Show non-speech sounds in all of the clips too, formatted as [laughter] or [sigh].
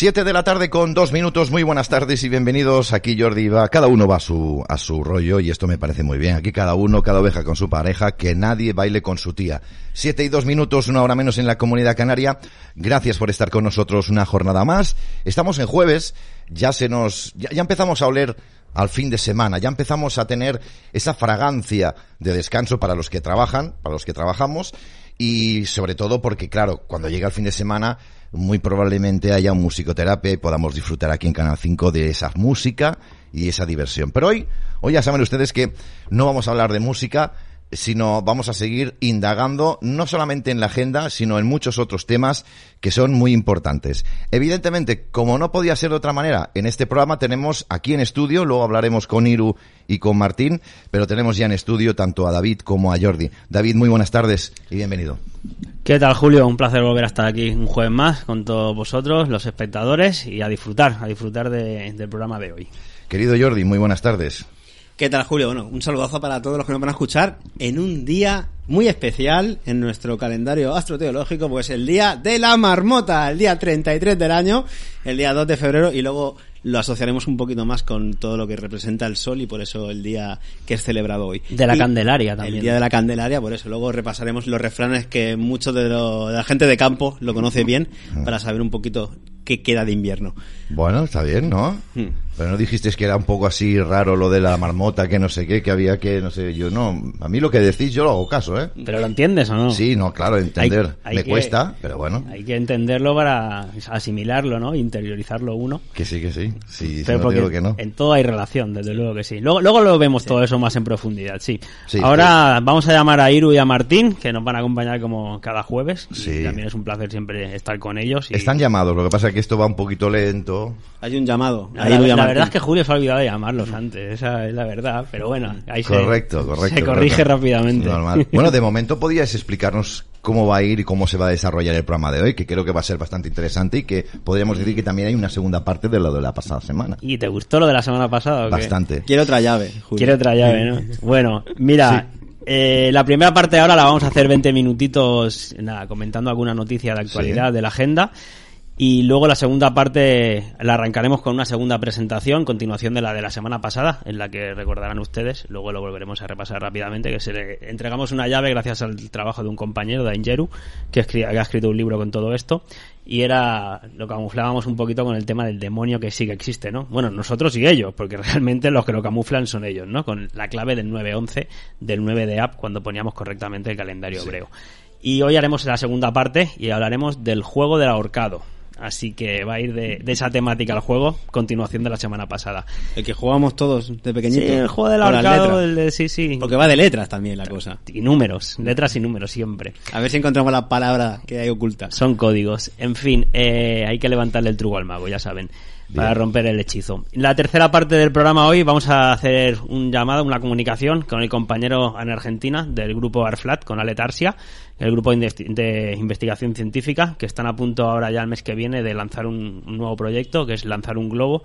Siete de la tarde con dos minutos. Muy buenas tardes y bienvenidos. Aquí Jordi va. Cada uno va a su, a su rollo y esto me parece muy bien. Aquí cada uno, cada oveja con su pareja, que nadie baile con su tía. Siete y dos minutos, una hora menos en la comunidad canaria. Gracias por estar con nosotros una jornada más. Estamos en jueves. Ya se nos, ya, ya empezamos a oler al fin de semana. Ya empezamos a tener esa fragancia de descanso para los que trabajan, para los que trabajamos y sobre todo porque, claro, cuando llega el fin de semana, muy probablemente haya un musicoterapia y podamos disfrutar aquí en Canal 5 de esa música y esa diversión. Pero hoy, hoy ya saben ustedes que no vamos a hablar de música, sino vamos a seguir indagando no solamente en la agenda, sino en muchos otros temas que son muy importantes. Evidentemente, como no podía ser de otra manera, en este programa tenemos aquí en estudio, luego hablaremos con Iru y con Martín, pero tenemos ya en estudio tanto a David como a Jordi. David, muy buenas tardes y bienvenido. ¿Qué tal, Julio? Un placer volver a estar aquí un jueves más con todos vosotros, los espectadores, y a disfrutar, a disfrutar de, del programa de hoy. Querido Jordi, muy buenas tardes. ¿Qué tal, Julio? Bueno, un saludazo para todos los que nos van a escuchar en un día muy especial en nuestro calendario astroteológico, pues el día de la marmota, el día 33 del año, el día 2 de febrero, y luego lo asociaremos un poquito más con todo lo que representa el sol y por eso el día que es celebrado hoy. De la Y Candelaria también. El día de la Candelaria, por eso luego repasaremos los refranes que muchos de, lo- de la gente de campo lo conoce bien para saber un poquito qué queda de invierno. Bueno, está bien, ¿no? Hmm. Pero no dijiste que era un poco así raro lo de la marmota, que no sé qué, que había que, no sé, yo no. A mí lo que decís yo lo hago caso, ¿eh? ¿Pero lo entiendes o no? Sí, no, claro, entender. Hay- hay Me que- cuesta, pero bueno. Hay que entenderlo para asimilarlo, ¿no? Interiorizarlo uno. Que sí, que sí. Sí, si Pero no porque digo que no. en todo hay relación, desde luego que sí. Luego, luego lo vemos todo eso más en profundidad, sí. Sí, Ahora vamos a llamar a Iru y a Martín, que nos van a acompañar como cada jueves. Y Sí. también es un placer siempre estar con ellos. Y Están llamados, lo que pasa es que esto va un poquito lento. Hay un llamado. La, verdad es que Julio se ha olvidado de llamarlos antes, esa es la verdad, pero bueno, ahí se- Correcto, correcto. se corrige correcto. [laughs] rápidamente. Normal. Bueno, de momento podías explicarnos cómo va a ir y cómo se va a desarrollar el programa de hoy, que creo que va a ser bastante interesante y que podríamos decir que también hay una segunda parte de lo de la pasada semana. ¿Y te gustó lo de la semana pasada? o qué? Bastante. Quiero otra llave, Julio. Quiere otra llave, ¿no? Bueno, mira, eh, la primera parte ahora la vamos a hacer 20 minutitos, nada, comentando alguna noticia de actualidad Sí. de la agenda. Y luego la segunda parte la arrancaremos con una segunda presentación, continuación de la de la semana pasada, en la que recordarán ustedes, luego lo volveremos a repasar rápidamente, que se le entregamos una llave gracias al trabajo de un compañero, de Ingeru, que, que ha escrito un libro con todo esto, y era, lo camuflábamos un poquito con el tema del demonio que sí que existe, ¿no? Bueno, nosotros y ellos, porque [laughs] realmente los que lo camuflan son ellos, ¿no? Con la clave del 911, del 9 de app, cuando poníamos correctamente el calendario hebreo. Y hoy haremos la segunda parte y hablaremos del juego del ahorcado. Así que va a ir de, de esa temática al juego, continuación de la semana pasada. El que jugábamos todos de Sí, pequeñito. el juego del letras. el de- sí, sí. Porque va de letras también la cosa. Y números, letras y números siempre. A ver si encontramos la palabra que hay oculta. Son códigos. En fin, eh, hay que levantarle el truco al mago, ya saben, para romper el hechizo. La tercera parte del programa hoy vamos a hacer un llamado, una comunicación con el compañero en Argentina del grupo ARFLAT, con Ale Tarsia, el grupo de investi- de investigación científica, que están a punto ahora ya el mes que viene de lanzar un nuevo proyecto, que es lanzar un globo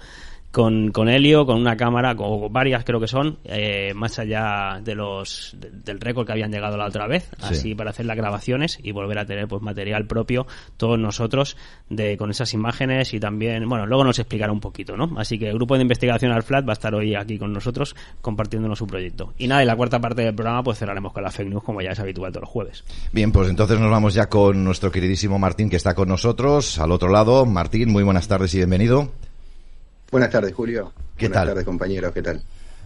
con, con helio, con una cámara, o varias creo que son, eh, más allá de los de- del récord que habían llegado la otra vez, así para hacer las grabaciones y volver a tener pues material propio todos nosotros de con esas imágenes y también, bueno, luego nos explicará un poquito, ¿no? Así que el grupo de investigación Alflat va a estar hoy aquí con nosotros compartiéndonos su proyecto. Y nada, y la cuarta parte del programa pues cerraremos con la fake news como ya es habitual todos los jueves. Bien, pues entonces nos vamos ya con nuestro queridísimo Martín que está con nosotros al otro lado. Martín, muy buenas tardes y bienvenido. Buenas tardes, Julio. ¿Qué Buenas tal? tardes, compañeros. ¿Qué tal?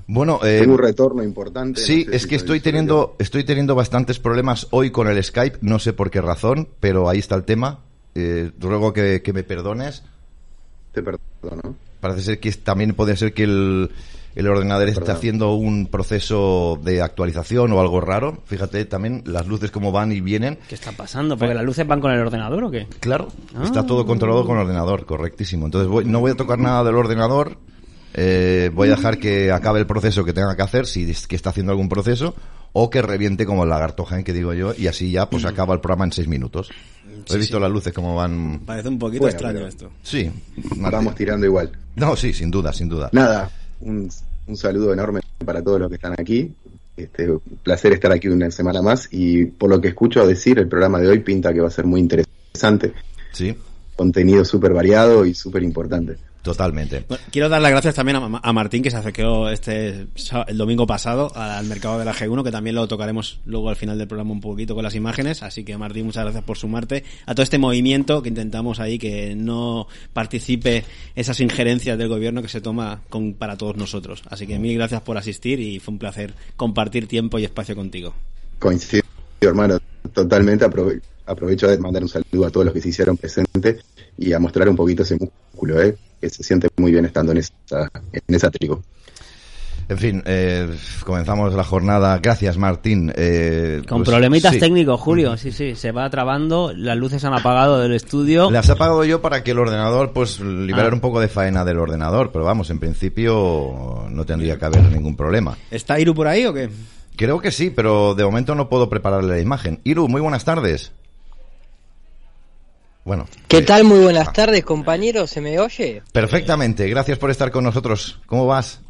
Bueno, eh, Tengo un retorno importante. sí, no sé es si que estoy teniendo, estoy teniendo bastantes problemas hoy con el Skype, no sé por qué razón, pero ahí está el tema. Eh, ruego que, que me perdones. Te perdono. Parece ser que también puede ser que el, el ordenador Perdón. haciendo un proceso de actualización o algo raro. Fíjate también las luces como van y vienen. ¿Qué está pasando? ¿Porque las luces van con el ordenador o qué? Claro, Ah. está todo controlado con el ordenador, correctísimo. Entonces voy- no voy a tocar nada del ordenador. eh, voy a dejar que acabe el proceso que tenga que hacer, si es que está haciendo algún proceso, o que reviente como el lagarto gen que digo yo, y así ya pues acaba el programa en seis minutos. He visto las luces como van. Parece un poquito Bueno, extraño pero- esto. Sí, Martín. Vamos tirando igual. No, sí, sin duda, sin duda. Nada, un, un saludo enorme para todos los que están aquí. Este, un placer estar aquí una semana más y por lo que escucho decir, el programa de hoy pinta que va a ser muy interesante. Sí. contenido súper variado y súper importante. Totalmente. Bueno, quiero dar las gracias también a, a, Martín que se acercó este el domingo pasado al mercado de la G1, que también lo tocaremos luego al final del programa un poquito con las imágenes. Así que Martín, muchas gracias por sumarte a todo este movimiento que intentamos ahí que no participe esas injerencias del gobierno que se toma con, para todos nosotros. Así que mil gracias por asistir y fue un placer compartir tiempo y espacio contigo. Coincido, hermano, totalmente. Aprove aprovecho de mandar un saludo a todos los que se hicieron presentes y a mostrar un poquito ese músculo, ¿eh? Que se siente muy bien estando en esa, en esa trigo. En fin, eh, comenzamos la jornada. Gracias, Martín. Eh, Con pues, problemitas sí. técnicos, Julio. Sí, sí, se va trabando. Las luces han apagado del estudio. Las he apagado yo para que el ordenador, pues, liberar ah. un poco de faena del ordenador. Pero vamos, en principio no tendría que haber ningún problema. ¿Está Iru por ahí o qué? Creo que sí, pero de momento no puedo prepararle la imagen. Iru, muy buenas tardes. Bueno. ¿Qué eh, tal? Muy buenas ah. tardes, compañeros. ¿Se me oye? Perfectamente. Gracias por estar con nosotros. ¿Cómo vas?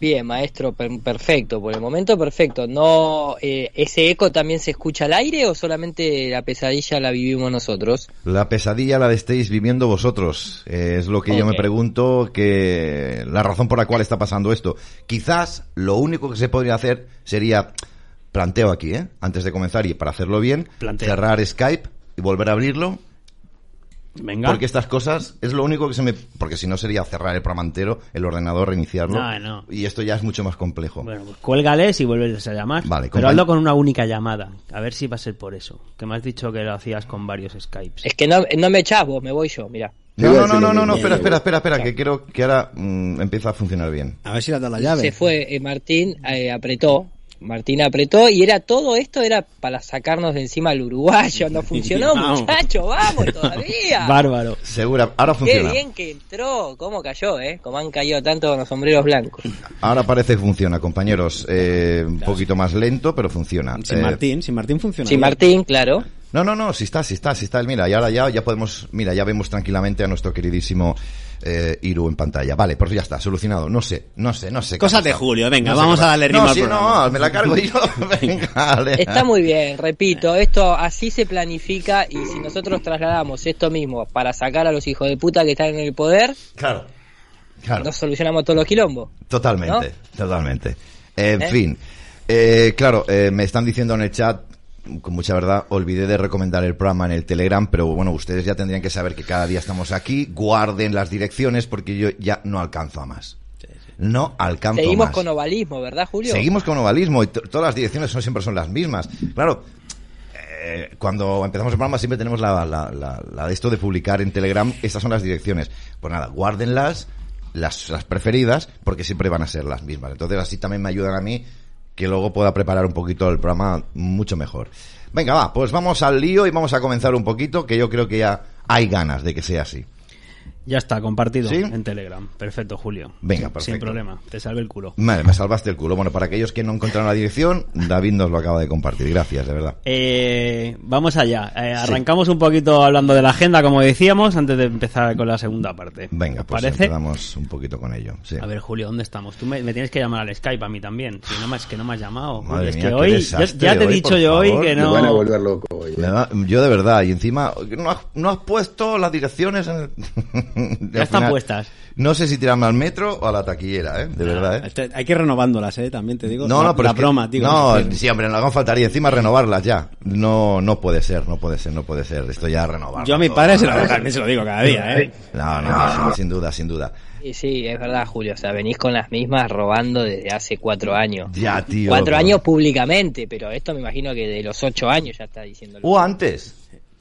Bien, maestro, per perfecto. Por el momento, perfecto. No, eh, ¿Ese eco también se escucha al aire o solamente la pesadilla la vivimos nosotros? La pesadilla la estéis viviendo vosotros. Eh, es lo que okay. yo me pregunto, que la razón por la cual está pasando esto. Quizás lo único que se podría hacer sería, planteo aquí, ¿eh? antes de comenzar y para hacerlo bien, Planteo. cerrar Skype y volver a abrirlo Venga. Porque estas cosas es lo único que se me... Porque si no sería cerrar el programa entero, el ordenador, reiniciarlo. No, no. Y esto ya es mucho más complejo. Bueno, pues cuélgales y vuelves a llamar. Vale, Pero hazlo con una única llamada. A ver si va a ser por eso. Que me has dicho que lo hacías con varios Skypes. Es que no, no me echas vos, me voy yo, mira. No, no, no, no, no, no, espera, espera, espera, espera, que quiero que ahora mmm, empieza a funcionar bien. A ver si le da la llave. Se fue, eh, Martín eh, apretó, Martín apretó y era todo esto era para sacarnos de encima al uruguayo. No funcionó, [laughs] muchacho, vamos todavía. Bárbaro. Segura, ahora Qué funciona. bien que entró, cómo cayó, ¿eh? Como han caído tanto con los sombreros blancos. Ahora parece que funciona, compañeros. Eh, un poquito más lento, pero funciona. Sin Eh, Martín, sin Martín funciona. Sí, bien. Martín, claro. No, no, no, si está, si está, si está. Mira, y ahora ya, ya podemos, mira, ya vemos tranquilamente a nuestro queridísimo eh, Iru en pantalla. Vale, pues ya está, solucionado. No sé, no sé, no sé. qué Cosas de. Julio, venga, No vamos a darle ritmo No, al sí, no, me la cargo [laughs] yo. [laughs] Venga, dale. Está muy bien, repito, esto así se planifica y si nosotros trasladamos esto mismo para sacar a los hijos de puta que están en el poder, Claro. Claro. nos solucionamos todos los quilombos. Totalmente, totalmente. En ¿Eh? fin. Eh, claro, eh, me están diciendo en el chat, con mucha verdad, olvidé de recomendar el programa en el Telegram, pero bueno, ustedes ya tendrían que saber que cada día estamos aquí, guarden las direcciones porque yo ya no alcanzo a más. No alcanzo Seguimos más. con ovalismo, ¿verdad, Julio? Seguimos con ovalismo y todas las direcciones son, siempre son las mismas. Claro, eh, cuando empezamos el programa siempre tenemos la, la, la, la de esto de publicar en Telegram, estas son las direcciones. Pues nada, guárdenlas, las, las preferidas, porque siempre van a ser las mismas. Entonces así también me ayudan a mí que luego pueda preparar un poquito el programa mucho mejor. Venga, va, pues vamos al lío y vamos a comenzar un poquito, que yo creo que ya hay ganas de que sea así. Ya está, compartido ¿Sí? en Telegram. Perfecto, Julio. Venga, Sin perfecto. problema. Te salve el culo. Vale, me salvaste el culo. Bueno, para aquellos que no encontraron la dirección, David nos lo acaba de compartir. Gracias, de verdad. Eh, vamos allá. Eh, arrancamos un poquito hablando de la agenda, como decíamos, antes de empezar con la segunda parte. Venga, pues ¿Parece? empezamos un poquito con ello. Sí. A ver, Julio, ¿dónde estamos? Tú me, me tienes que llamar al Skype a mí también. Si no me, es que no me has llamado. Madre es mía, que qué hoy, ya, desastre ya te he dicho yo hoy que Me no. van a volver loco hoy. Me ¿eh? yo de verdad, y encima, no has, no has puesto las direcciones en el... [laughs] [laughs] Ya están puestas. No sé si tirarme al metro o a la taquillera, ¿eh? De verdad, ¿eh? Este- Hay que ir renovándolas, ¿eh? También te digo. No, la, no, pero la es que- broma, tío. No, Es que- sí, hombre, no faltaría encima renovarlas ya. No, no puede ser, no puede ser, no puede ser. Esto ya renovar. Yo a mi padre se lo, también se lo digo cada día, ¿eh? No, no, sin duda, sin duda. Sí, sí, es verdad, Julio. O sea, venís con las mismas robando desde hace cuatro años. Ya, tío. Cuatro pero- años públicamente, pero esto me imagino que de los ocho años ya está diciendo. O antes.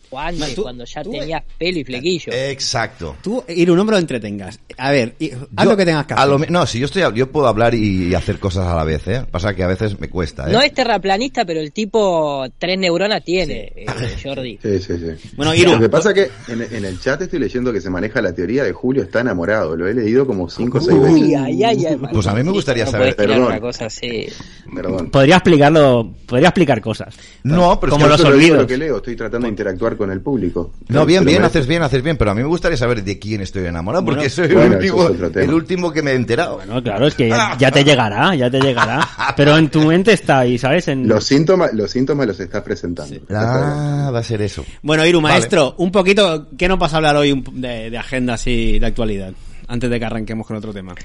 O antes, Tú- cuando ya tú- tenías pelo y flequillo. Exacto. Tú, ir un hombre lo entretengas. A ver, y- haz Yo- lo que tengas que a hacer. lo no, si yo estoy, yo puedo hablar y, y hacer cosas a la vez, ¿eh? Pasa que a veces me cuesta, ¿eh? No es terraplanista, pero el tipo tres neuronas tiene, eh, Jordi. Sí, sí, sí. Bueno, Iru, Lo que pasa que en, en el chat estoy leyendo que se maneja la teoría de Julio está enamorado. Lo he leído como cinco o seis Uy, veces. ay, ay, ay. Pues a mí me gustaría no saber- Perdón. una cosa así. Perdón. Podría explicarlo, podría explicar cosas. No, pero es Como que los olvidos. lo que leo, estoy tratando de interactuar con el público. No, bien, bien, me- haces bien, haces bien, pero a mí me gustaría saber de quién estoy enamorado, Bueno, porque soy bueno, el, último, es el último que me he enterado. Bueno, claro, es que ya, [laughs] ya te llegará, ya te llegará. Pero en tu mente está ahí, ¿sabes? En... Los síntomas, los síntomas los está presentando. Ah, va a ser eso. Bueno, Iru, Vale. maestro, un poquito, ¿qué nos vas a hablar hoy un- de, de agenda así de actualidad? Antes de que arranquemos con otro tema.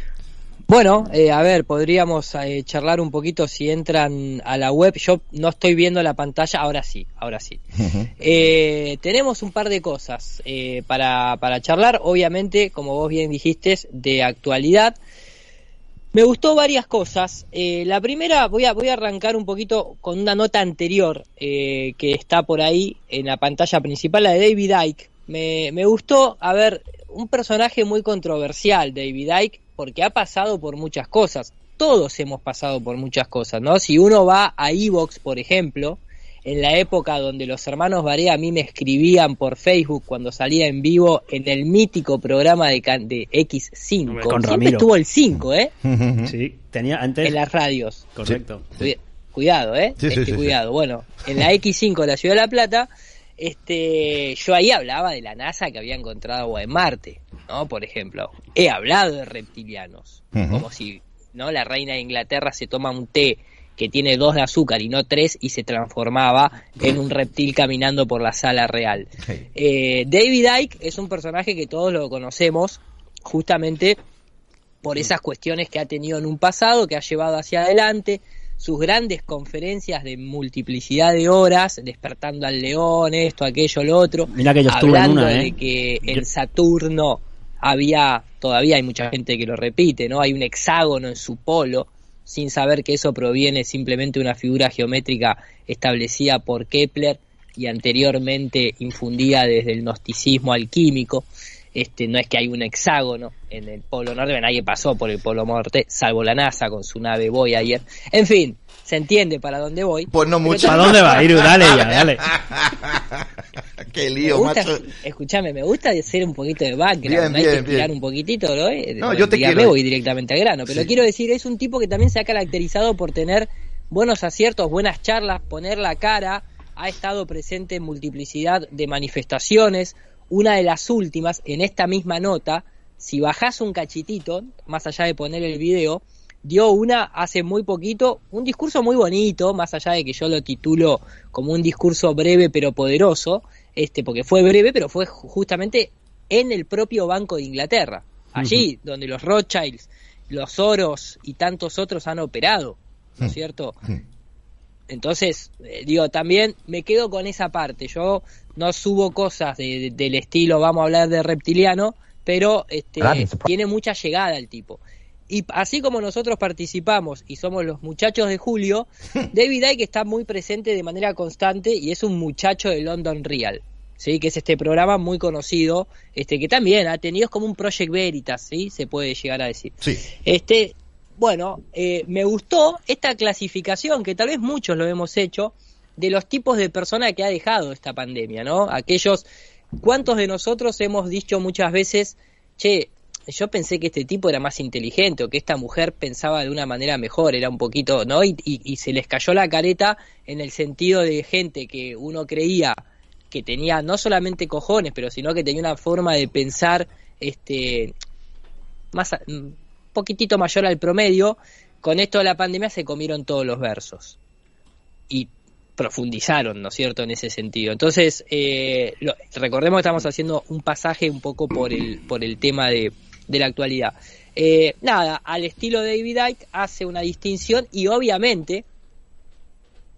Bueno, eh, a ver, podríamos eh, charlar un poquito si entran a la web. Yo no estoy viendo la pantalla, ahora sí, ahora sí. Eh, tenemos un par de cosas eh, para, para charlar, obviamente, como vos bien dijiste, de actualidad. Me gustó varias cosas. La primera, voy a, voy a arrancar un poquito con una nota anterior eh, que está por ahí en la pantalla principal, la de David Icke. Me, me gustó, a ver, un personaje muy controversial, David Icke, porque ha pasado por muchas cosas. Todos hemos pasado por muchas cosas, ¿no? Si uno va a Evox, por ejemplo, en la época donde los hermanos Barea a mí me escribían por Facebook cuando salía en vivo en el mítico programa de, can- de X5. Hombre, con Siempre Ramiro. estuvo el 5, ¿eh? [laughs] Sí, tenía antes... En las radios. Correcto. Cuida- Cuidado, ¿eh? Sí, sí, Este, sí, sí. cuidado. Bueno, en la X5 de la Ciudad de La Plata, este, yo ahí hablaba de la NASA que había encontrado agua en Marte, ¿no? Por ejemplo. He hablado de reptilianos. Como si, ¿no? La reina de Inglaterra se toma un té que tiene dos de azúcar y no tres y se transformaba en un reptil caminando por la sala real. Eh, David Icke es un personaje que todos lo conocemos justamente por esas cuestiones que ha tenido en un pasado, que ha llevado hacia adelante, sus grandes conferencias de multiplicidad de horas, despertando al león, esto, aquello, lo otro, Mira que yo estuve en hablando una, ¿eh? de que en Saturno había, todavía hay mucha gente que lo repite, ¿no? Hay un hexágono en su polo, sin saber que eso proviene simplemente de una figura geométrica establecida por Kepler y anteriormente infundida desde el gnosticismo alquímico. Este, no es que hay un hexágono en el polo norte, nadie pasó por el polo norte, salvo la NASA con su nave Voyager. En fin, se entiende para dónde voy. Pues no mucho. ¿Para dónde va, Iru? Dale ya, dale. [laughs] Qué Me lío, gusta, macho. escúchame, me gusta hacer un poquito de background, Bien, ¿no? hay bien, que explicar bien. un poquitito, ¿no? Eh, No, yo te quiero. voy directamente al grano, pero Sí. quiero decir, es un tipo que también se ha caracterizado por tener buenos aciertos, buenas charlas, poner la cara, ha estado presente en multiplicidad de manifestaciones, una de las últimas, en esta misma nota, si bajás un cachitito, más allá de poner el video, dio una hace muy poquito, un discurso muy bonito, más allá de que yo lo titulo como un discurso breve pero poderoso, este, porque fue breve, pero fue ju- justamente en el propio Banco de Inglaterra, allí donde los Rothschilds, los Soros y tantos otros han operado, ¿no es cierto? Entonces, eh, digo, también me quedo con esa parte. Yo no subo cosas de- de- del estilo, vamos a hablar de reptiliano, pero este, tiene mucha llegada el tipo. Y así como nosotros participamos y somos los muchachos de Julio, [laughs] David Icke está muy presente de manera constante y es un muchacho de London Real. ¿sí? que es este programa muy conocido, este que también ha tenido como un Project Veritas, ¿sí? se puede llegar a decir. Sí. Este, bueno, eh, me gustó esta clasificación, que tal vez muchos lo hemos hecho, de los tipos de persona que ha dejado esta pandemia, ¿no? Aquellos, ¿cuántos de nosotros hemos dicho muchas veces, che, yo pensé que este tipo era más inteligente o que esta mujer pensaba de una manera mejor, era un poquito, ¿no? Y, se les cayó la careta en el sentido de gente que uno creía que tenía no solamente cojones, pero sino que tenía una forma de pensar, este, más, un poquitito mayor al promedio, con esto de la pandemia se comieron todos los versos. Y profundizaron, ¿no es cierto?, en ese sentido. Entonces, eh, lo- recordemos que estamos haciendo un pasaje un poco por el, por el tema de, de la actualidad. Eh, nada, al estilo de David Icke hace una distinción y obviamente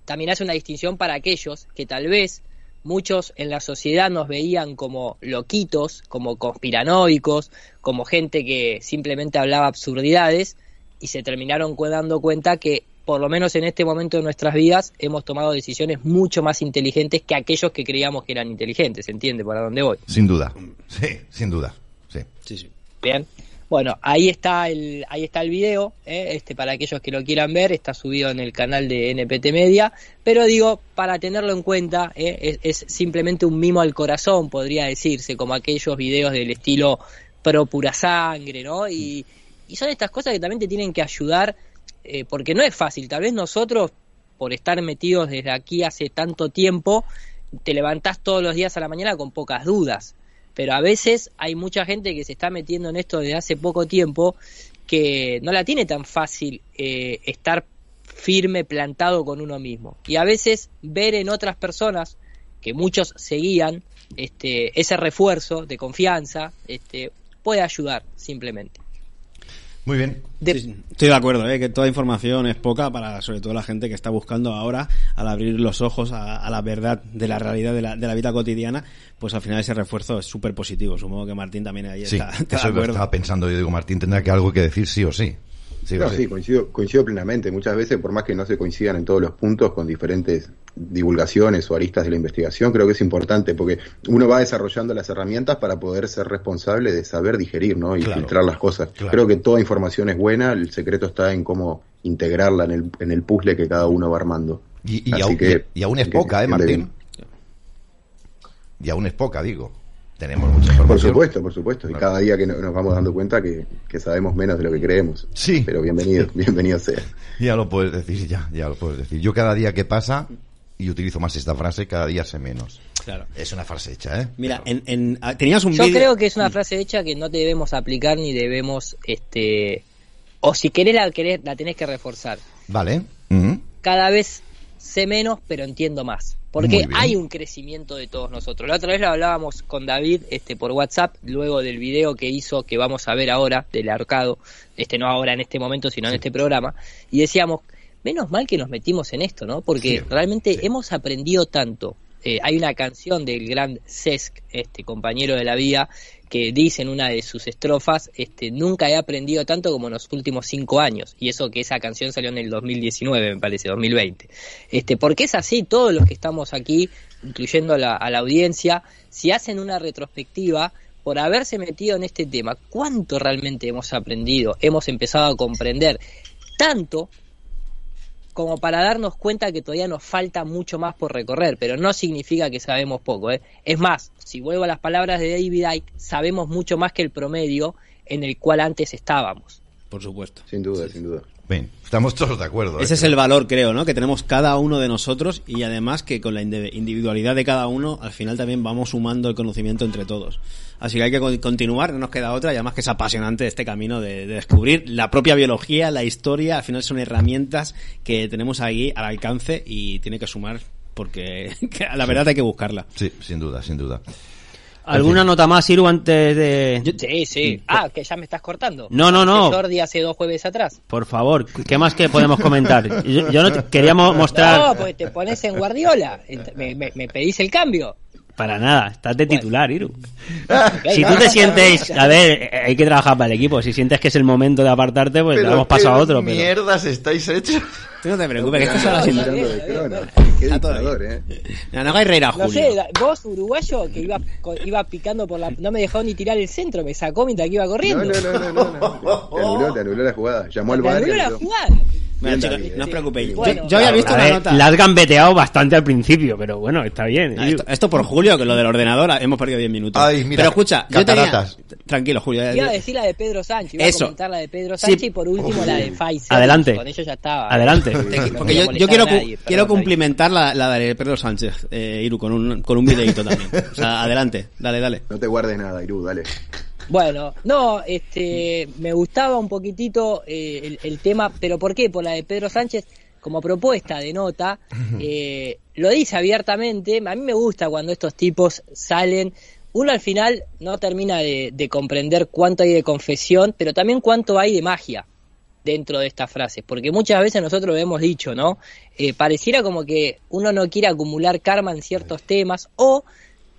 también hace una distinción para aquellos que tal vez muchos en la sociedad nos veían como loquitos, como conspiranoicos, como gente que simplemente hablaba absurdidades y se terminaron dando cuenta que por lo menos en este momento de nuestras vidas hemos tomado decisiones mucho más inteligentes que aquellos que creíamos que eran inteligentes, ¿entiende para dónde voy? Sin duda. Sí, sin duda. Sí. Sí, sí. Bien. Bueno, ahí está el, ahí está el video, ¿eh? este para aquellos que lo quieran ver, está subido en el canal de NPT Media, pero digo, para tenerlo en cuenta, ¿eh? es, es simplemente un mimo al corazón, podría decirse, como aquellos videos del estilo pro pura sangre, ¿no? Y, y son estas cosas que también te tienen que ayudar, eh, porque no es fácil, tal vez nosotros, por estar metidos desde aquí hace tanto tiempo, te levantás todos los días a la mañana con pocas dudas. Pero a veces hay mucha gente que se está metiendo en esto desde hace poco tiempo que no la tiene tan fácil eh, estar firme, plantado con uno mismo. Y a veces ver en otras personas, que muchos seguían, este, ese refuerzo de confianza, este, puede ayudar simplemente. Muy bien. estoy de acuerdo, ¿eh? que toda información es poca para sobre todo la gente que está buscando ahora, al abrir los ojos a, la verdad de la realidad de la, de la, vida cotidiana, pues al final ese refuerzo es súper positivo. Supongo que Martín también ahí sí, está, [laughs] eso de estaba pensando, yo digo, Martín tendrá que algo que decir sí o sí. Sí, sí, coincido, coincido plenamente. Muchas veces, por más que no se coincidan en todos los puntos con diferentes divulgaciones o aristas de la investigación, creo que es importante porque uno va desarrollando las herramientas para poder ser responsable de saber digerir ¿no? y filtrar las cosas. Creo que toda información es buena, el secreto está en cómo integrarla en el, en el puzzle que cada uno va armando. Y, aún, y aún es poca, ¿eh, Martín? Y aún es poca, digo tenemos mucha información. Por supuesto, por supuesto. Y cada día que nos vamos dando cuenta que, sabemos menos de lo que creemos. Sí. Pero bienvenido, [laughs] bienvenido sea. Ya lo puedes decir, ya, ya lo puedes decir. Yo cada día que pasa, y utilizo más esta frase, cada día sé menos. Claro. Es una frase hecha, ¿eh? Mira, en, ah, tenías un Yo creo que es una frase hecha que no debemos aplicar ni debemos, este, o si querés la, querés, la tenés que reforzar. Vale. Cada vez sé menos, pero entiendo más. Porque hay un crecimiento de todos nosotros. La otra vez lo hablábamos con David este, por WhatsApp, luego del video que hizo, que vamos a ver ahora, del arcado, este no ahora en este momento, sino en este programa, y decíamos, menos mal que nos metimos en esto, ¿no? Porque realmente hemos aprendido tanto. Eh, hay una canción del gran Cesc, este compañero de la vía, que dice en una de sus estrofas, este, nunca he aprendido tanto como en los últimos cinco años, y eso que esa canción salió en el 2019, me parece, 2020. Este, porque es así, todos los que estamos aquí, incluyendo a la, a la audiencia, si hacen una retrospectiva, por haberse metido en este tema, cuánto realmente hemos aprendido, hemos empezado a comprender, tanto como para darnos cuenta que todavía nos falta mucho más por recorrer, pero no significa que sabemos poco. ¿eh? Es más, si vuelvo a las palabras de David Icke, sabemos mucho más que el promedio en el cual antes estábamos. Por supuesto. Sin duda, sin duda. Bien, estamos todos de acuerdo. Ese ¿eh? es el valor, creo, ¿no? Que tenemos cada uno de nosotros y además que con la individualidad de cada uno, al final también vamos sumando el conocimiento entre todos. Así que hay que continuar, no nos queda otra, y además que es apasionante este camino de, descubrir la propia biología, la historia, al final son herramientas que tenemos ahí al alcance y tiene que sumar porque [laughs] la verdad hay que buscarla. Sí, sin duda, sin duda. ¿Alguna nota más, Iru, antes de...? Sí, sí. Ah, que ya me estás cortando. No, no, no. Jordi hace dos jueves atrás. Por favor, ¿qué más que podemos comentar? Yo, no queríamos [laughs] mostrar... No, pues te pones en Guardiola. Me, me pedís el cambio. Para nada, estás de titular, Iru. si tú te sientes, a ver, hay que trabajar para el equipo. Si sientes que es el momento de apartarte, pues le damos paso a otro. ¿Qué mierdas estáis hechos? Tú no te preocupes, que esto son las Qué dictador, eh. No, no hagáis reír a Julio. No sé, vos, uruguayo, que iba, iba picando por la... No me dejó ni tirar el centro, me sacó mientras que iba corriendo. No, no, no, no. no, [laughs] Te anuló, te anuló la jugada. Llamó al bar. Te anuló la jugada no os preocupéis. yo, había visto una nota. La has gambeteado bastante al principio, pero bueno, está bien. esto, por Julio, que lo del ordenador hemos perdido 10 minutos. pero escucha, yo tenía... Tranquilo, Julio. Iba a decir la de Pedro Sánchez. Iba Eso. a comentar la de Pedro Sánchez y por último la de Pfizer. Adelante. Con ello ya estaba. Adelante. Porque yo, quiero, quiero cumplimentar la, la, de Pedro Sánchez, eh, Iru, con un, con un videito también. O sea, adelante. Dale, dale. No te guardes nada, Iru, dale. Bueno, no, este, me gustaba un poquitito eh, el, tema, pero ¿por qué? Por la de Pedro Sánchez, como propuesta de nota, [laughs] eh, lo dice abiertamente, a mí me gusta cuando estos tipos salen, uno al final no termina de, comprender cuánto hay de confesión, pero también cuánto hay de magia dentro de estas frases, porque muchas veces nosotros lo hemos dicho, ¿no? Eh, pareciera como que uno no quiere acumular karma en ciertos temas o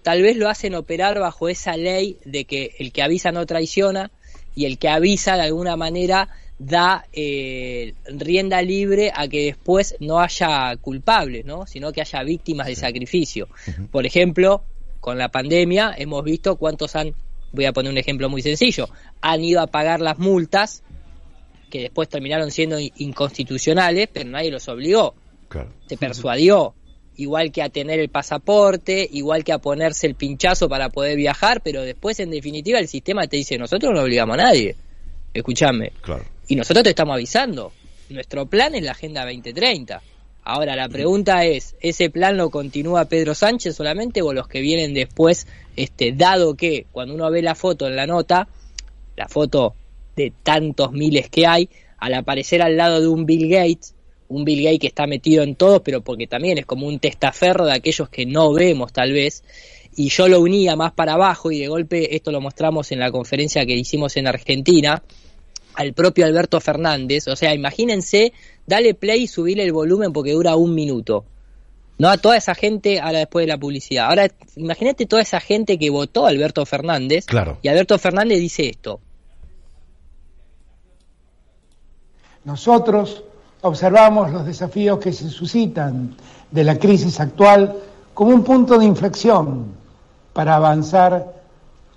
tal vez lo hacen operar bajo esa ley de que el que avisa no traiciona y el que avisa de alguna manera da eh, rienda libre a que después no haya culpables, ¿no? sino que haya víctimas de sacrificio. Por ejemplo, con la pandemia hemos visto cuántos han, voy a poner un ejemplo muy sencillo, han ido a pagar las multas que después terminaron siendo inconstitucionales, pero nadie los obligó. Se persuadió, igual que a tener el pasaporte, igual que a ponerse el pinchazo para poder viajar, pero después en definitiva el sistema te dice, nosotros no obligamos a nadie, escúchame. Claro. Y nosotros te estamos avisando, nuestro plan es la Agenda 2030. Ahora, la pregunta es, ¿ese plan lo continúa Pedro Sánchez solamente o los que vienen después, este, dado que cuando uno ve la foto en la nota, la foto de tantos miles que hay, al aparecer al lado de un Bill Gates, un Bill Gates que está metido en todo, pero porque también es como un testaferro de aquellos que no vemos tal vez, y yo lo unía más para abajo y de golpe esto lo mostramos en la conferencia que hicimos en Argentina, al propio Alberto Fernández, o sea, imagínense, dale play y subirle el volumen porque dura un minuto. No a toda esa gente, ahora después de la publicidad. Ahora, imagínate toda esa gente que votó a Alberto Fernández. Claro. Y Alberto Fernández dice esto. Nosotros observamos los desafíos que se suscitan de la crisis actual como un punto de inflexión para avanzar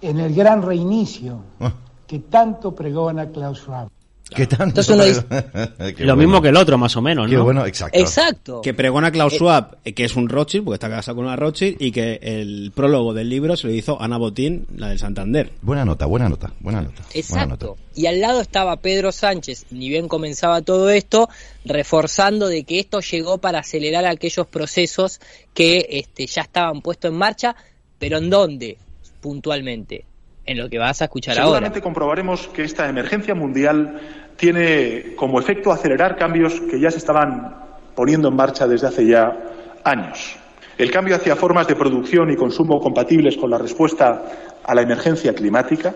en el gran reinicio Ah. que tanto pregona Klaus Schwab. ¿Qué tanto? Entonces uno dice- [laughs] Qué Lo bueno. mismo que el otro, más o menos, Qué ¿no? bueno, exacto. Exacto. Que pregona Klaus Schwab, eh, que es un Rothschild, porque está casado con una Rothschild, y que el prólogo del libro se lo hizo Ana Botín, la del Santander. Buena nota, buena nota, buena nota. buena Exacto. nota. Y al lado estaba Pedro Sánchez, ni bien comenzaba todo esto, reforzando de que esto llegó para acelerar aquellos procesos que este, ya estaban puestos en marcha, pero ¿en dónde? Puntualmente. En lo que vas a escuchar ahora. Seguramente comprobaremos que esta emergencia mundial tiene como efecto acelerar cambios que ya se estaban poniendo en marcha desde hace ya años. El cambio hacia formas de producción y consumo compatibles con la respuesta a la emergencia climática,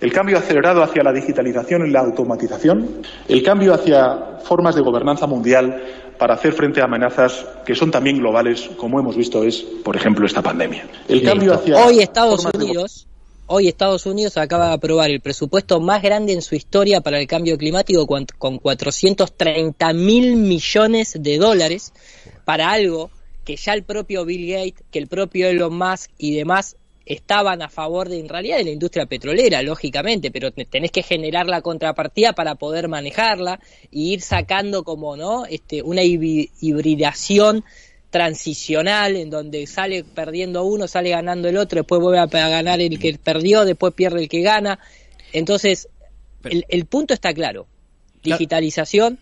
el cambio acelerado hacia la digitalización y la automatización, el cambio hacia formas de gobernanza mundial para hacer frente a amenazas que son también globales, como hemos visto es, por ejemplo, esta pandemia. El cambio hacia Hoy Estados Unidos, hoy Estados Unidos acaba de aprobar el presupuesto más grande en su historia para el cambio climático con, con 430 mil millones de dólares para algo que ya el propio Bill Gates, que el propio Elon Musk y demás estaban a favor de, en realidad, de la industria petrolera, lógicamente, pero te- tenés que generar la contrapartida para poder manejarla y ir sacando como, ¿no? Este, una hibridación transicional en donde sale perdiendo uno, sale ganando el otro, después vuelve a ganar el que perdió, después pierde el que gana. Entonces, el, el punto está claro. Digitalización,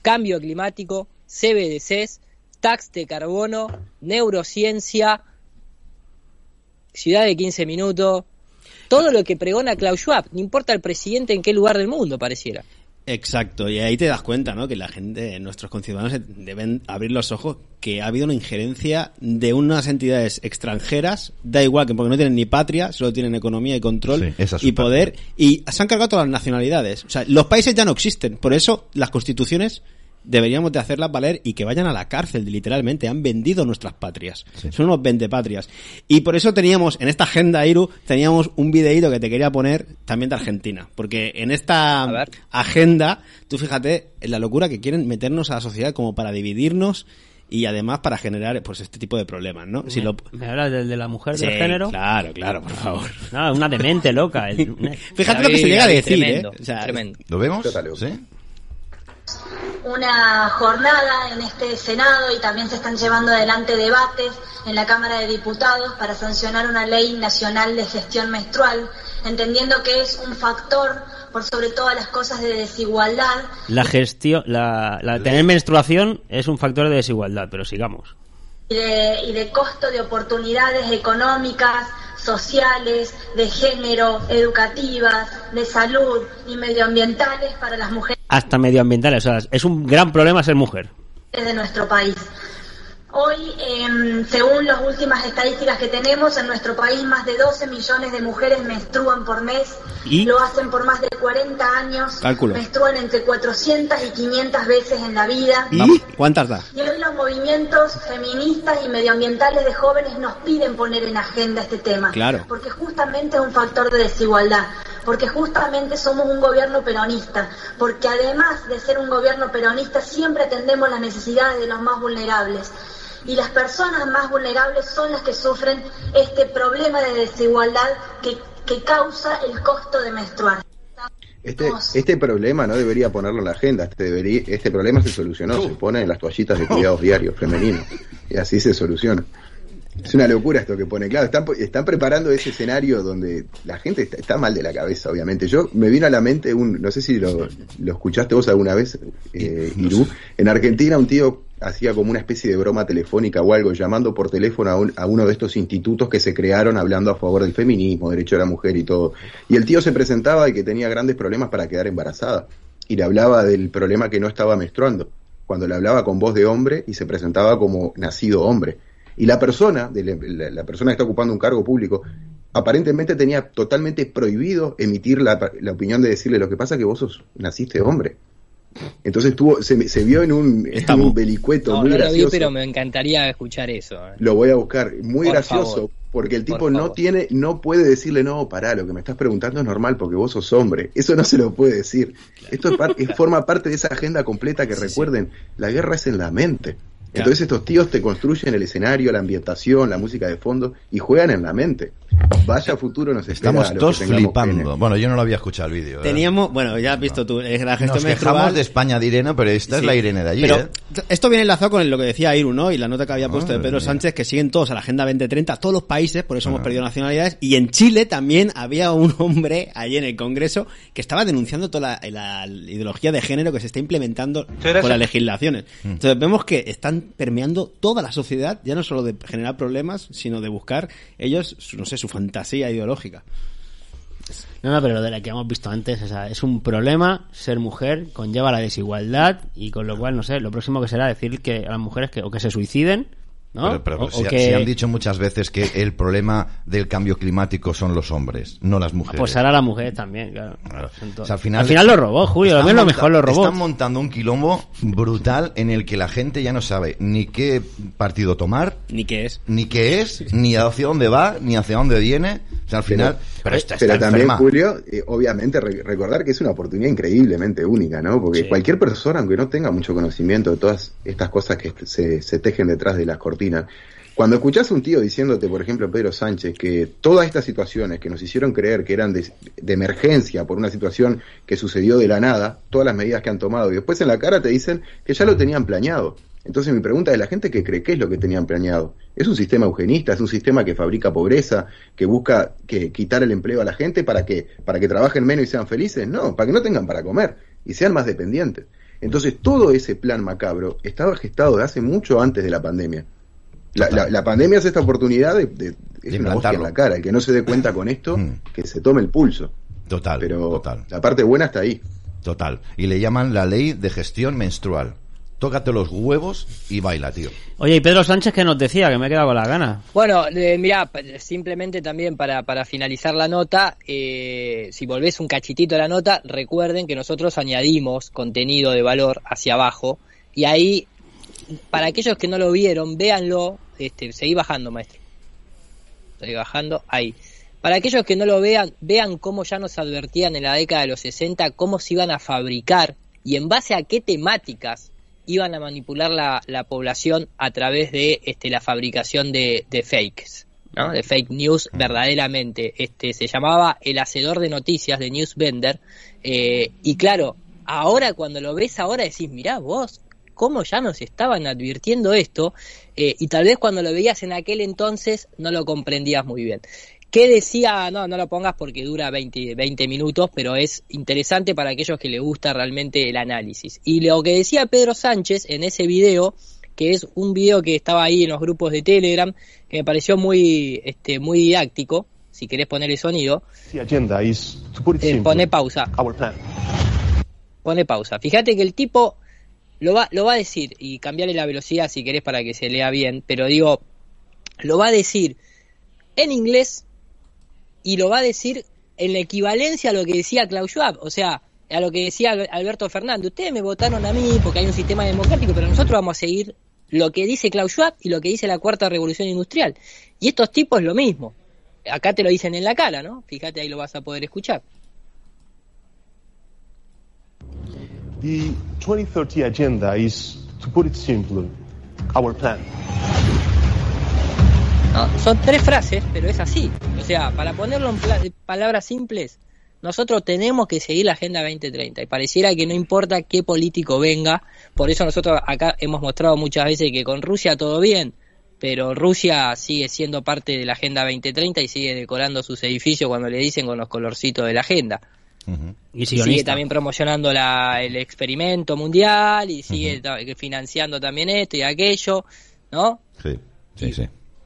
cambio climático, CBDCs, tax de carbono, neurociencia, ciudad de 15 minutos, todo lo que pregona Klaus Schwab, no importa el presidente en qué lugar del mundo pareciera. Exacto, y ahí te das cuenta, ¿no? Que la gente, nuestros conciudadanos deben abrir los ojos que ha habido una injerencia de unas entidades extranjeras, da igual que porque no tienen ni patria, solo tienen economía y control Sí, y poder, y se han cargado todas las nacionalidades. O sea, los países ya no existen, por eso las constituciones deberíamos de hacerlas valer y que vayan a la cárcel, literalmente. Han vendido nuestras patrias. Son unos vendepatrias. Y por eso teníamos, en esta agenda, Iru, teníamos un videíto que te quería poner también de Argentina. Porque en esta agenda, tú fíjate en la locura que quieren meternos a la sociedad como para dividirnos y además para generar pues este tipo de problemas, ¿no? Si lo... ¿Me hablas del de la mujer Sí, del género? Claro, claro, por favor. No, una demente loca. el- [laughs] Fíjate lo que se llega a decir, tremendo, ¿eh? O sea, tremendo. ¿Lo vemos? ¿Sí? Una jornada en este Senado y también se están llevando adelante debates en la Cámara de Diputados para sancionar una ley nacional de gestión menstrual, entendiendo que es un factor, por sobre todas las cosas, de desigualdad La gestión, la, la tener menstruación es un factor de desigualdad, pero sigamos. y de, y de costo de oportunidades económicas, sociales, de género, educativas, de salud y medioambientales para las mujeres. Hasta medioambientales, o sea, es un gran problema ser mujer. de nuestro país. Hoy, em, según las últimas estadísticas que tenemos, en nuestro país más de 12 millones de mujeres menstruan por mes, ¿Y? lo hacen por más de 40 años, Cálculo. menstruan entre 400 y 500 veces en la vida. Vamos, ¿Cuántas da? Y hoy los movimientos feministas y medioambientales de jóvenes nos piden poner en agenda este tema. Claro. Porque justamente es un factor de desigualdad. Porque justamente somos un gobierno peronista. Porque además de ser un gobierno peronista, siempre atendemos las necesidades de los más vulnerables. Y las personas más vulnerables son las que sufren este problema de desigualdad que, que causa el costo de menstruar. Este, este problema no debería ponerlo en la agenda. Este, debería, este problema se solucionó. Se pone en las toallitas de cuidados diarios femeninos. Y así se soluciona. Es una locura esto que pone. Claro, están, están preparando ese escenario donde la gente está, está, mal de la cabeza, obviamente. Yo me vino a la mente un, no sé si lo, lo escuchaste vos alguna vez, eh, Irú. En Argentina un tío hacía como una especie de broma telefónica o algo, llamando por teléfono a, un- a uno de estos institutos que se crearon hablando a favor del feminismo, derecho de la mujer y todo. Y el tío se presentaba y que tenía grandes problemas para quedar embarazada. Y le hablaba del problema que no estaba menstruando. Cuando le hablaba con voz de hombre y se presentaba como nacido hombre. Y la persona, de la, la- persona que está ocupando un cargo público, aparentemente tenía totalmente prohibido emitir la, la opinión de decirle lo que pasa que vos sos, naciste hombre. Entonces tuvo, se, se vio en un, en un vericueto No, muy no lo vi, gracioso. pero me encantaría escuchar eso. eh. Lo voy a buscar, muy Por gracioso, favor. porque el Por tipo no favor. tiene, no puede decirle, no, pará, lo que me estás preguntando es normal porque vos sos hombre. Eso no se lo puede decir. Esto es par- forma parte de esa agenda completa que recuerden, la guerra es en la mente. Entonces estos tíos te construyen el escenario, la ambientación, la música de fondo y juegan en la mente. Vaya futuro nos Estamos todos flipando. Bueno, yo no lo había escuchado el vídeo. ¿eh? Teníamos, bueno, ya has visto tú, es la gestión Nos quejamos de España de Irene, pero esta es la Irene de allí, Pero ¿eh? esto viene enlazado con lo que decía Iru, ¿no? Y la nota que había puesto de Pedro mía. Sánchez, que siguen todos a la Agenda 2030, todos los países, por eso Ah. hemos perdido nacionalidades. Y en Chile también había un hombre allí en el Congreso que estaba denunciando toda la, la ideología de género que se está implementando con las legislaciones. Mm. Entonces vemos que están permeando toda la sociedad, ya no solo de generar problemas, sino de buscar ellos, no sé, su fantasía ideológica. No, no, pero lo de la que hemos visto antes, es un problema ser mujer, conlleva la desigualdad y con lo cual, no sé, lo próximo que será decir que a las mujeres que o que se suiciden, ¿no? Pero, pero O- o si, que- si han dicho muchas veces que el problema del cambio climático son los hombres, no las mujeres. Pues ahora las mujeres también, claro. Claro. O sea, al final, lo robó, Julio, lo están menos lo monta- mejor lo robó. Están montando un quilombo brutal en el que la gente ya no sabe ni qué partido tomar, Ni qué es. ni qué es, ni hacia dónde va, ni hacia dónde viene. O sea, al final, pero, esta está Pero también. Julio, eh, obviamente re- recordar que es una oportunidad increíblemente única, ¿no? Porque Sí. cualquier persona, aunque no tenga mucho conocimiento de todas estas cosas que se, se tejen detrás de las cortinas, cuando escuchás a un tío diciéndote, por ejemplo, Pedro Sánchez, que todas estas situaciones que nos hicieron creer que eran de, de emergencia por una situación que sucedió de la nada, todas las medidas que han tomado, y después en la cara te dicen que ya lo tenían planeado. Entonces mi pregunta es, ¿la gente que cree qué es lo que tenían planeado? ¿Es un sistema eugenista? ¿Es un sistema que fabrica pobreza? ¿Que busca que quitar el empleo a la gente para que, para que trabajen menos y sean felices? No, para que no tengan para comer y sean más dependientes. Entonces todo ese plan macabro estaba gestado de hace mucho antes de la pandemia. La, la- la pandemia es esta oportunidad de, de- es una hostia en implantarlo. la cara. El que no se dé cuenta con esto, Mm. que se tome el pulso. Total, Pero total, la parte buena está ahí. total. Y le llaman la ley de gestión menstrual. Tócate los huevos y baila, tío. Oye, y Pedro Sánchez que nos decía, que me he quedado con las ganas. Bueno, eh, mira, simplemente también para, para finalizar la nota, eh, si volvés un cachitito a la nota, recuerden que nosotros añadimos contenido de valor hacia abajo y ahí, para aquellos que no lo vieron, véanlo, este, seguí bajando, maestro. Seguí bajando, ahí. Para aquellos que no lo vean, vean cómo ya nos advertían en la década de los 60 cómo se iban a fabricar y en base a qué temáticas iban a manipular la, la población a través de este, la fabricación de, de fakes, ¿no? de fake news verdaderamente. Este, se llamaba el hacedor de noticias de Newsvender eh, y claro, ahora cuando lo ves ahora decís, mirá vos, cómo ya nos estaban advirtiendo esto eh, y tal vez cuando lo veías en aquel entonces no lo comprendías muy bien. ¿Qué decía? No, no lo pongas porque dura 20, 20 minutos, pero es interesante para aquellos que les gusta realmente el análisis. Y lo que decía Pedro Sánchez en ese video, que es un video que estaba ahí en los grupos de Telegram, que me pareció muy, este, muy didáctico, si querés poner el sonido, agenda is, to put it eh, pone pausa. our plan. pone pausa. Fíjate que el tipo lo va, lo va a decir y cambiarle la velocidad si querés para que se lea bien, pero digo, lo va a decir en inglés y lo va a decir en la equivalencia a lo que decía Klaus Schwab, o sea, a lo que decía Al- Alberto Fernández. Ustedes me votaron a mí porque hay un sistema democrático, pero nosotros vamos a seguir lo que dice Klaus Schwab y lo que dice la cuarta revolución industrial. Y estos tipos lo mismo. Acá te lo dicen en la cara, ¿no? Fíjate, ahí lo vas a poder escuchar. The 2030 agenda is, to put it simply, our plan. Son tres frases, pero es así. O sea, para ponerlo en palabras simples, nosotros tenemos que seguir la Agenda 2030 y pareciera que no importa qué político venga, por eso nosotros acá hemos mostrado muchas veces que con Rusia todo bien, pero Rusia sigue siendo parte de la Agenda 2030 y sigue decorando sus edificios cuando le dicen con los colorcitos de la agenda. Y sigue también promocionando la, el experimento mundial y sigue financiando también esto y aquello, ¿no? Sí, sí, sí.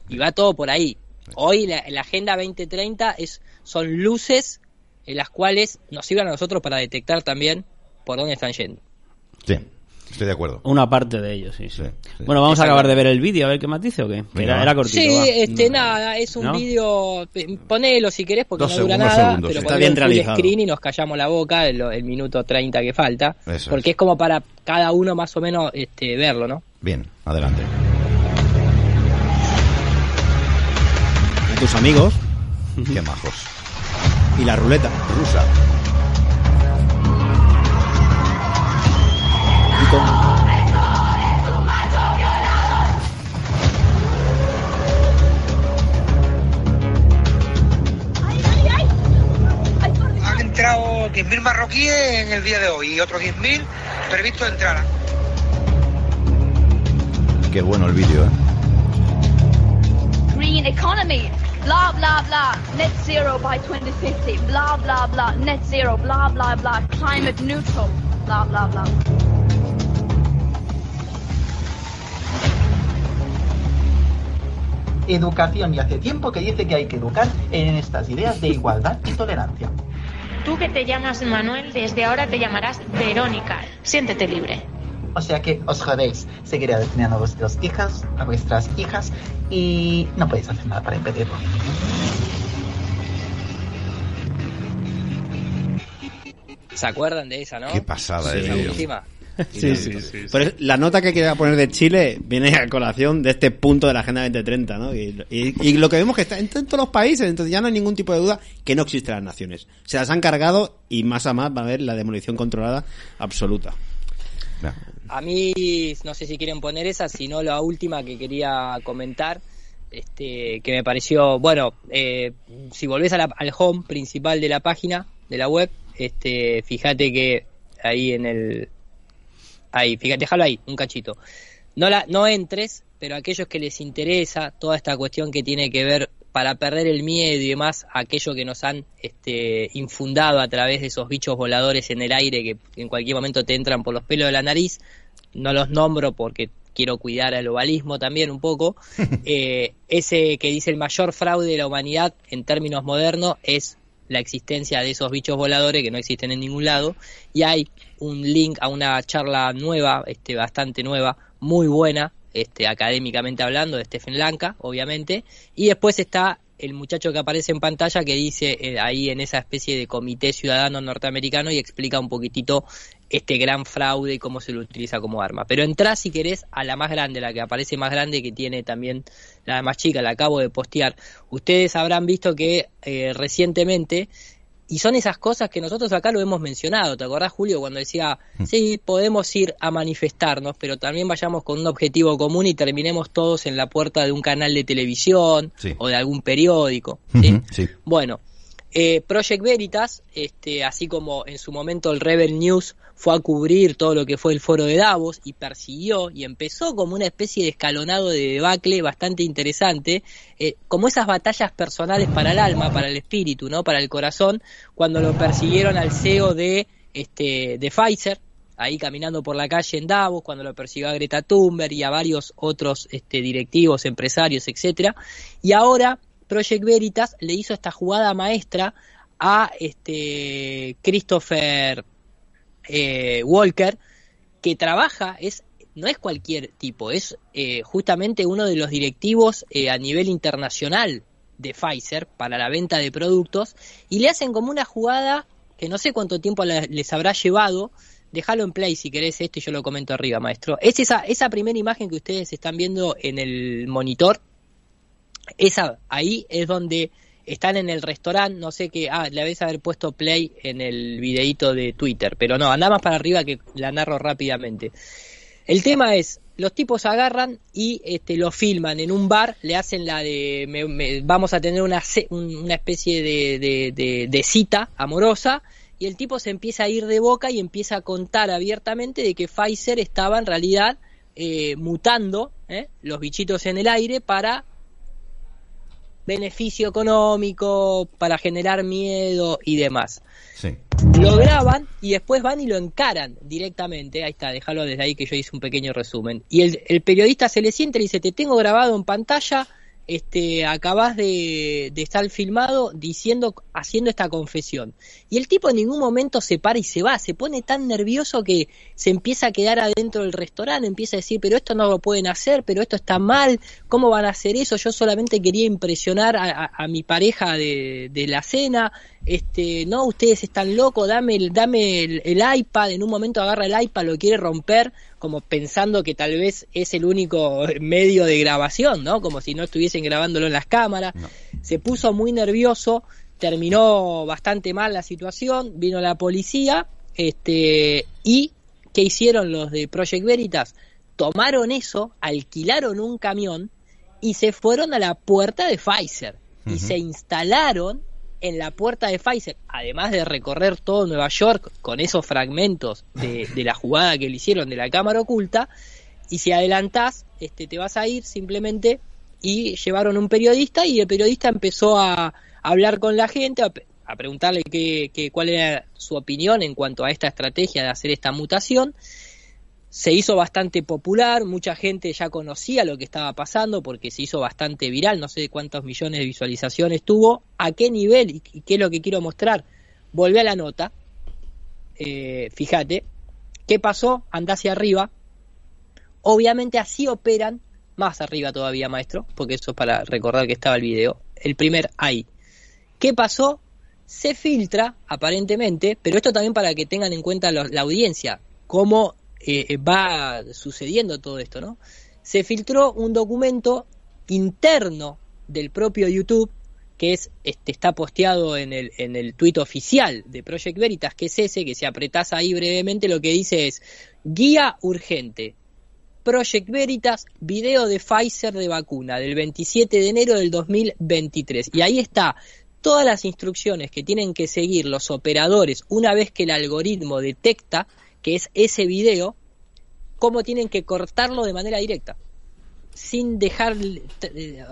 Y va todo por ahí. Hoy la, la, Agenda 2030 es, son luces en las cuales nos sirven a nosotros para detectar también por dónde están yendo. Sí. Estoy de acuerdo. Una parte de ellos, sí. sí. Bueno, vamos a acabar de ver el vídeo, a ver qué más dice o qué. Era, era, cortito. Sí, este, nada, es un vídeo. Ponelo si querés porque no dura nada, pero está bien realizado. screen y nos callamos la boca el, minuto 30 que falta. porque es. como para cada uno más o menos este, verlo, ¿no? Bien, adelante. tus amigos. Qué majos. [laughs] Y la ruleta. Rusa. Entrado 10.000 marroquíes en el día de hoy y otros 10.000 previstos entrar. Qué bueno el vídeo, ¿eh? Green economy, blah blah blah, net zero by 2050, blah blah blah, net zero, blah blah blah, climate neutral, blah blah blah. educación y hace tiempo que dice que hay que educar en estas ideas de igualdad y tolerancia. Tú que te llamas Manuel, desde ahora te llamarás Verónica. Siéntete libre. O sea que os jodéis, seguiré adoctrinando a vuestros hijas, a vuestras hijas, y no podéis hacer nada para impedirlo. ¿Se acuerdan de esa, no? Qué pasada sí. la última. [laughs] Sí, sí, sí, Pero la nota que quería poner de Chile viene a colación de este punto de la Agenda 2030, ¿no? Y, lo que vemos que está en, todos los países, entonces ya no hay ningún tipo de duda que no existen las naciones. Se las han cargado y más a más va a haber la demolición controlada absoluta. A mí, no sé si quieren poner esa, sino la última que quería comentar, este, que me pareció, bueno, eh, si volvés al home principal de la página, de la web, este, fíjate que ahí en el, ahí, fíjate, déjalo ahí, un cachito. No, la, no entres, pero a aquellos que les interesa toda esta cuestión que tiene que ver para perder el miedo y demás, aquello que nos han este, infundado a través de esos bichos voladores en el aire que en cualquier momento te entran por los pelos de la nariz, no los nombro porque quiero cuidar al ovalismo también un poco, [laughs] eh, ese que dice el mayor fraude de la humanidad en términos modernos es la existencia de esos bichos voladores que no existen en ningún lado y hay un link a una charla nueva, este, bastante nueva, muy buena, este, académicamente hablando, de Stephen Lanka, obviamente, y después está el muchacho que aparece en pantalla que dice eh, ahí en esa especie de comité ciudadano norteamericano y explica un poquitito este gran fraude y cómo se lo utiliza como arma. Pero entra si querés a la más grande, la que aparece más grande, que tiene también la más chica, la acabo de postear. Ustedes habrán visto que eh, recientemente y son esas cosas que nosotros acá lo hemos mencionado. ¿Te acordás, Julio, cuando decía, mm. sí, podemos ir a manifestarnos, pero también vayamos con un objetivo común y terminemos todos en la puerta de un canal de televisión o de algún periódico? ¿sí? Bueno, eh, Project Veritas, este, así como en su momento el Rebel News fue a cubrir todo lo que fue el foro de Davos y persiguió y empezó como una especie de escalonado de debacle bastante interesante, eh, como esas batallas personales para el alma, para el espíritu, ¿no? para el corazón, cuando lo persiguieron al CEO de, este, de Pfizer, ahí caminando por la calle en Davos, cuando lo persiguió a Greta Thunberg y a varios otros este, directivos, empresarios, etcétera, y ahora Project Veritas le hizo esta jugada maestra a este Christopher eh, Walker, que trabaja, es, no es cualquier tipo, es eh, justamente uno de los directivos eh, a nivel internacional de Pfizer para la venta de productos, y le hacen como una jugada que no sé cuánto tiempo les habrá llevado, déjalo en play si querés esto yo lo comento arriba, maestro. Es esa, esa primera imagen que ustedes están viendo en el monitor, esa ahí es donde están en el restaurante, no sé qué, ah, le habéis haber puesto play en el videito de Twitter, pero no, anda más para arriba que la narro rápidamente. El tema es, los tipos agarran y este, lo filman en un bar, le hacen la de, vamos a tener una, una especie de, de, cita amorosa, y el tipo se empieza a ir de boca y empieza a contar abiertamente de que Pfizer estaba en realidad eh, mutando eh, los bichitos en el aire para beneficio económico, para generar miedo y demás. lo graban y después van y lo encaran directamente. Ahí está, déjalo desde ahí que yo hice un pequeño resumen. Y el, el periodista se le siente y le dice, te tengo grabado en pantalla este, acabas de, estar filmado diciendo, haciendo esta confesión. Y el tipo en ningún momento se para y se va, se pone tan nervioso que se empieza a quedar adentro del restaurante, empieza a decir, pero esto no lo pueden hacer, pero esto está mal, ¿cómo van a hacer eso? Yo solamente quería impresionar a, mi pareja de, la cena, este, no, ustedes están locos, dame, el, dame el, el iPad, en un momento agarra el iPad, lo quiere romper, como pensando que tal vez es el único [laughs] medio de grabación, ¿no? Como si no estuviesen grabándolo en las cámaras. No. Se puso muy nervioso, terminó bastante mal la situación, vino la policía, este, y ¿qué hicieron los de Project Veritas? Tomaron eso, alquilaron un camión y se fueron a la puerta de Pfizer uh -huh. y se instalaron en la puerta de Pfizer, además de recorrer todo Nueva York con esos fragmentos de, de, la jugada que le hicieron de la cámara oculta, y si adelantás, este, te vas a ir simplemente y llevaron un periodista y el periodista empezó a, hablar con la gente, a, a preguntarle qué, qué, cuál era su opinión en cuanto a esta estrategia de hacer esta mutación. Se hizo bastante popular, mucha gente ya conocía lo que estaba pasando porque se hizo bastante viral, no sé cuántos millones de visualizaciones tuvo, a qué nivel y, qué es lo que quiero mostrar. Volvé a la nota, eh, fíjate, ¿qué pasó? Anda hacia arriba. Obviamente así operan, más arriba todavía, maestro, porque eso es para recordar que estaba el video. El primer ahí. ¿Qué pasó? Se filtra, aparentemente, pero esto también para que tengan en cuenta la audiencia, cómo eh, va sucediendo todo esto, ¿no? Se filtró un documento interno del propio YouTube que es este está posteado en el en el tuit oficial de Project Veritas, que es ese que si apretás ahí brevemente lo que dice es guía urgente. Project Veritas, video de Pfizer de vacuna del 27 de enero del 2023. Y ahí está todas las instrucciones que tienen que seguir los operadores una vez que el algoritmo detecta que es ese video, cómo tienen que cortarlo de manera directa. Sin dejar,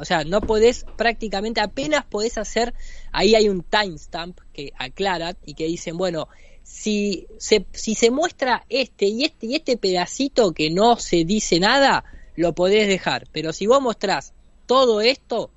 o sea, no podés prácticamente, apenas podés hacer, ahí hay un timestamp que aclara y que dicen, bueno, si se, si se muestra este y este y este pedacito que no se dice nada, lo podés dejar. Pero si vos mostrás todo esto,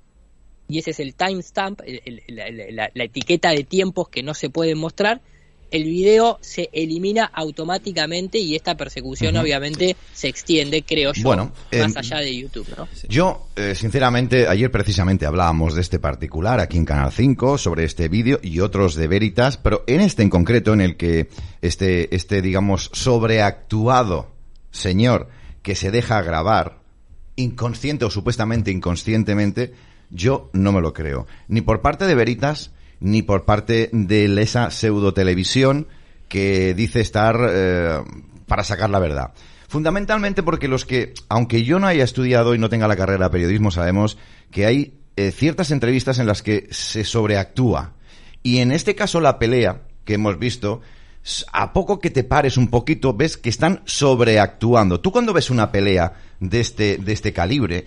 y ese es el timestamp, la, la, la etiqueta de tiempos que no se pueden mostrar, el video se elimina automáticamente y esta persecución uh -huh. obviamente se extiende, creo yo, bueno, más eh, allá de YouTube. ¿no? Yo, eh, sinceramente, ayer precisamente hablábamos de este particular aquí en Canal 5, sobre este vídeo y otros de Veritas, pero en este en concreto, en el que este, este digamos, sobreactuado señor que se deja grabar, inconsciente o supuestamente inconscientemente, yo no me lo creo. Ni por parte de Veritas, ni por parte de esa pseudo televisión que dice estar eh, para sacar la verdad. Fundamentalmente porque los que, aunque yo no haya estudiado y no tenga la carrera de periodismo, sabemos que hay eh, ciertas entrevistas en las que se sobreactúa. Y en este caso la pelea que hemos visto, a poco que te pares un poquito, ves que están sobreactuando. Tú cuando ves una pelea de este, de este calibre,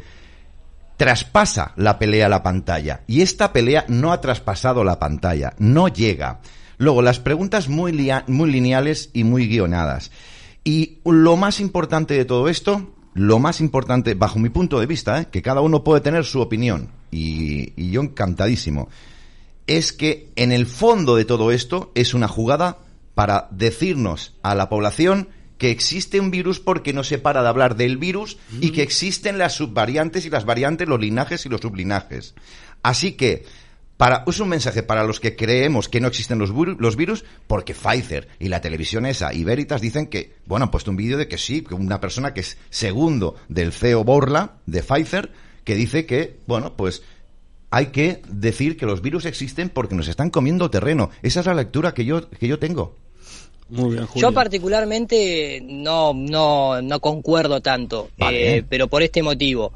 traspasa la pelea a la pantalla. Y esta pelea no ha traspasado la pantalla, no llega. Luego, las preguntas muy, muy lineales y muy guionadas. Y lo más importante de todo esto, lo más importante, bajo mi punto de vista, ¿eh? que cada uno puede tener su opinión, y, y yo encantadísimo, es que en el fondo de todo esto es una jugada para decirnos a la población que existe un virus porque no se para de hablar del virus mm. y que existen las subvariantes y las variantes, los linajes y los sublinajes. Así que, para, es un mensaje para los que creemos que no existen los, los virus, porque Pfizer y la televisión esa y Veritas dicen que, bueno, han puesto un vídeo de que sí, que una persona que es segundo del CEO Borla de Pfizer, que dice que, bueno, pues hay que decir que los virus existen porque nos están comiendo terreno. Esa es la lectura que yo, que yo tengo. Muy bien, Julio. Yo particularmente no, no, no concuerdo tanto, vale. eh, pero por este motivo.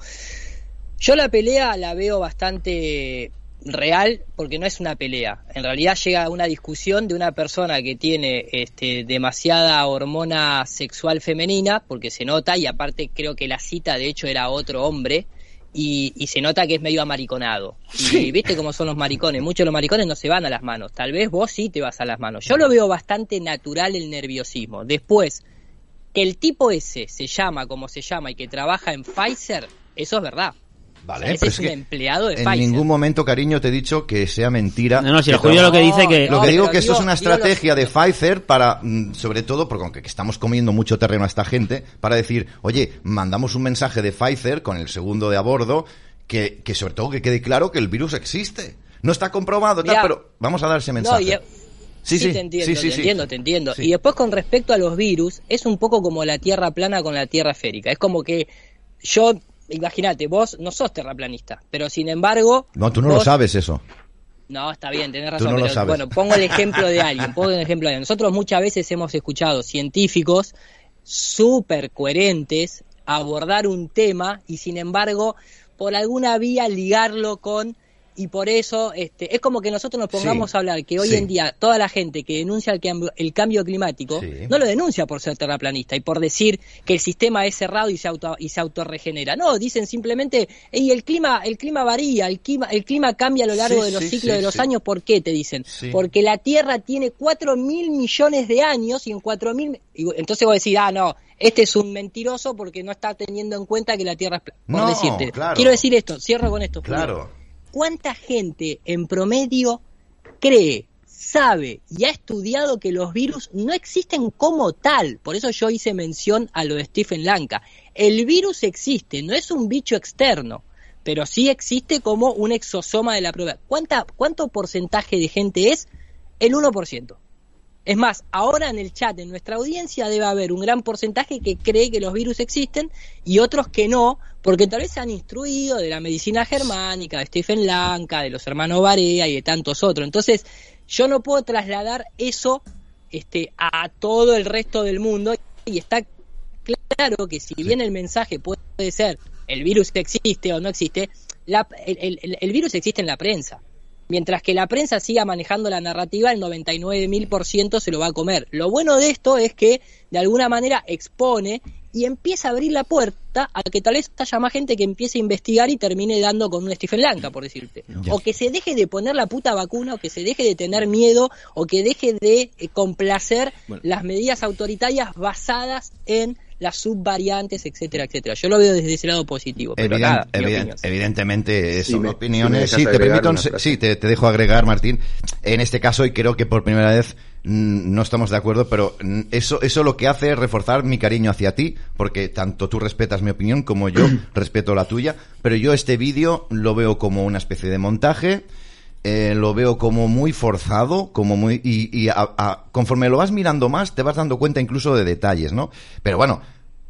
Yo la pelea la veo bastante real porque no es una pelea. En realidad llega a una discusión de una persona que tiene este, demasiada hormona sexual femenina, porque se nota, y aparte creo que la cita de hecho era otro hombre, y, y se nota que es medio amariconado. Y viste cómo son los maricones, muchos de los maricones no se van a las manos, tal vez vos sí te vas a las manos. Yo lo veo bastante natural el nerviosismo. Después, que el tipo ese se llama como se llama y que trabaja en Pfizer, eso es verdad. Vale, O sea, ese pero es es un que empleado de En Pfizer. ningún momento, cariño, te he dicho que sea mentira. No, no, si el tra- lo que dice que- Lo No, que digo que esto digo- es una estrategia de Pfizer para, mm, sobre todo, porque aunque estamos comiendo mucho terreno a esta gente, para decir, oye, mandamos un mensaje de Pfizer con el segundo de a bordo, que, que sobre todo que quede claro que el virus existe. No está comprobado, tal, pero vamos a dar ese No, mensaje. y- Sí, sí, te entiendo, sí, sí, te sí. entiendo, te entiendo. Sí. Y después con respecto a los virus, es un poco como la Tierra plana con la Tierra esférica. Es como que yo, imagínate, vos no sos terraplanista, pero sin embargo... No, tú no lo sabes eso. No, está bien, tenés Tú razón. no lo pero, sabes. Bueno, pongo el ejemplo de alguien, pongo el ejemplo de alguien. Nosotros muchas veces hemos escuchado científicos súper coherentes abordar un tema y sin embargo por alguna vía ligarlo con y por eso este, es como que nosotros nos pongamos Sí, a hablar que hoy sí. en día toda la gente que denuncia el cambio, el cambio climático Sí. no lo denuncia por ser terraplanista y por decir que el sistema es cerrado y se auto y se autorregenera. No, dicen simplemente, y el clima, el clima varía, el clima, el clima cambia a lo largo de los ciclos de los años. ¿Por qué te dicen? Porque la Tierra tiene cuatro mil millones de años y en cuatro mil y entonces vos decís, ah, no, este es un mentiroso porque no está teniendo en cuenta que la Tierra es plana. No, decirte. claro. Quiero decir esto, cierro con esto. Julio. ¿Cuánta gente en promedio cree, sabe y ha estudiado que los virus no existen como tal? Por eso yo hice mención a lo de Stephen Lanka. El virus existe, no es un bicho externo, pero sí existe como un exosoma de la prueba. ¿Cuánta, ¿Cuánto porcentaje de gente es? El 1%. Es más, ahora en el chat, en nuestra audiencia, debe haber un gran porcentaje que cree que los virus existen y otros que no, porque tal vez se han instruido de la medicina germánica, de Stephen Lanka, de los hermanos Barea y de tantos otros. Entonces, yo no puedo trasladar eso este, a todo el resto del mundo y está claro que si bien el mensaje puede ser el virus existe o no existe, la- el, el- el virus existe en la prensa. Mientras que la prensa siga manejando la narrativa, el 99.000% se lo va a comer. Lo bueno de esto es que de alguna manera expone y empieza a abrir la puerta a que tal vez haya más gente que empiece a investigar y termine dando con un Stephen Lanka, por decirte. Ya. O que se deje de poner la puta vacuna, o que se deje de tener miedo, o que deje de eh, complacer Bueno. las medidas autoritarias basadas en las subvariantes, etcétera, etcétera. Yo lo veo desde ese lado positivo. Pero Evident- nada, mi evident- opinión. evidentemente Sí, son opiniones. Sí, te permito, un sí, te, te dejo agregar, Martín. En este caso, y creo que por primera vez no estamos de acuerdo, pero eso, eso lo que hace es reforzar mi cariño hacia ti, porque tanto tú respetas mi opinión como yo [clears throat] respeto la tuya. Pero yo este vídeo lo veo como una especie de montaje. Eh, lo veo como muy forzado, como muy y, y a- a- conforme lo vas mirando más te vas dando cuenta incluso de detalles, ¿no? Pero bueno,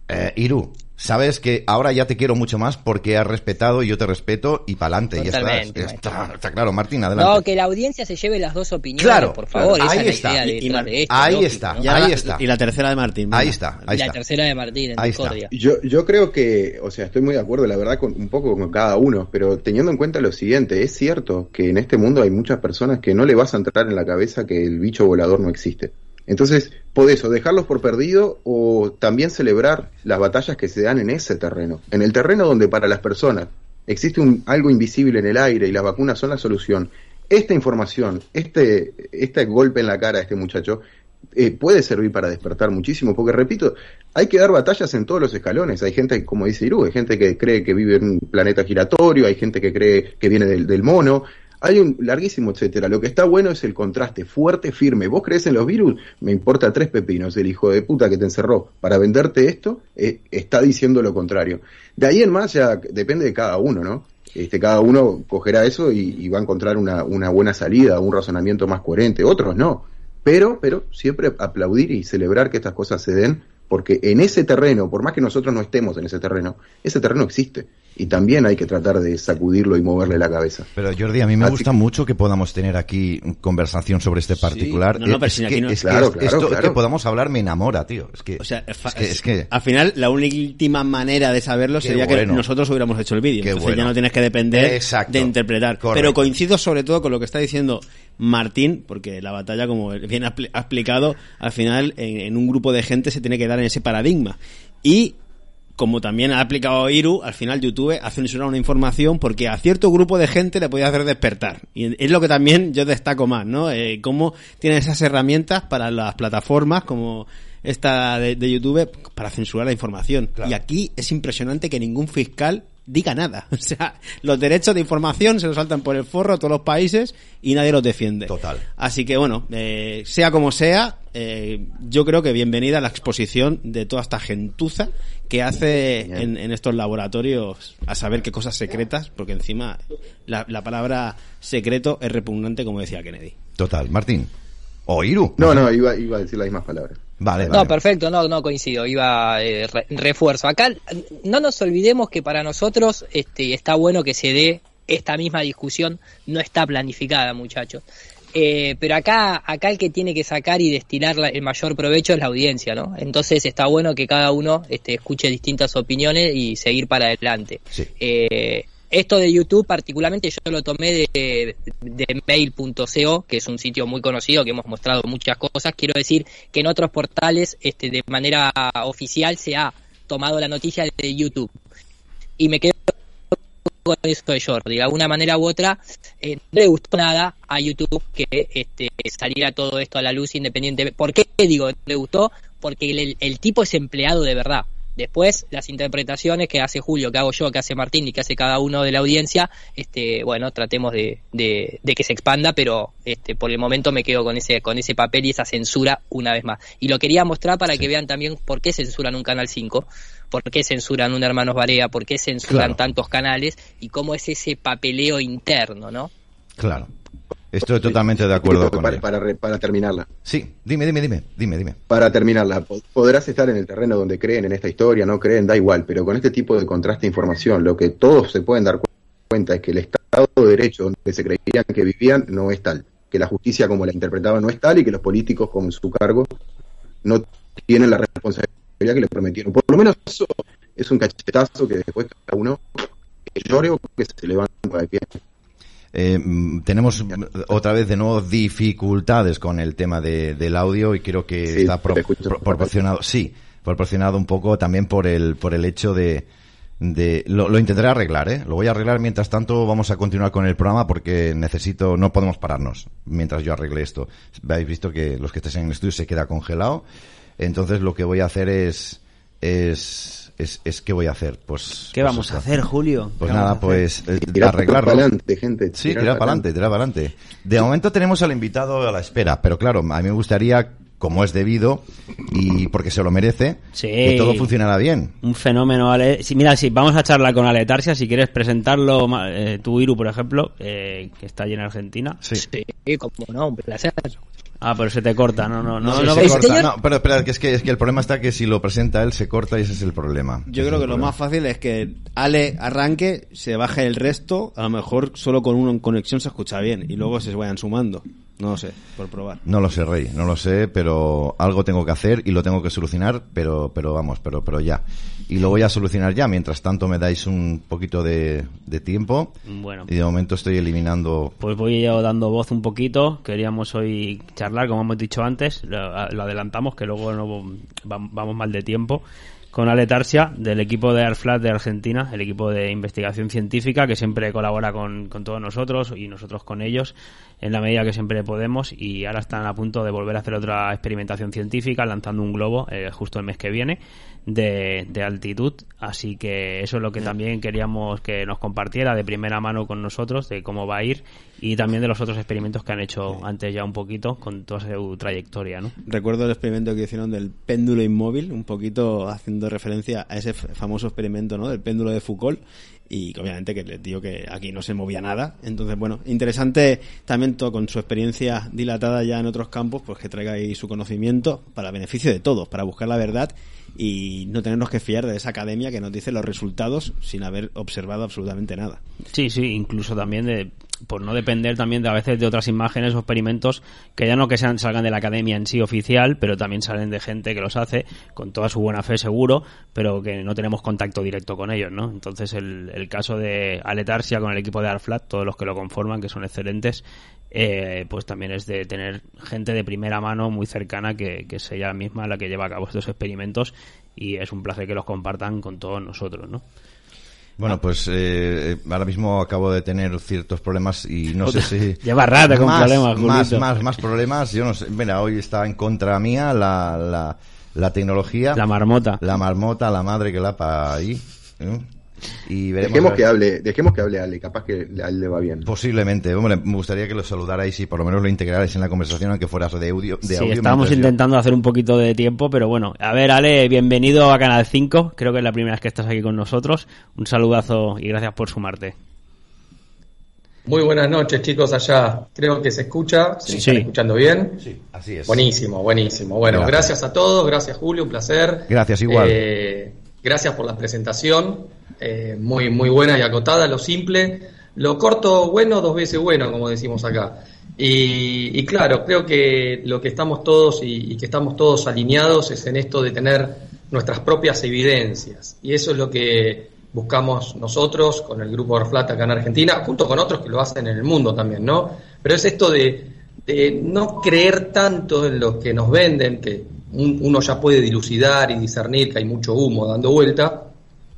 eh, Iru, sabes que ahora ya te quiero mucho más porque has respetado y yo te respeto y pa'lante. Y está, está, está claro, Martín, adelante. No, que la audiencia se lleve las dos opiniones, Claro, por favor. claro, esa ahí es está. la idea Y- y de esto, ahí lógico, está, ¿no? Ya ahí la- está. Y la tercera de Martín. Ahí está, ahí y la está. tercera de Martín en Ahí está. Discordia. Yo, yo creo que, o sea, estoy muy de acuerdo, la verdad, con un poco con cada uno, pero teniendo en cuenta lo siguiente, es cierto que en este mundo hay muchas personas que no le vas a entrar en la cabeza que el bicho volador no existe. Entonces, podés o dejarlos por perdido o también celebrar las batallas que se dan en ese terreno. En el terreno donde para las personas existe un, algo invisible en el aire y las vacunas son la solución. Esta información, este, este golpe en la cara a este muchacho, eh, puede servir para despertar muchísimo, porque repito, hay que dar batallas en todos los escalones. Hay gente, como dice Iru, hay gente que cree que vive en un planeta giratorio, hay gente que cree que viene del mono, hay un larguísimo etcétera. Lo que está bueno es el contraste fuerte, firme. ¿Vos crees en los virus? Me importa tres pepinos. El hijo de puta que te encerró para venderte esto eh, está diciendo lo contrario. De ahí en más ya depende de cada uno, ¿no? Este, cada uno cogerá eso y, va a encontrar una, una buena salida, un razonamiento más coherente. Otros no. Pero, pero siempre aplaudir y celebrar que estas cosas se den, porque en ese terreno, por más que nosotros no estemos en ese terreno, ese terreno existe. Y también hay que tratar de sacudirlo y moverle la cabeza. Pero Jordi, a mí me Así gusta mucho que podamos tener aquí conversación sobre este particular. no, no, pero es si que, aquí no- es que Claro, es- claro, esto claro. que podamos hablar me enamora, tío. Es que, O sea, es que, es que- al final la última manera de saberlo Qué sería bueno. que nosotros hubiéramos hecho el vídeo. Entonces bueno. ya no tienes que depender Exacto. de interpretar. Correcto. Pero coincido sobre todo con lo que está diciendo Martín, porque la batalla, como bien ha explicado, al final en, en un grupo de gente se tiene que dar en ese paradigma. Y como también ha aplicado Iru, al final YouTube ha censurado una información porque a cierto grupo de gente le podía hacer despertar. Y es lo que también yo destaco más, ¿no? Eh, cómo tienen esas herramientas para las plataformas como esta de, de YouTube para censurar la información. Y aquí es impresionante que ningún fiscal diga nada. [laughs] O sea, los derechos de información se los saltan por el forro a todos los países y nadie los defiende. Total. Así que bueno, eh, sea como sea, eh, yo creo que bienvenida a la exposición de toda esta gentuza que hace en, en estos laboratorios a saber qué cosas secretas, porque encima la, la palabra secreto es repugnante, como decía Kennedy. Total. Martín. O Iru. No, no, iba, iba a decir las mismas palabras. Vale, No, perfecto, no, no coincido, iba eh, re- refuerzo. Acá no nos olvidemos que para nosotros este, está bueno que se dé esta misma discusión, no está planificada, muchachos. Eh, pero acá, acá el que tiene que sacar y destilar la- el mayor provecho es la audiencia, ¿no? Entonces está bueno que cada uno este, escuche distintas opiniones y seguir para adelante. Eh, esto de YouTube particularmente yo lo tomé de, de mail.co, que es un sitio muy conocido que hemos mostrado muchas cosas. Quiero decir que en otros portales este, de manera oficial se ha tomado la noticia de YouTube. Y me quedo con eso de Jordi. De alguna manera u otra, eh, no le gustó nada a YouTube que este, saliera todo esto a la luz independiente. ¿Por qué digo no le gustó? Porque el, el tipo es empleado de verdad. Después, las interpretaciones que hace Julio, que hago yo, que hace Martín y que hace cada uno de la audiencia, este, bueno, tratemos de, de, de que se expanda, pero este, por el momento me quedo con ese, con ese papel y esa censura una vez más. Y lo quería mostrar para que vean también por qué censuran un Canal 5, por qué censuran un Hermanos Barea, por qué censuran Claro. tantos canales y cómo es ese papeleo interno, ¿no? Claro. Estoy totalmente de acuerdo con para, él. para, terminarla. Sí, dime, dime, dime, dime, dime. Para terminarla, po- podrás estar en el terreno donde creen en esta historia, no creen, da igual, pero con este tipo de contraste de información, lo que todos se pueden dar cu- cuenta es que el Estado de Derecho donde se creían que vivían no es tal, que la justicia como la interpretaban no es tal y que los políticos con su cargo no tienen la responsabilidad que le prometieron. Por lo menos eso es un cachetazo que después cada uno que llore o que se levante de pie. Eh, mm, tenemos otra vez de nuevo dificultades con el tema de, del audio y creo que Sí, está pro- proporcionado, sí, proporcionado un poco también por el, por el hecho de, de lo, lo intentaré arreglar, ¿eh? Lo voy a arreglar mientras tanto vamos a continuar con el programa porque necesito, no podemos pararnos mientras yo arregle esto. Habéis visto que los que estéis en el estudio se queda congelado, entonces lo que voy a hacer es, es, es, es ¿qué voy a hacer? Pues, ¿Qué pues vamos esto. a hacer, Julio? Pues ¿Qué nada, vamos pues eh, Tirar arreglarlo. para adelante, gente. Sí, tirar para adelante, tirar para adelante. De momento tenemos al invitado a la espera, pero claro, a mí me gustaría, como es debido y porque se lo merece, Sí. que todo funcionara bien. Un fenómeno, Ale. Sí, mira, sí, vamos a charlar con Ale Tarsia. Si quieres presentarlo, eh, tú, Iru, por ejemplo, eh, que está allí en Argentina. Sí. como no, un placer. Ah, pero se te corta, no, no, no. Sí, no se corta. No, pero espera, que es que, es que el problema está que si lo presenta él se corta y ese es el problema. Yo Ese creo que lo más fácil es que Ale arranque, se baje el resto, a lo mejor solo con uno en conexión se escucha bien y luego se vayan sumando. No lo sé, por probar. No lo sé, Rey, no lo sé, pero algo tengo que hacer y lo tengo que solucionar, pero, pero vamos, pero, pero ya. Y lo voy a solucionar ya, mientras tanto me dais un poquito de, de tiempo. Bueno. Y de momento estoy eliminando Pues voy yo dando voz un poquito. Queríamos hoy charlar, como hemos dicho antes, lo, lo adelantamos, que luego no va- vamos mal de tiempo, con Ale Tarsia, del equipo de AirFlat de Argentina, el equipo de investigación científica, que siempre colabora con, con todos nosotros y nosotros con ellos en la medida que siempre podemos y ahora están a punto de volver a hacer otra experimentación científica lanzando un globo eh, justo el mes que viene de, de altitud así que eso es lo que también queríamos que nos compartiera de primera mano con nosotros de cómo va a ir y también de los otros experimentos que han hecho antes ya un poquito con toda su trayectoria ¿no? Recuerdo el experimento que hicieron del péndulo inmóvil, un poquito haciendo referencia a ese famoso experimento, ¿no? Del péndulo de Foucault y obviamente que les digo que aquí no se movía nada. Entonces, bueno, interesante también todo con su experiencia dilatada ya en otros campos, pues que traiga ahí su conocimiento para beneficio de todos, para buscar la verdad y no tenernos que fiar de esa academia que nos dice los resultados sin haber observado absolutamente nada. Sí, sí, incluso también de por no depender también de a veces de otras imágenes o experimentos que ya no que sean salgan de la academia en sí oficial, pero también salen de gente que los hace con toda su buena fe seguro, pero que no tenemos contacto directo con ellos, ¿no? Entonces el, el caso de Aletarsia con el equipo de Arflat, todos los que lo conforman, que son excelentes, eh, pues también es de tener gente de primera mano muy cercana que, que es ella misma la que lleva a cabo estos experimentos y es un placer que los compartan con todos nosotros, ¿no? Bueno, pues eh, ahora mismo acabo de tener ciertos problemas y no sé si... [laughs] Lleva rato con más, problemas, más, Julito. más, más problemas. Yo no sé. Mira, hoy está en contra mía la, la, la tecnología. La marmota. La marmota, la madre que la pa ahí. ¿eh? Y veremos Dejemos que hable, dejemos que hable Ale, capaz que a él le va bien. Posiblemente. Hombre, me gustaría que lo saludarais y por lo menos lo integrarais en la conversación, aunque fueras de audio. De Sí, audio estábamos yo- intentando hacer un poquito de tiempo, pero bueno. A ver, Ale, bienvenido a Canal 5. Creo que es la primera vez que estás aquí con nosotros. Un saludazo y gracias por sumarte. Muy buenas noches, chicos, allá. Creo que se escucha. ¿Se Sí. están escuchando bien? Sí, así es. Buenísimo, buenísimo. Bueno, Gracias. gracias, a todos. Gracias, Julio. Un placer. Gracias, igual. Eh, gracias por la presentación. Eh, muy, muy buena y acotada. Lo simple. Lo corto, bueno, dos veces bueno, como decimos acá. Y, claro, creo que lo que estamos todos y, que estamos todos alineados es en esto de tener nuestras propias evidencias. Y eso es lo que buscamos nosotros con el grupo Orflat acá en Argentina, junto con otros que lo hacen en el mundo también, ¿no? Pero es esto de, no creer tanto en lo que nos venden, que un- uno ya puede dilucidar y discernir que hay mucho humo dando vuelta,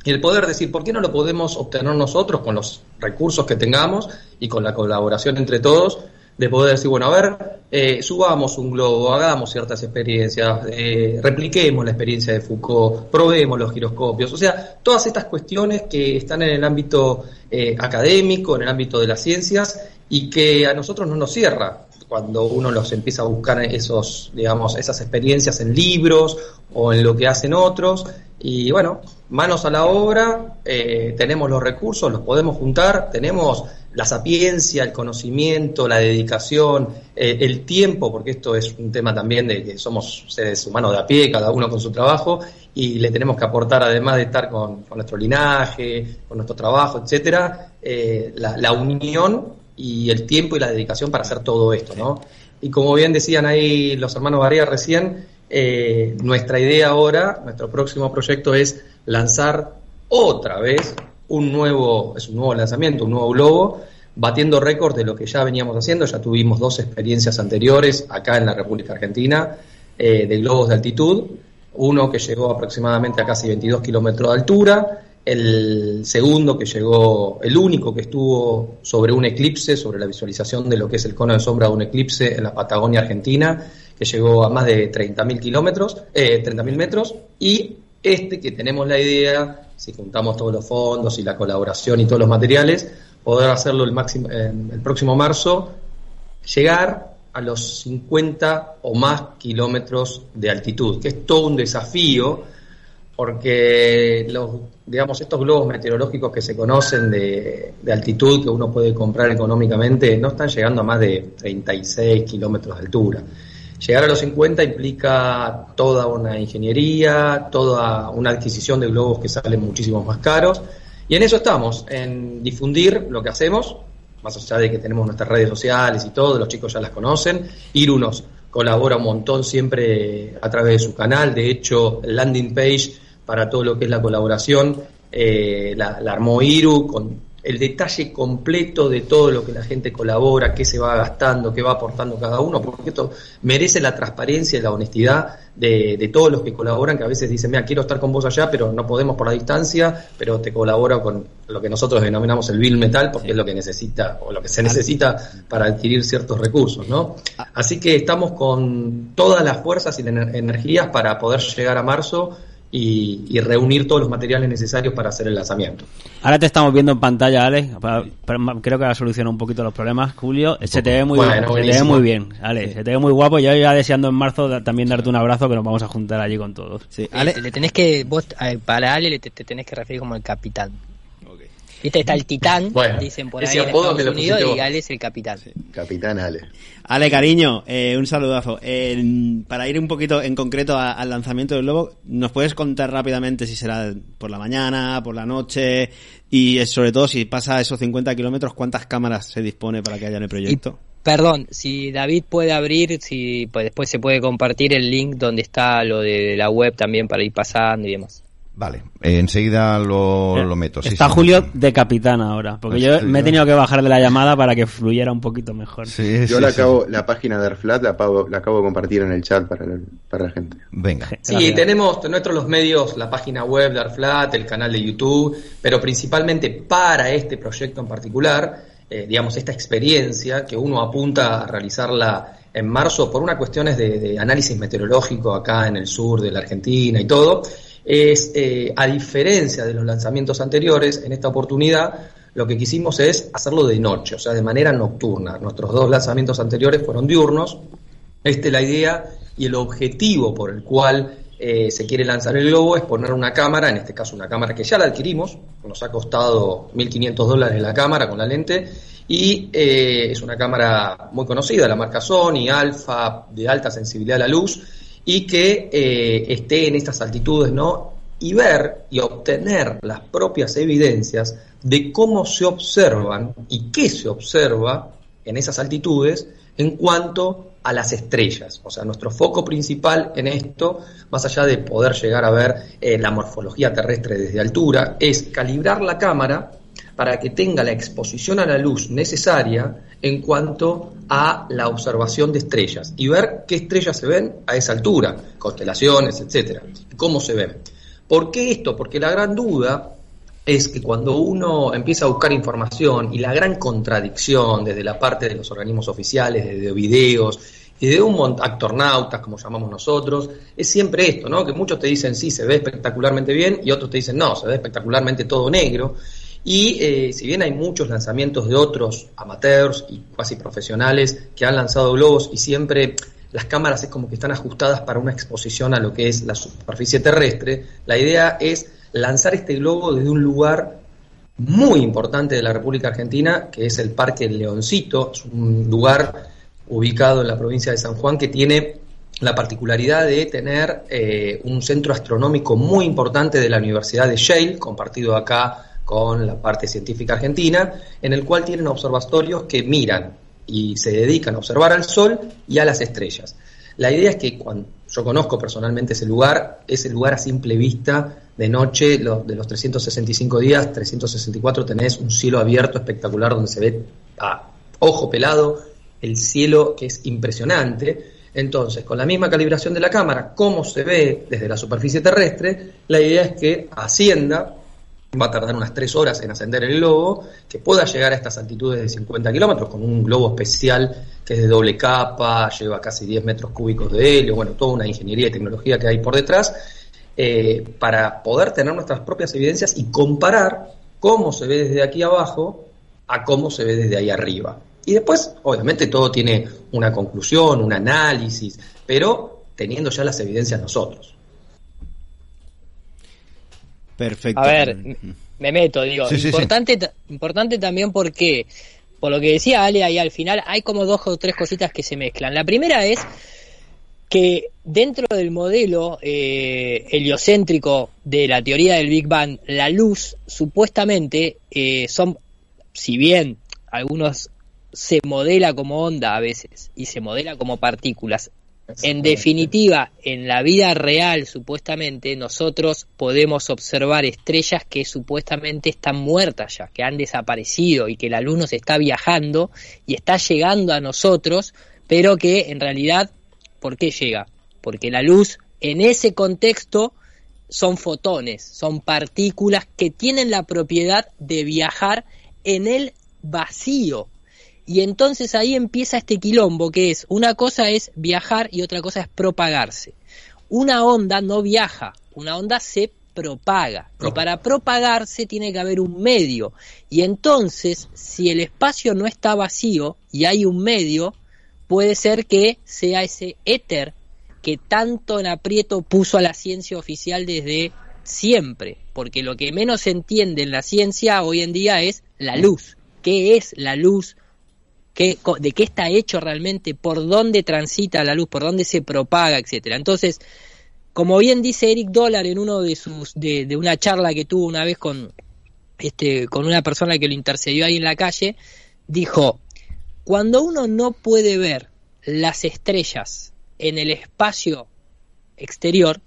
y el poder decir, ¿por qué no lo podemos obtener nosotros con los recursos que tengamos y con la colaboración entre todos? De poder decir, bueno, a ver, eh, subamos un globo, hagamos ciertas experiencias, eh, repliquemos la experiencia de Foucault, probemos los giroscopios, o sea, todas estas cuestiones que están en el ámbito eh, académico, en el ámbito de las ciencias y que a nosotros no nos cierra cuando uno los empieza a buscar esos, digamos, esas experiencias en libros o en lo que hacen otros. Y bueno, manos a la obra, eh, tenemos los recursos, los podemos juntar, tenemos la sapiencia, el conocimiento, la dedicación, eh, el tiempo, porque esto es un tema también de que somos seres humanos de a pie, cada uno con su trabajo, y le tenemos que aportar, además de estar con, nuestro linaje, con nuestro trabajo, etcétera, eh, la, unión y el tiempo y la dedicación para hacer todo esto, ¿no? Y como bien decían ahí los hermanos Varela recién, nuestra idea ahora, nuestro próximo proyecto es lanzar otra vez un nuevo, es un nuevo lanzamiento, un nuevo globo, batiendo récords de lo que ya veníamos haciendo. Ya tuvimos dos experiencias anteriores acá en la República Argentina eh, de globos de altitud. Uno que llegó aproximadamente a casi 22 kilómetros de altura, el segundo que llegó, el único que estuvo sobre un eclipse, sobre la visualización de lo que es el cono de sombra de un eclipse en la Patagonia Argentina, que llegó a más de 30.000 kilómetros, eh, 30.000 metros, y este que tenemos la idea, si juntamos todos los fondos y la colaboración y todos los materiales, poder hacerlo el, máximo, el próximo marzo, llegar a los 50 o más kilómetros de altitud, que es todo un desafío, porque los, digamos, estos globos meteorológicos que se conocen de altitud, que uno puede comprar económicamente, no están llegando a más de 36 kilómetros de altura. Llegar a los 50 implica toda una ingeniería, toda una adquisición de globos que salen muchísimo más caros. Y en eso estamos, en difundir lo que hacemos, más allá de que tenemos nuestras redes sociales y todo, los chicos ya las conocen. Iru nos colabora un montón siempre a través de su canal. De hecho, landing page para todo lo que es la colaboración eh, la, la armó Iru con el detalle completo de todo lo que la gente colabora, qué se va gastando, qué va aportando cada uno, porque esto merece la transparencia y la honestidad de, de todos los que colaboran, que a veces dicen, mira, quiero estar con vos allá, pero no podemos por la distancia, pero te colaboro con lo que nosotros denominamos el bill metal, porque es lo que necesita, o lo que se necesita para adquirir ciertos recursos, ¿no? Así que estamos con todas las fuerzas y las energías para poder llegar a marzo y, y, reunir todos los materiales necesarios para hacer el lanzamiento. Ahora te estamos viendo en pantalla, Ale. Creo que ha solucionado un poquito los problemas, Julio. Se te ve muy, bueno, se te ve muy bien, Ale. Sí. Se te ve muy guapo. Yo ya deseando en marzo también darte un abrazo que nos vamos a juntar allí con todos. Sí, Ale... le tenés que, vos, para Ale le te, te, tenés que referir como el capitán. Viste, está el titán, [laughs] Bueno, dicen por ahí en Estados Unidos, y. Ale es el capitán. Capitán Ale. Ale, cariño, eh, un saludazo. Eh, para ir un poquito en concreto a- al lanzamiento del Lobo, ¿nos puedes contar rápidamente si será por la mañana, por la noche? Y eh, sobre todo, si pasa esos 50 kilómetros, ¿cuántas cámaras se dispone para que haya en el proyecto? Perdón, si David puede abrir, si pues, después se puede compartir el link donde está lo de la web también para ir pasando y demás. Vale, eh, enseguida lo, lo meto. sí, Está sí. Julio de capitán ahora, porque yo Sí, me he yo- tenido que bajar de la llamada para que fluyera un poquito mejor. Sí, Yo sí, la sí. acabo, la página de Airflat la acabo, la acabo de compartir en el chat para la, para la gente. Venga. Sí, tenemos nuestros los medios, la página web de Arflat, el canal de YouTube, pero principalmente para este proyecto en particular, eh, digamos, esta experiencia que uno apunta a realizarla en marzo por unas cuestiones de, de análisis meteorológico acá en el sur de la Argentina y todo, es, eh, a diferencia de los lanzamientos anteriores, en esta oportunidad lo que quisimos es hacerlo de noche, o sea, de manera nocturna. Nuestros dos lanzamientos anteriores fueron diurnos, este, la idea y el objetivo por el cual eh, se quiere lanzar el globo es poner una cámara, en este caso una cámara que ya la adquirimos, nos ha costado 1.500 dólares la cámara con la lente, y eh, es una cámara muy conocida, la marca Sony, Alpha, de alta sensibilidad a la luz, y que eh, esté en estas altitudes, ¿no? Y ver y obtener las propias evidencias de cómo se observan y qué se observa en esas altitudes en cuanto a las estrellas. O sea, nuestro foco principal en esto, más allá de poder llegar a ver eh, la morfología terrestre desde altura, es calibrar la cámara para que tenga la exposición a la luz necesaria en cuanto a la observación de estrellas y ver qué estrellas se ven a esa altura, constelaciones, etcétera, cómo se ven. ¿Por qué esto? Porque la gran duda es que cuando uno empieza a buscar información y la gran contradicción desde la parte de los organismos oficiales, desde videos y de un actornautas, como llamamos nosotros, es siempre esto, ¿no? Que muchos te dicen sí, se ve espectacularmente bien y otros te dicen no, se ve espectacularmente todo negro. Y eh, si bien hay muchos lanzamientos de otros amateurs y casi profesionales que han lanzado globos y siempre las cámaras es como que están ajustadas para una exposición a lo que es la superficie terrestre, la idea es lanzar este globo desde un lugar muy importante de la República Argentina, que es el Parque Leoncito, es un lugar ubicado en la provincia de San Juan que tiene la particularidad de tener eh, un centro astronómico muy importante de la Universidad de Yale, compartido acá con la parte científica argentina, en el cual tienen observatorios que miran y se dedican a observar al Sol y a las estrellas. La idea es que cuando yo conozco personalmente ese lugar, ese lugar a simple vista, de noche, de los 365 días, 364 tenés un cielo abierto espectacular donde se ve a ojo pelado el cielo que es impresionante. Entonces, con la misma calibración de la cámara, cómo se ve desde la superficie terrestre, la idea es que ascienda, va a tardar unas 3 horas en ascender el globo, que pueda llegar a estas altitudes de 50 kilómetros con un globo especial que es de doble capa, lleva casi 10 metros cúbicos de helio, bueno, toda una ingeniería y tecnología que hay por detrás, eh, para poder tener nuestras propias evidencias y comparar cómo se ve desde aquí abajo a cómo se ve desde ahí arriba. Y después, obviamente, todo tiene una conclusión, un análisis, pero teniendo ya las evidencias nosotros. Perfecto. A ver, me meto, digo, Sí, sí, sí. importante, ta- importante también porque, por lo que decía Ale ahí al final, hay como dos o tres cositas que se mezclan. La primera es que dentro del modelo eh, heliocéntrico de la teoría del Big Bang, la luz supuestamente eh, son, si bien algunos se modela como onda a veces y se modela como partículas, en definitiva, en la vida real, supuestamente, nosotros podemos observar estrellas que supuestamente están muertas ya, que han desaparecido y que la luz nos está viajando y está llegando a nosotros, pero que en realidad, ¿por qué llega? Porque la luz en ese contexto son fotones, son partículas que tienen la propiedad de viajar en el vacío. Y entonces ahí empieza este quilombo que es, una cosa es viajar y otra cosa es propagarse. Una onda no viaja, una onda se propaga. Y para propagarse tiene que haber un medio. Y entonces, si el espacio no está vacío y hay un medio, puede ser que sea ese éter que tanto en aprieto puso a la ciencia oficial desde siempre, porque lo que menos se entiende en la ciencia hoy en día es la luz. ¿Qué es la luz? ¿Qué, ¿De qué está hecho realmente? ¿Por dónde transita la luz? ¿Por dónde se propaga? Etcétera. Entonces, como bien dice Eric Dollar en uno de sus de, una charla que tuvo una vez con este con una persona que lo intercedió ahí en la calle, dijo, cuando uno no puede ver las estrellas en el espacio exterior,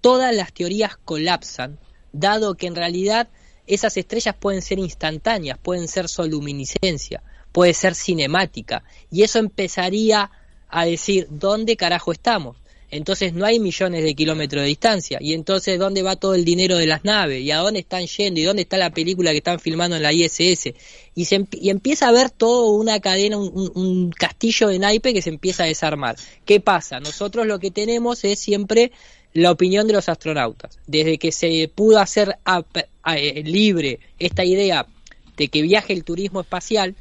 todas las teorías colapsan, dado que en realidad esas estrellas pueden ser instantáneas, pueden ser soluminiscencia, puede ser cinemática, y eso empezaría a decir dónde carajo estamos. Entonces no hay millones de kilómetros de distancia. Y entonces, ¿dónde va todo el dinero de las naves? ¿Y a dónde están yendo? ¿Y dónde está la película que están filmando en la ISS? Y, se, y empieza a ver toda una cadena, un, un, castillo de naipe que se empieza a desarmar. ¿Qué pasa? Nosotros lo que tenemos es siempre la opinión de los astronautas. Desde que se pudo hacer a, eh, libre esta idea de que viaje el turismo espacial,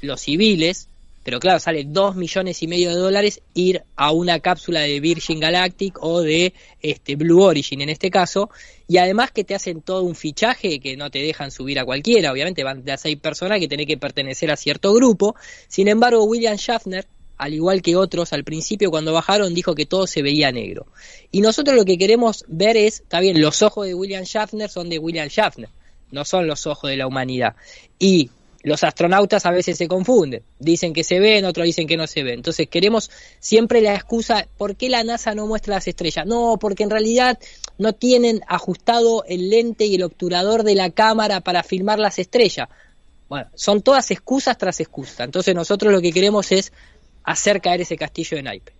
los civiles, pero claro, sale dos millones y medio de dólares ir a una cápsula de Virgin Galactic o de este Blue Origin en este caso, y además que te hacen todo un fichaje que no te dejan subir a cualquiera, obviamente van de a seis personas que tienen que pertenecer a cierto grupo, sin embargo William Schaffner al igual que otros, al principio cuando bajaron dijo que todo se veía negro. Y nosotros lo que queremos ver es, está bien, los ojos de William Schaffner son de William Schaffner, no son los ojos de la humanidad. Y los astronautas a veces se confunden, dicen que se ven, otros dicen que no se ven. Entonces queremos siempre la excusa, ¿por qué la NASA no muestra las estrellas? No, porque en realidad no tienen ajustado el lente y el obturador de la cámara para filmar las estrellas. Bueno, son todas excusas tras excusas. Entonces nosotros lo que queremos es hacer caer ese castillo de naipe.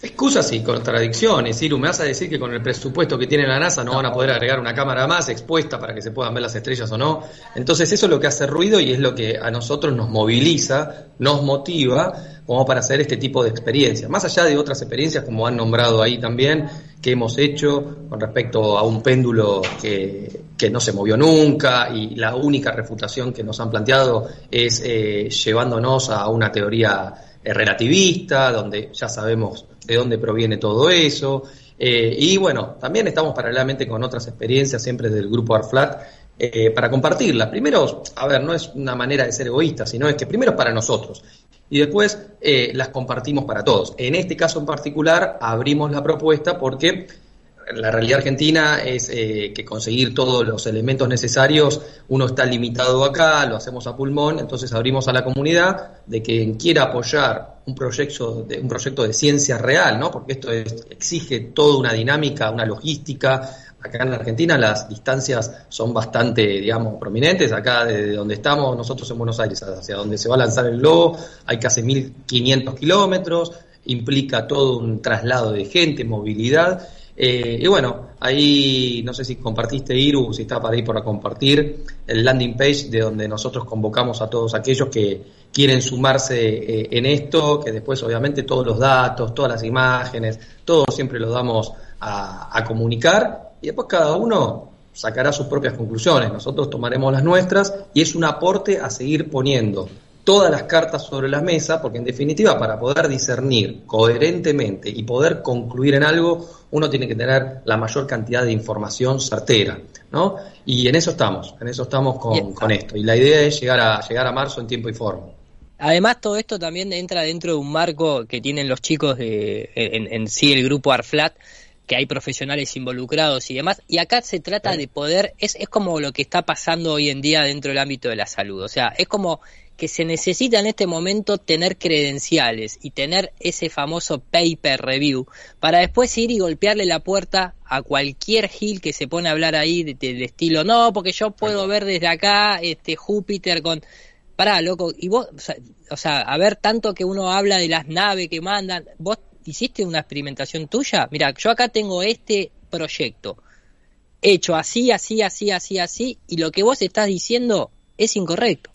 Excusas y contradicciones, Iru. ¿Me vas a decir que con el presupuesto que tiene la NASA no, van a poder agregar una cámara más expuesta para que se puedan ver las estrellas o no? Entonces eso es lo que hace ruido y es lo que a nosotros nos moviliza, nos motiva como para hacer este tipo de experiencias. Más allá de otras experiencias, como han nombrado ahí también, que hemos hecho con respecto a un péndulo que, que no se movió nunca y la única refutación que nos han planteado es eh, llevándonos a una teoría relativista, donde ya sabemos de dónde proviene todo eso. Eh, y bueno, también estamos paralelamente con otras experiencias, siempre del grupo ARFLAT, eh, para compartirlas. Primero, a ver, no es una manera de ser egoísta, sino es que primero es para nosotros y después eh, las compartimos para todos. En este caso en particular, abrimos la propuesta porque la realidad argentina es eh, que conseguir todos los elementos necesarios, uno está limitado acá, lo hacemos a pulmón, entonces abrimos a la comunidad de quien quiera apoyar un proyecto de, un proyecto de ciencia real, ¿no? porque esto es, exige toda una dinámica, una logística. Acá en Argentina las distancias son bastante, digamos, prominentes. Acá desde donde estamos, nosotros en Buenos Aires, hacia donde se va a lanzar el globo, hay casi 1.500 kilómetros, implica todo un traslado de gente, movilidad. Eh, y bueno, ahí no sé si compartiste Iru, si está para ir por compartir el landing page de donde nosotros convocamos a todos aquellos que quieren sumarse eh, en esto, que después obviamente todos los datos, todas las imágenes, todo siempre lo damos a comunicar y después cada uno sacará sus propias conclusiones, nosotros tomaremos las nuestras y es un aporte a seguir poniendo todas las cartas sobre la mesa, porque en definitiva para poder discernir coherentemente y poder concluir en algo, uno tiene que tener la mayor cantidad de información certera, ¿no? Y en eso estamos, en eso estamos con, con esto. Y la idea es llegar a, llegar a marzo en tiempo y forma. Además, todo esto también entra dentro de un marco que tienen los chicos de, en, en sí, el grupo ARFLAT, que hay profesionales involucrados y demás. Y acá se trata de poder, es, es como lo que está pasando hoy en día dentro del ámbito de la salud. O sea, es como que se necesita en este momento tener credenciales y tener ese famoso paper review para después ir y golpearle la puerta a cualquier gil que se pone a hablar ahí del de, de estilo, no, porque yo puedo ver desde acá este Júpiter con... Pará, loco, y vos, o sea, o sea, a ver, tanto que uno habla de las naves que mandan, vos hiciste una experimentación tuya, mira, yo acá tengo este proyecto. Hecho así, así, así, así, así, y lo que vos estás diciendo es incorrecto.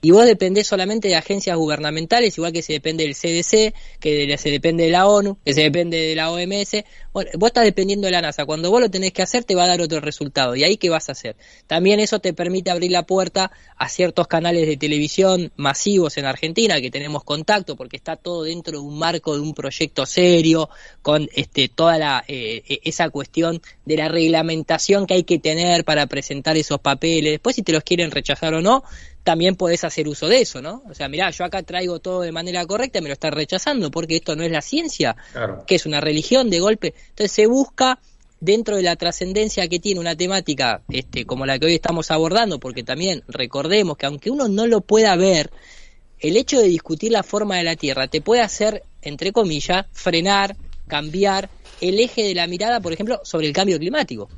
Y vos dependés solamente de agencias gubernamentales, igual que se depende del CDC, que se depende de la ONU, que se depende de la OMS. Bueno, vos estás dependiendo de la NASA. Cuando vos lo tenés que hacer, te va a dar otro resultado. ¿Y ahí qué vas a hacer? También eso te permite abrir la puerta a ciertos canales de televisión masivos en Argentina, que tenemos contacto, porque está todo dentro de un marco de un proyecto serio, con este, toda la, eh, esa cuestión de la reglamentación que hay que tener para presentar esos papeles. Después, si te los quieren rechazar o no, también podés hacer uso de eso, ¿no? O sea, mirá, yo acá traigo todo de manera correcta y me lo estás rechazando porque esto no es la ciencia, que es una religión de golpe. Entonces se busca dentro de la trascendencia que tiene una temática este, como la que hoy estamos abordando, porque también recordemos que aunque uno no lo pueda ver, el hecho de discutir la forma de la Tierra te puede hacer, entre comillas, frenar, cambiar el eje de la mirada, por ejemplo, sobre el cambio climático.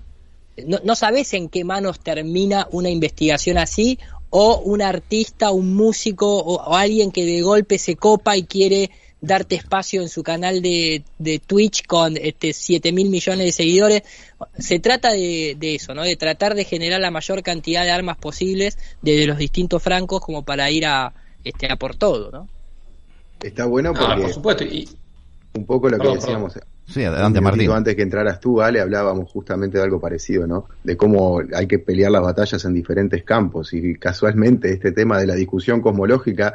No, no sabes en qué manos termina una investigación así o un artista, un músico o, alguien que de golpe se copa y quiere darte espacio en su canal de, de Twitch con este 7 mil millones de seguidores. Se trata de, eso, ¿no? De tratar de generar la mayor cantidad de armas posibles desde los distintos francos como para ir a, este, a por todo, ¿no? Está bueno ah, por supuesto. Y... Un poco lo que decíamos... Sí, adelante, Martín. Antes que entraras tú, Ale, hablábamos justamente de algo parecido, ¿no? De cómo hay que pelear las batallas en diferentes campos. Y casualmente este tema de la discusión cosmológica,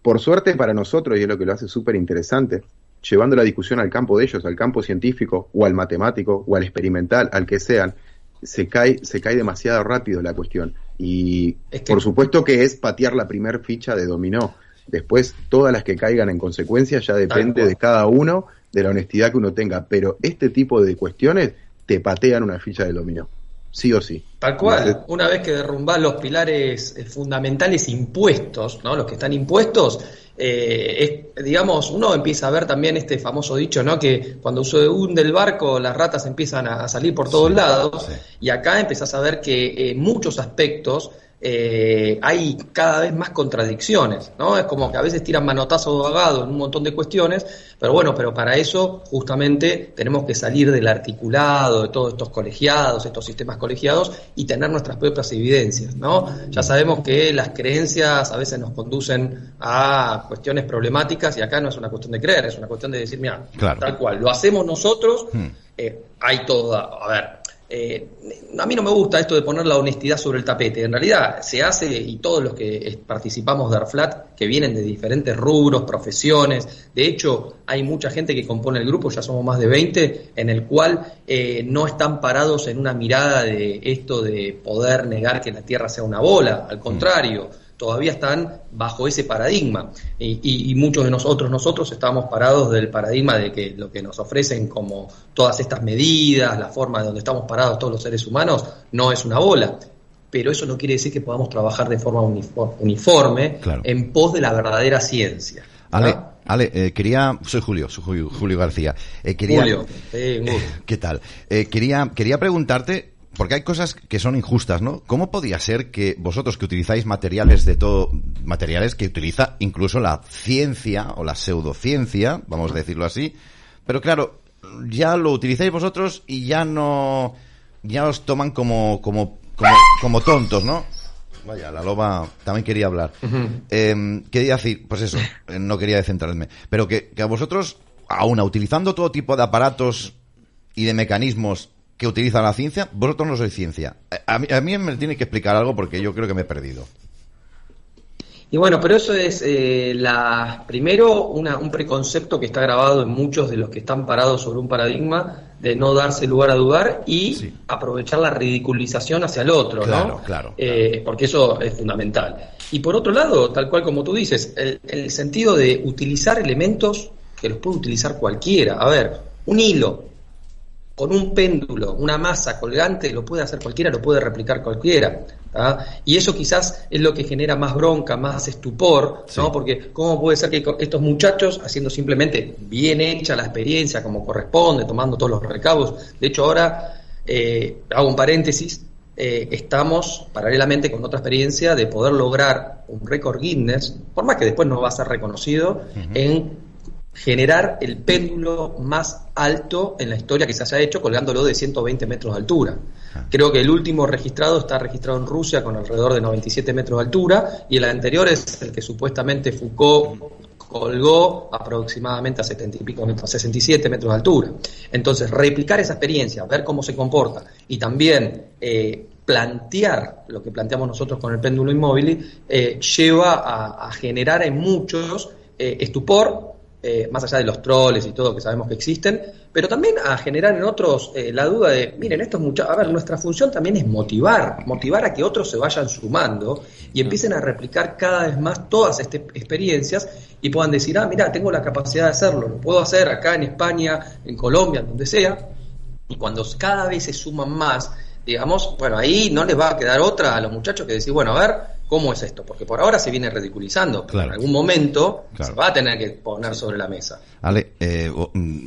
por suerte para nosotros, y es lo que lo hace súper interesante, llevando la discusión al campo de ellos, al campo científico, o al matemático, o al experimental, al que sean, se cae, se cae demasiado rápido la cuestión. Y por supuesto que es patear la primer ficha de dominó. Después, todas las que caigan en consecuencia ya depende de cada uno de la honestidad que uno tenga, pero este tipo de cuestiones te patean una ficha de dominó, sí o sí. Tal cual, una vez que derrumbás los pilares eh, fundamentales impuestos, ¿no? los que están impuestos, eh, digamos, uno empieza a ver también este famoso dicho, ¿no? Que cuando se hunde el barco, las ratas empiezan a, salir por todos lados, y acá empezás a ver que en muchos aspectos eh, hay cada vez más contradicciones, ¿no? Es como que a veces tiran manotazo vagado en un montón de cuestiones, pero bueno, pero para eso justamente tenemos que salir del articulado de todos estos colegiados, estos sistemas colegiados y tener nuestras propias evidencias, ¿no? Ya sabemos que las creencias a veces nos conducen a cuestiones problemáticas y acá no es una cuestión de creer, es una cuestión de decir, mira, tal cual, lo hacemos nosotros, hmm. eh, hay toda, a ver, eh, a mí no me gusta esto de poner la honestidad sobre el tapete. En realidad se hace, y todos los que participamos de ARFLAT, que vienen de diferentes rubros, profesiones, de hecho hay mucha gente que compone el grupo, ya somos más de 20, en el cual eh, no están parados en una mirada de esto de poder negar que la Tierra sea una bola, al contrario todavía están bajo ese paradigma. Y, muchos de nosotros, nosotros estamos parados del paradigma de que lo que nos ofrecen como todas estas medidas, la forma de donde estamos parados todos los seres humanos, no es una bola. Pero eso no quiere decir que podamos trabajar de forma uniforme en pos de la verdadera ciencia. Ale, Ale eh, quería, soy Julio, soy Julio, García. Eh, quería, Julio, [laughs] ¿qué tal? Eh, quería, quería preguntarte porque hay cosas que son injustas, ¿no? ¿Cómo podía ser que vosotros que utilizáis materiales de todo, materiales que utiliza incluso la ciencia o la pseudociencia, vamos a decirlo así, pero claro, ya lo utilizáis vosotros y ya no, ya os toman como, como, como, tontos, ¿no? Vaya, la loba también quería hablar. Em, quería decir, pues eso, eh, no quería centrarme, pero que, que a vosotros, aún utilizando todo tipo de aparatos y de mecanismos que utiliza la ciencia, vosotros no sois ciencia. A mí, me tiene que explicar algo porque yo creo que me he perdido. Y bueno, pero eso es eh, la primero un preconcepto que está grabado en muchos de los que están parados sobre un paradigma de no darse lugar a dudar y aprovechar la ridiculización hacia el otro, claro, ¿no? Claro, eh, porque eso es fundamental. Y por otro lado, tal cual como tú dices, el sentido de utilizar elementos que los puede utilizar cualquiera. A ver, un hilo, con un péndulo, una masa colgante, lo puede hacer cualquiera, lo puede replicar cualquiera. Y eso quizás es lo que genera más bronca, más estupor, ¿no? Porque ¿cómo puede ser que estos muchachos, haciendo simplemente bien hecha la experiencia como corresponde, tomando todos los recabos, de hecho ahora, eh, hago un paréntesis, eh, estamos paralelamente con otra experiencia de poder lograr un récord Guinness, por más que después no va a ser reconocido, en generar el péndulo más alto en la historia que se haya hecho colgándolo de 120 metros de altura. Creo que el último registrado está registrado en Rusia con alrededor de 97 metros de altura y el anterior es el que supuestamente Foucault colgó aproximadamente a 70 y pico metros, 67 metros de altura. Entonces, replicar esa experiencia, ver cómo se comporta y también eh, plantear lo que planteamos nosotros con el péndulo inmóvil, eh, lleva a, a, generar en muchos eh, estupor, eh, más allá de los troles y todo que sabemos que existen, pero también a generar en otros eh, la duda de, miren, esto es mucho, a ver, nuestra función también es motivar, motivar a que otros se vayan sumando y empiecen a replicar cada vez más todas estas experiencias y puedan decir, ah, mira, tengo la capacidad de hacerlo, lo puedo hacer acá en España, en Colombia, donde sea, y cuando cada vez se suman más, digamos, bueno, ahí no les va a quedar otra a los muchachos que decir, bueno, a ver, ¿Cómo es esto? Porque por ahora se viene ridiculizando, pero en algún momento se va a tener que poner sobre la mesa. Ale, eh,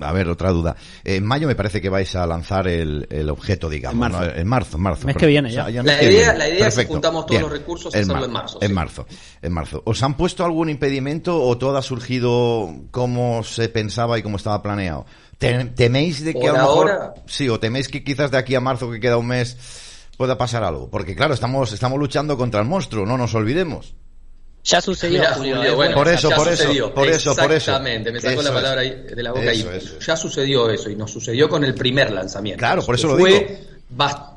a ver, otra duda. En mayo me parece que vais a lanzar el, el objeto, digamos, en marzo, ¿no? en marzo. En marzo mes que viene ya. O sea, ya la, idea, la idea es que juntamos todos Bien. los recursos y hacerlo en marzo. En sí. marzo, en marzo. ¿Os han puesto algún impedimento o todo ha surgido como se pensaba y como estaba planeado? ¿Teméis de que por a lo mejor... Ahora... Sí, o teméis que quizás de aquí a marzo, que queda un mes pueda pasar algo. Porque claro, estamos, estamos luchando contra el monstruo, no nos olvidemos. Ya sucedió, Mira, Julio. Julio, ¿eh? bueno, por eso, por sucedió. eso, por eso, por eso. Exactamente, me sacó Eso la palabra es. de la boca Eso, ahí. eso. Ya sucedió eso y nos sucedió con el primer lanzamiento. Claro, por eso lo fue digo. bas-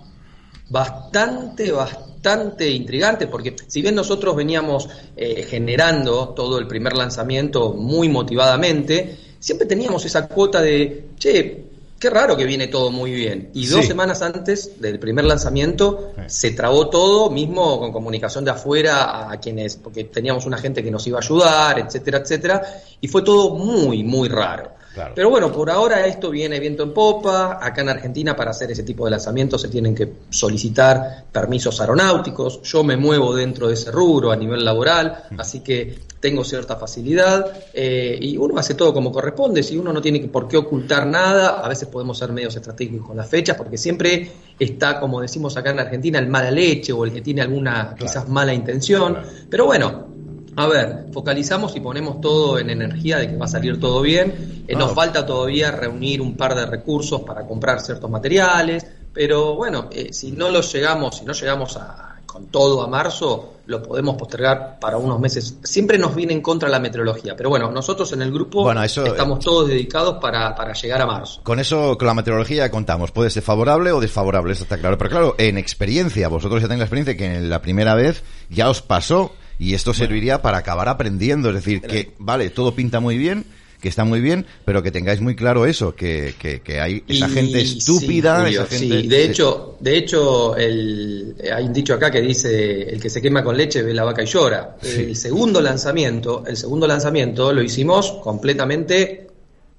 bastante, bastante intrigante, porque si bien nosotros veníamos eh, generando todo el primer lanzamiento muy motivadamente, siempre teníamos esa cuota de, che, qué raro que viene todo muy bien. Y dos Sí. semanas antes del primer lanzamiento se trabó todo, mismo con comunicación de afuera a quienes, porque teníamos una gente que nos iba a ayudar, etcétera, etcétera, y fue todo muy, muy raro. Claro. Pero bueno, por ahora esto viene viento en popa. Acá en Argentina para hacer ese tipo de lanzamientos se tienen que solicitar permisos aeronáuticos. Yo me muevo dentro de ese rubro a nivel laboral, así que tengo cierta facilidad eh, y uno hace todo como corresponde. Si uno no tiene por qué ocultar nada, a veces podemos ser medios estratégicos con las fechas porque siempre está, como decimos acá en Argentina, el mala leche o el que tiene alguna quizás mala intención. Pero bueno, a ver, focalizamos y ponemos todo en energía de que va a salir todo bien. Eh, nos Claro. falta todavía reunir un par de recursos para comprar ciertos materiales, pero bueno, eh, si no los llegamos, si no llegamos a, con todo a marzo, lo podemos postergar para unos meses. Siempre nos viene en contra la meteorología, pero bueno, nosotros en el grupo Bueno, eso, estamos todos dedicados para, para llegar a marzo. Con eso, con la meteorología contamos. Puede ser favorable o desfavorable, eso está claro. Pero claro, en experiencia, vosotros ya tenéis la experiencia que en la primera vez ya os pasó y esto serviría para acabar aprendiendo. Es decir, que, vale, todo pinta muy bien, que está muy bien, pero que tengáis muy claro eso, que, que, que hay esa Y- gente sí, estúpida, Julio, esa gente... sí, de hecho, de hecho el, hay un dicho acá que dice el que se quema con leche ve la vaca y llora. Sí. El segundo lanzamiento, el segundo lanzamiento lo hicimos completamente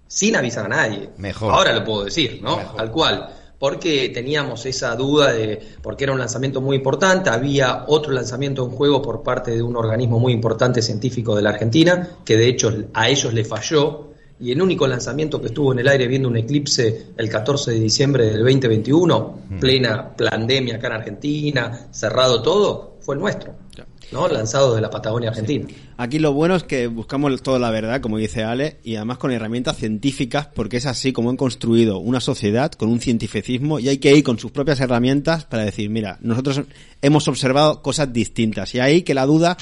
sin avisar a nadie. Mejor. Ahora lo puedo decir, ¿no? Tal cual. Porque teníamos esa duda de, porque era un lanzamiento muy importante, había otro lanzamiento en juego por parte de un organismo muy importante científico de la Argentina, que de hecho a ellos le falló, y el único lanzamiento que estuvo en el aire viendo un eclipse el 14 de diciembre del 2021, plena pandemia acá en Argentina, cerrado todo, fue el nuestro, ¿no? Lanzado de la Patagonia Argentina. Aquí lo bueno es que buscamos toda la verdad, como dice Ale, y además con herramientas científicas, porque es así como han construido una sociedad con un cientificismo y hay que ir con sus propias herramientas para decir, mira, nosotros hemos observado cosas distintas y ahí que la duda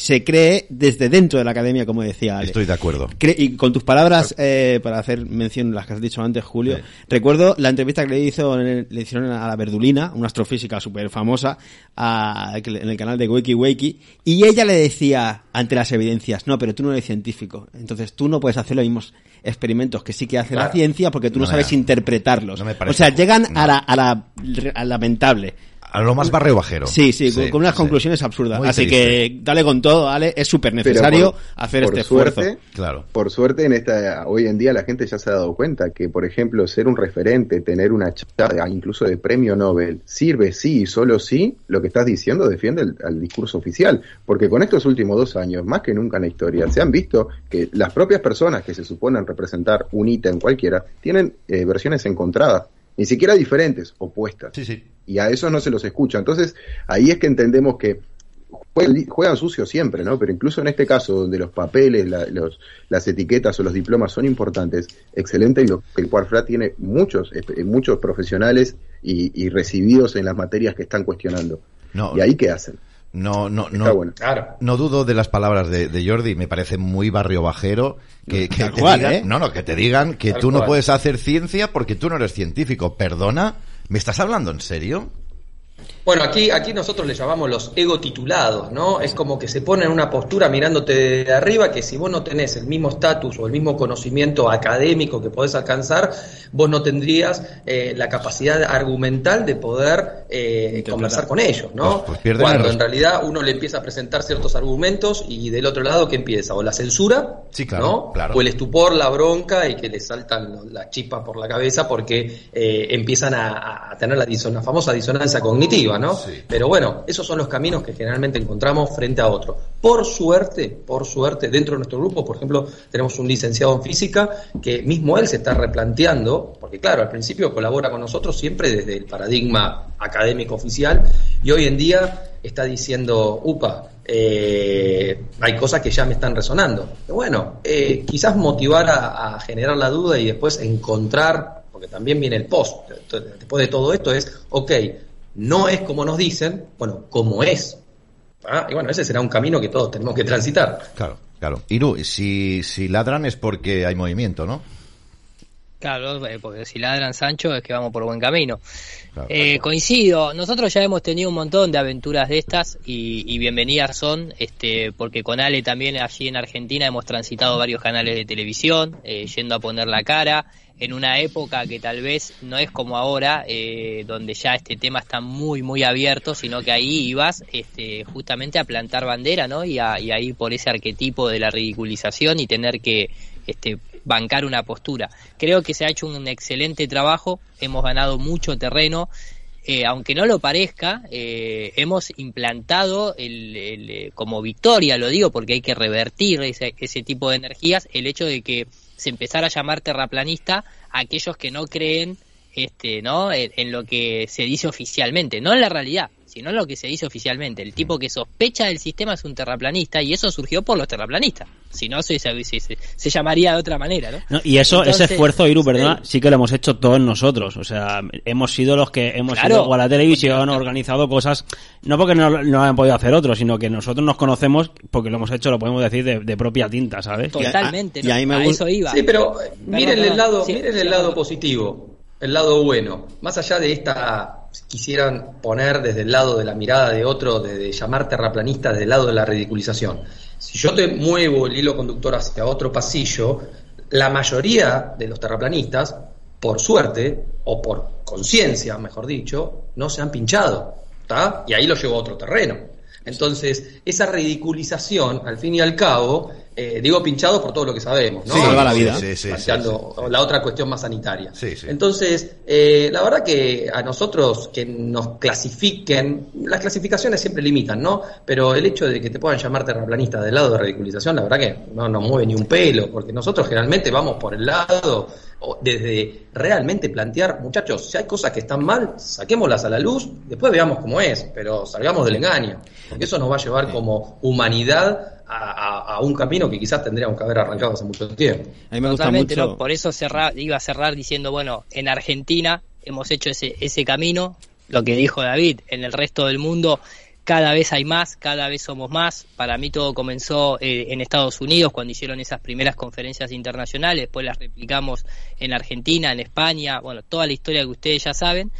se cree desde dentro de la academia, como decía Ale. Estoy de acuerdo. Cre- y con tus palabras, eh, para hacer mención las que has dicho antes, Julio, recuerdo la entrevista que le, hizo el- le hicieron a la Verdulina, una astrofísica súper famosa, en el canal de Wiki Wiki, y ella le decía, ante las evidencias, no, pero tú no eres científico, entonces tú no puedes hacer los mismos experimentos que sí que hace la ciencia porque tú no, sabes da- interpretarlos. no o sea, llegan a, la, a, la, lamentable. A lo más barrio bajero. Sí, sí, con, con unas sí. conclusiones absurdas. Muy Así triste. que dale con todo, Ale, es súper necesario por- hacer por este suerte, esfuerzo. Claro. Por suerte, en esta, hoy en día la gente ya se ha dado cuenta que, por ejemplo, ser un referente, tener una charla incluso de premio Nobel, sirve sí y solo sí, lo que estás diciendo defiende el, al discurso oficial. Porque con estos últimos dos años, más que nunca en la historia, se han visto que las propias personas que se suponen representar un ítem cualquiera, tienen eh, versiones encontradas, ni siquiera diferentes, opuestas Sí, sí. y a eso no se los escucha. Entonces, ahí es que entendemos que juegan, juegan sucio siempre, ¿no? Pero incluso en este caso, donde los papeles, la- los, las etiquetas o los diplomas son importantes, excelente, y lo, que el Cuarfra tiene muchos, eh, muchos profesionales y, y recibidos en las materias que están cuestionando. No. ¿Y ahí qué hacen? No, no, Está no. bueno. No dudo de las palabras de, de Jordi, me parece muy barrio bajero que, te cual, digan, ¿eh? no, no, que te digan que Tal tú no cual. puedes hacer ciencia porque tú no eres científico. Perdona, ¿me estás hablando en serio? Bueno, aquí, aquí nosotros le llamamos los ego titulados, ¿no? Es como que se pone en una postura mirándote de arriba que si vos no tenés el mismo estatus o el mismo conocimiento académico que podés alcanzar, vos no tendrías eh, la capacidad argumental de poder eh, conversar con ellos, ¿no? Pues- pues Cuando en realidad uno le empieza a presentar ciertos argumentos y del otro lado que empieza o la censura, Sí, claro, ¿no? claro. O el estupor, la bronca y que le saltan las chispas por la cabeza porque eh, empiezan a, a tener la, la famosa disonancia cognitiva, ¿no? Pero bueno, esos son los caminos que generalmente encontramos frente a otro. Por suerte, por suerte, dentro de nuestro grupo, por ejemplo, tenemos un licenciado en física que mismo él se está replanteando, porque claro, al principio colabora con nosotros siempre desde el paradigma académico oficial y hoy en día está diciendo, upa, eh, hay cosas que ya me están resonando. Bueno, eh, quizás motivar a, a generar la duda y después encontrar, porque también viene el post, después de todo esto es, ok, no es como nos dicen, bueno, como es. ¿Ah? Y bueno, ese será un camino que todos tenemos que transitar. Claro, claro. Iru, si, si ladran es porque hay movimiento, ¿no? Claro, eh, porque si ladran Sancho es que vamos por buen camino. Claro. Eh, coincido, nosotros ya hemos tenido un montón de aventuras de estas y, y bienvenidas son, este, porque con Ale también allí en Argentina hemos transitado varios canales de televisión, eh, yendo a poner la cara, en una época que tal vez no es como ahora, eh, donde ya este tema está muy, muy abierto, sino que ahí ibas este, justamente a plantar bandera, ¿no? Y a, y a ir por ese arquetipo de la ridiculización y tener que este, bancar una postura. Creo que se ha hecho un excelente trabajo, hemos ganado mucho terreno, eh, aunque no lo parezca, eh, hemos implantado el, el, eh, como victoria, lo digo porque hay que revertir ese, ese tipo de energías, el hecho de que se empezara a llamar terraplanista a aquellos que no creen este, ¿no? En, en lo que se dice oficialmente, no en la realidad, sino lo que se dice oficialmente. El tipo que sospecha del sistema es un terraplanista y eso surgió por los terraplanistas. Si no, se, se, se- se llamaría de otra manera, ¿no? No, y eso, Entonces, ese esfuerzo, Iru, perdona, sí que lo hemos hecho todos nosotros. O sea, hemos sido los que hemos Claro. ido a la televisión, organizado cosas, no porque no, no lo hayan podido hacer otros, sino que nosotros nos conocemos porque lo hemos hecho, lo podemos decir, de, de propia tinta, ¿sabes? Totalmente, y a- y ¿no? ahí me a eso iba. Sí, pero miren el lado, Sí, miren el sí. lado positivo, el lado bueno. Más allá de esta, si quisieran poner desde el lado de la mirada de otro, de, de llamar terraplanista desde el lado de la ridiculización. Si yo te muevo el hilo conductor hacia otro pasillo, la mayoría de los terraplanistas, por suerte, o por conciencia, mejor dicho, no se han pinchado. ¿tá? Y ahí lo llevo a otro terreno. Entonces, esa ridiculización, al fin y al cabo, eh, digo pinchado por todo lo que sabemos, ¿no? Sí, Salva la vida. sí, la otra cuestión más sanitaria. Entonces, eh, la verdad que a nosotros que nos clasifiquen, las clasificaciones siempre limitan, ¿no? Pero el hecho de que te puedan llamar terraplanista del lado de ridiculización, la verdad que no nos mueve ni un pelo, porque nosotros generalmente vamos por el lado desde realmente plantear, muchachos, si hay cosas que están mal, saquémoslas a la luz, después veamos cómo es, pero salgamos del engaño, porque eso nos va a llevar como humanidad a, a- a un camino que quizás tendríamos que haber arrancado hace mucho tiempo. A mí me gusta Totalmente, mucho. ¿no? Por eso cerrar, iba a cerrar diciendo, bueno, en Argentina hemos hecho ese, ese camino, lo que dijo David, en el resto del mundo cada vez hay más, cada vez somos más. Para mí todo comenzó eh, en Estados Unidos cuando hicieron esas primeras conferencias internacionales, después las replicamos en Argentina, en España, bueno, toda la historia que ustedes ya saben.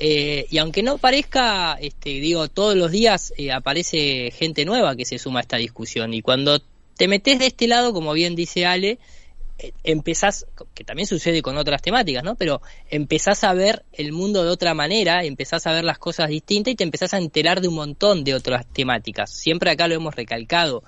Eh, y aunque no parezca, este, digo, todos los días eh, aparece gente nueva que se suma a esta discusión. Y cuando te metes de este lado, como bien dice Ale, eh, empezás, que también sucede con otras temáticas, ¿no? Pero empezás a ver el mundo de otra manera, empezás a ver las cosas distintas y te empezás a enterar de un montón de otras temáticas. Siempre acá lo hemos recalcado.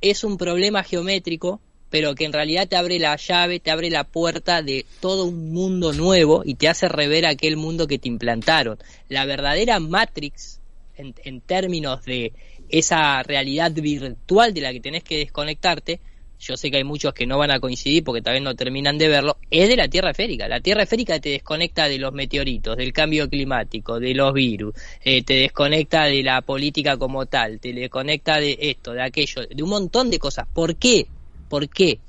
Es un problema geométrico, pero que en realidad te abre la llave, te abre la puerta de todo un mundo nuevo y te hace rever aquel mundo que te implantaron. La verdadera Matrix, en, en términos de esa realidad virtual de la que tenés que desconectarte, yo sé que hay muchos que no van a coincidir porque tal vez no terminan de verlo, es de la Tierra esférica. La Tierra esférica te desconecta de los meteoritos, del cambio climático, de los virus, eh, te desconecta de la política como tal, te desconecta de esto, de aquello, de un montón de cosas. ¿Por qué? ¿Por qué?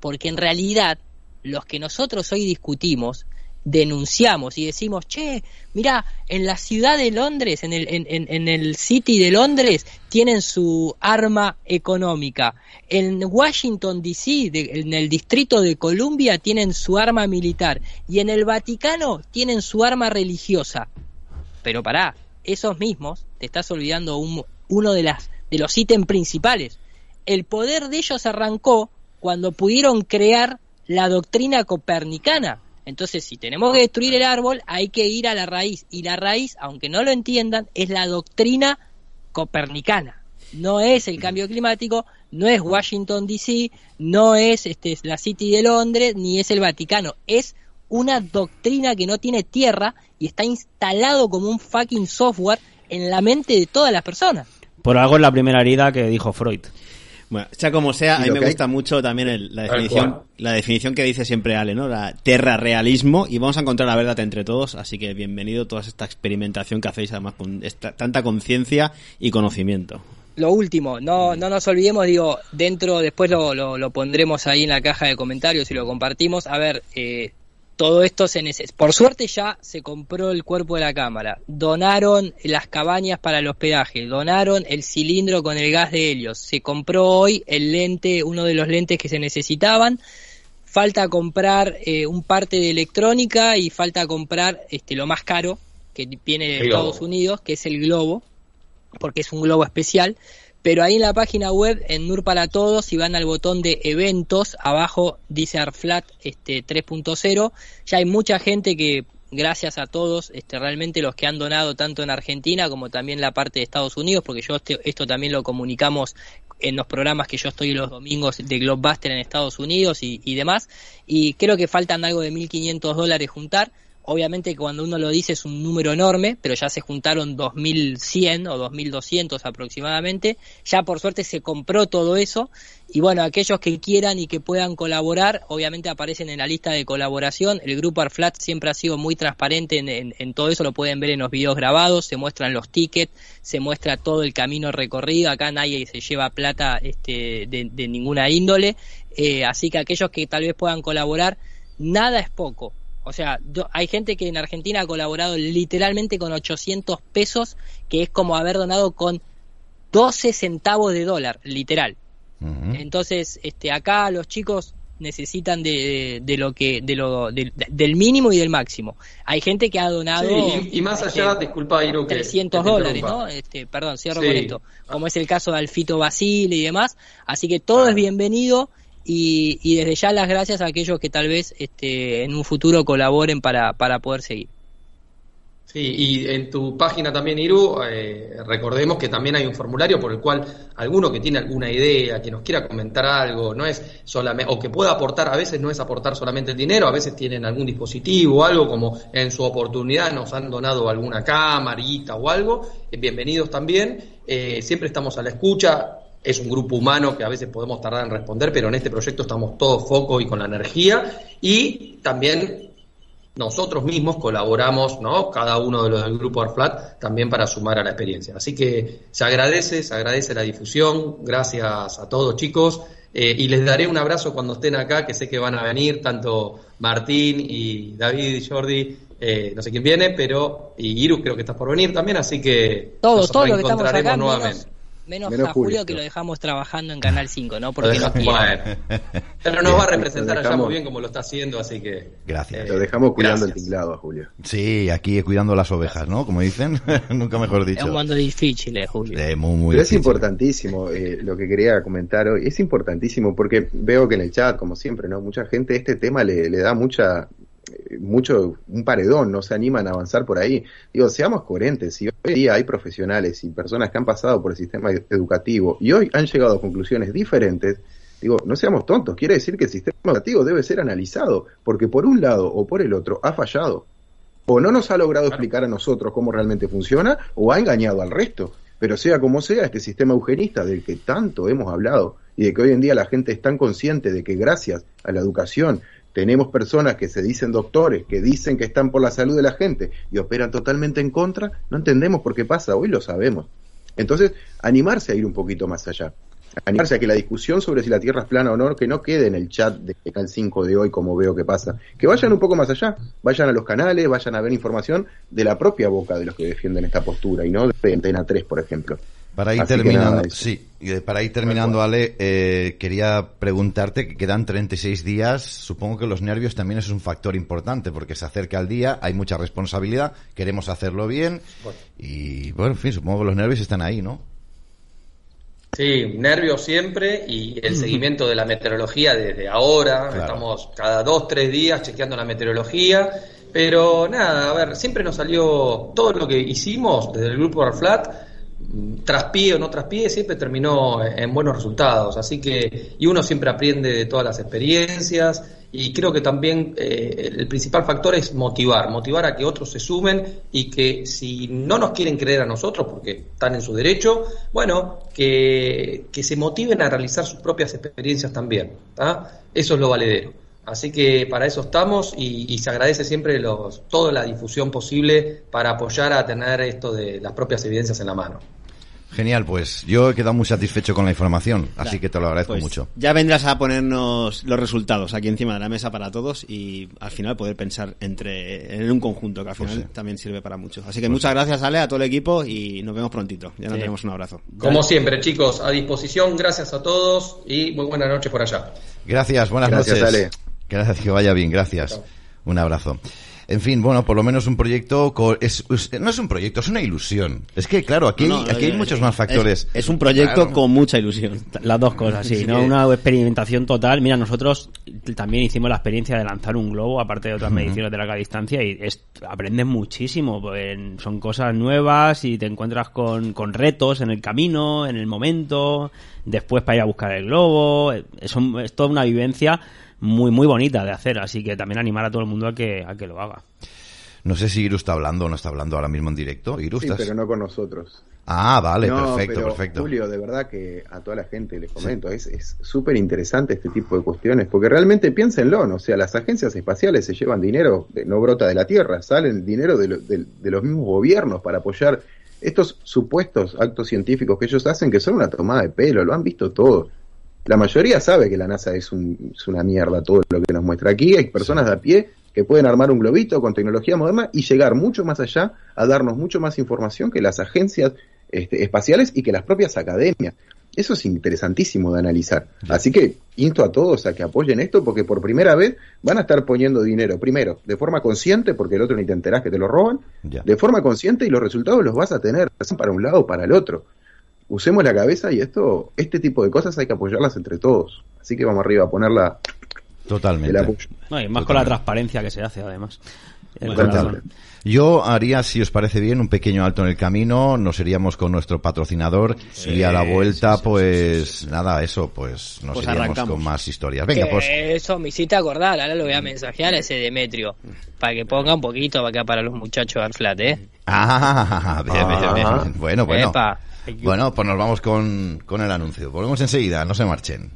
Porque en realidad los que nosotros hoy discutimos denunciamos y decimos, che, mira, en la ciudad de Londres, en el, en, en, el City de Londres, tienen su arma económica. En Washington, D.C., en el Distrito de Columbia, tienen su arma militar. Y en el Vaticano tienen su arma religiosa. Pero pará, esos mismos, te estás olvidando un, uno de, las, de los ítems principales. El poder de ellos arrancó cuando pudieron crear la doctrina copernicana entonces, si tenemos que destruir el árbol, hay que ir a la raíz. Y la raíz, aunque no lo entiendan, es la doctrina copernicana. No es el cambio climático, no es Washington DC, no es este, la City de Londres, ni es el Vaticano. Es una doctrina que no tiene tierra y está instalado como un fucking software en la mente de todas las personas. Por algo es la primera herida que dijo Freud. Bueno, sea como sea, a mí me gusta mucho también la definición, la definición que dice siempre Ale, ¿no? La realismo y vamos a encontrar la verdad entre todos, así que bienvenido a toda esta experimentación que hacéis además con tanta conciencia y conocimiento. Lo último, no, no nos olvidemos, digo, dentro, después lo, lo, lo pondremos ahí en la caja de comentarios y lo compartimos. A ver, eh, todo esto se necesita. Por suerte ya se compró el cuerpo de la cámara, donaron las cabañas para el hospedaje, donaron el cilindro con el gas de helios, se compró hoy el lente, uno de los lentes que se necesitaban, falta comprar eh, un parte de electrónica y falta comprar este lo más caro que viene de Estados Unidos, que es el globo, porque es un globo especial pero ahí en la página web, en NUR para todos, si van al botón de eventos, abajo dice ARFLAT este, 3.0, ya hay mucha gente que, gracias a todos, este, realmente los que han donado tanto en Argentina como también la parte de Estados Unidos, porque yo este, esto también lo comunicamos en los programas que yo estoy los domingos de Globebuster en Estados Unidos y, y demás, y creo que faltan algo de 1.500 dólares juntar, Obviamente cuando uno lo dice es un número enorme, pero ya se juntaron 2.100 o 2.200 aproximadamente. Ya por suerte se compró todo eso. Y bueno, aquellos que quieran y que puedan colaborar, obviamente aparecen en la lista de colaboración. El grupo Arflat siempre ha sido muy transparente en, todo eso, lo pueden ver en los videos grabados, se muestran los tickets, se muestra todo el camino recorrido. Acá nadie se lleva plata este, de, ninguna índole. Eh, así que aquellos que tal vez puedan colaborar, nada es poco o sea, hay gente que en Argentina ha colaborado literalmente con 800 pesos, que es como haber donado con 12 centavos de dólar, literal. Entonces, este, acá los chicos necesitan de, lo que de lo del mínimo y del máximo. Hay gente que ha donado y, más allá, este, disculpa Iru, 300 dólares, ¿no? Este, perdón, cierro con esto. Como es el caso de Alfito Basile y demás, así que todo es bienvenido y, desde ya las gracias a aquellos que tal vez este, en un futuro colaboren para, para poder seguir. Sí, y en tu página también, Iru, eh, recordemos que también hay un formulario por el cual alguno que tiene alguna idea, que nos quiera comentar algo, no es solamente, o que pueda aportar, a veces no es aportar solamente el dinero, a veces tienen algún dispositivo, algo como en su oportunidad nos han donado alguna camarita o algo, eh, bienvenidos también, eh, siempre estamos a la escucha, es un grupo humano que a veces podemos tardar en responder, pero en este proyecto estamos todos focos y con la energía y también nosotros mismos colaboramos, ¿no? Cada uno de los del grupo Arflat también para sumar a la experiencia. Así que se agradece, se agradece la difusión, gracias a todos chicos. Eh, y les daré un abrazo cuando estén acá, que sé que van a venir, tanto Martín y David y Jordi, eh, no sé quién viene, pero y Iru creo que estás por venir también, así que todos, todos los que estamos acá, nuevamente. Menos, a Julio, que lo dejamos trabajando en Canal 5, ¿no? Porque no Pero nos va a representar allá muy bien como lo está haciendo, así que... Gracias. lo dejamos cuidando el tinglado a Julio. Sí, aquí cuidando las ovejas, ¿no? Como dicen, [laughs] nunca mejor dicho. Es un mundo difícil, eh, Julio. Pero es importantísimo eh, lo que quería comentar hoy. Es importantísimo porque veo que en el chat, como siempre, ¿no? Mucha gente este tema le, le da mucha mucho, un paredón, no se animan a avanzar por ahí. Digo, seamos coherentes, si hoy día hay profesionales y personas que han pasado por el sistema educativo y hoy han llegado a conclusiones diferentes, digo, no seamos tontos, quiere decir que el sistema educativo debe ser analizado, porque por un lado o por el otro ha fallado. O no nos ha logrado explicar a nosotros cómo realmente funciona, o ha engañado al resto. Pero sea como sea, este sistema eugenista del que tanto hemos hablado y de que hoy en día la gente es tan consciente de que gracias a la educación tenemos personas que se dicen doctores, que dicen que están por la salud de la gente y operan totalmente en contra, no entendemos por qué pasa, hoy lo sabemos. Entonces, animarse a ir un poquito más allá. Animarse a que la discusión sobre si la Tierra es plana o no, que no quede en el chat de Canal 5 de hoy, como veo que pasa. Que vayan un poco más allá, vayan a los canales, vayan a ver información de la propia boca de los que defienden esta postura y no de Antena 3, por ejemplo. Para ir Así terminando, nada, sí, para ir terminando, Ale, eh, quería preguntarte que quedan 36 días. Supongo que los nervios también es un factor importante porque se acerca el día, hay mucha responsabilidad, queremos hacerlo bien y, bueno, en fin, supongo que los nervios están ahí, ¿no? Sí, nervios siempre y el [laughs] seguimiento de la meteorología desde ahora. Claro. Estamos cada dos, tres días chequeando la meteorología. Pero nada, a ver, siempre nos salió todo lo que hicimos desde el grupo Airflat, traspié o no traspié, siempre terminó en buenos resultados. Así que, y uno siempre aprende de todas las experiencias. Y creo que también eh, el principal factor es motivar, motivar a que otros se sumen y que si no nos quieren creer a nosotros, porque están en su derecho, bueno, que, que se motiven a realizar sus propias experiencias también. Eso es lo valedero. Así que para eso estamos y, y se agradece siempre los, toda la difusión posible para apoyar a tener esto de las propias evidencias en la mano. Genial, pues yo he quedado muy satisfecho con la información, así Dale. que te lo agradezco Pues mucho. Ya vendrás a ponernos los resultados aquí encima de la mesa para todos y al final poder pensar entre en un conjunto que al Pues final también sirve para mucho. Así que muchas gracias Ale a todo el equipo y nos vemos prontito. Ya nos Sí. tenemos un abrazo. Como siempre, chicos, a disposición, gracias a todos y muy buenas noches por allá. Gracias, buenas Gracias, noches. Ale. Gracias, que vaya bien, gracias. Un abrazo. En fin, bueno, por lo menos un proyecto, es, es- no es un proyecto, es una ilusión. Es que, claro, aquí, No, hay, no, aquí hay es- muchos más factores. Es, es un proyecto Claro. con mucha ilusión. Las dos cosas, sí, ¿no? que- Una experimentación total. Mira, nosotros también hicimos la experiencia de lanzar un globo, aparte de otras mediciones de larga distancia, y es, aprendes muchísimo. pues, son cosas nuevas y te encuentras con, con retos en el camino, en el momento, después para ir a buscar el globo. Es, un- es toda una vivencia muy, muy bonita de hacer, así que también animar a todo el mundo a que, a que lo haga. No sé si Iru está hablando o no está hablando ahora mismo en directo. Iru, Sí, ¿estás? pero no con nosotros. Ah, vale, No, perfecto, pero, perfecto. Julio, de verdad que a toda la gente les comento, es es súper interesante este tipo de cuestiones, porque realmente piénsenlo, ¿no? o sea, las agencias espaciales se llevan dinero, de- no brota de la Tierra, salen dinero de, lo- de- de los mismos gobiernos para apoyar estos supuestos actos científicos que ellos hacen, que son una tomada de pelo, lo han visto todos. La mayoría sabe que la NASA es, un- es una mierda todo lo que nos muestra aquí, hay personas de a pie que pueden armar un globito con tecnología moderna y llegar mucho más allá a darnos mucho más información que las agencias este, espaciales y que las propias academias. Eso es interesantísimo de analizar. Así que insto a todos a que apoyen esto porque por primera vez van a estar poniendo dinero, primero, de forma consciente, porque el otro ni te enterás que te lo roban, Ya. de forma consciente y los resultados los vas a tener para un lado o para el otro. Usemos la cabeza y esto, este tipo de cosas hay que apoyarlas entre todos. Así que vamos arriba a ponerla Totalmente. No, y más con la transparencia que se hace, además. Corazón. Yo haría, si os parece bien, un pequeño alto en el camino. Nos iríamos con nuestro patrocinador y a la vuelta, pues nada, eso, pues nos Pues iríamos arrancamos. con más historias. Venga, Que pues Eso me hiciste acordar, ahora lo voy a mensajear a ese Demetrio, para que ponga un poquito acá para los muchachos de Arflat, ¿eh? Ah, [laughs] bien, bien, bien, Ah. bien. Bueno, bueno. Epa. Bueno, pues nos vamos con, con el anuncio. Volvemos enseguida, no se marchen.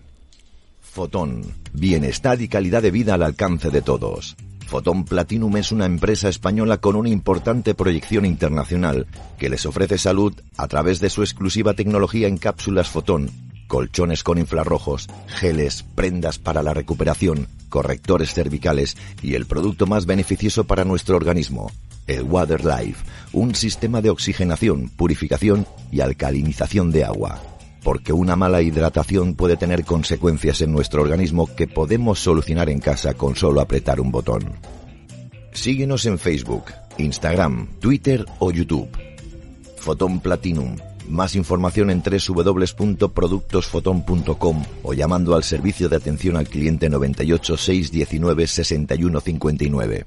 Fotón. Bienestar y calidad de vida al alcance de todos. Fotón Platinum es una empresa española con una importante proyección internacional que les ofrece salud a través de su exclusiva tecnología en cápsulas Fotón, colchones con infrarrojos, geles, prendas para la recuperación, correctores cervicales y el producto más beneficioso para nuestro organismo, el Water Life, un sistema de oxigenación, purificación y alcalinización de agua porque una mala hidratación puede tener consecuencias en nuestro organismo que podemos solucionar en casa con solo apretar un botón. Síguenos en Facebook, Instagram, Twitter o YouTube. Fotón Platinum. Más información en www.productosfoton.com o llamando al servicio de atención al cliente 98 619 6159.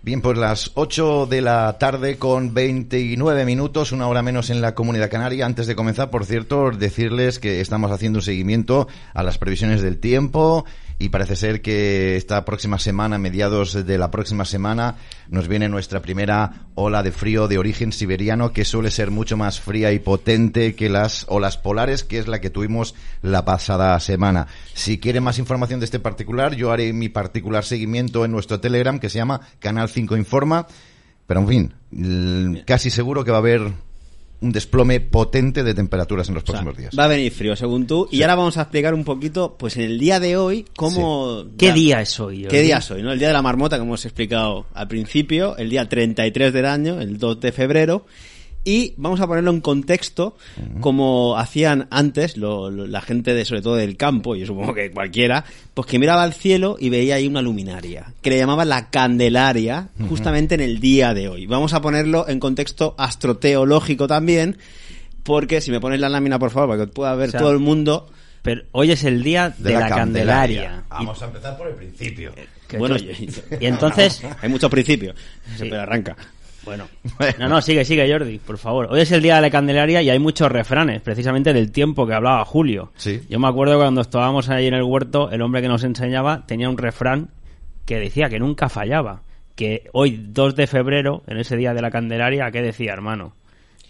Bien, pues las 8 de la tarde con 29 minutos, una hora menos en la Comunidad Canaria. Antes de comenzar, por cierto, decirles que estamos haciendo un seguimiento a las previsiones del tiempo y parece ser que esta próxima semana, mediados de la próxima semana, nos viene nuestra primera ola de frío de origen siberiano que suele ser mucho más fría y potente que las olas polares, que es la que tuvimos la pasada semana. Si quieren más información de este particular, yo haré mi particular seguimiento en nuestro Telegram que se llama Canal 5 Informa. Pero en fin, casi seguro que va a haber un desplome potente de temperaturas en los próximos días. Va a venir frío, según tú. Y ahora vamos a explicar un poquito, pues en el día de hoy, cómo... ¿Qué día es hoy? ¿Qué día es hoy? ¿no? El día de la marmota, como hemos explicado al principio, el día 33 del año, el 2 de febrero. Y vamos a ponerlo en contexto, como hacían antes la gente de, sobre todo del campo, y supongo que cualquiera, pues que miraba al cielo y veía ahí una luminaria, que le llamaban la Candelaria, justamente en el día de hoy. Vamos a ponerlo en contexto astroteológico también, porque si me pones la lámina, por favor, para que pueda ver todo el mundo. Pero hoy es el día de, la, Candelaria. Vamos a empezar por el principio. bueno, y, entonces... [laughs] Hay muchos principios. Pero arranca. [laughs] Bueno. No, no, sigue, sigue, Jordi, por favor. Hoy es el día de la Candelaria y hay muchos refranes, precisamente del tiempo que hablaba Julio. Sí. Yo me acuerdo cuando estábamos ahí en el huerto, el hombre que nos enseñaba tenía un refrán que decía que nunca fallaba. Que hoy, 2 de febrero, en ese día de la Candelaria, ¿qué decía, hermano?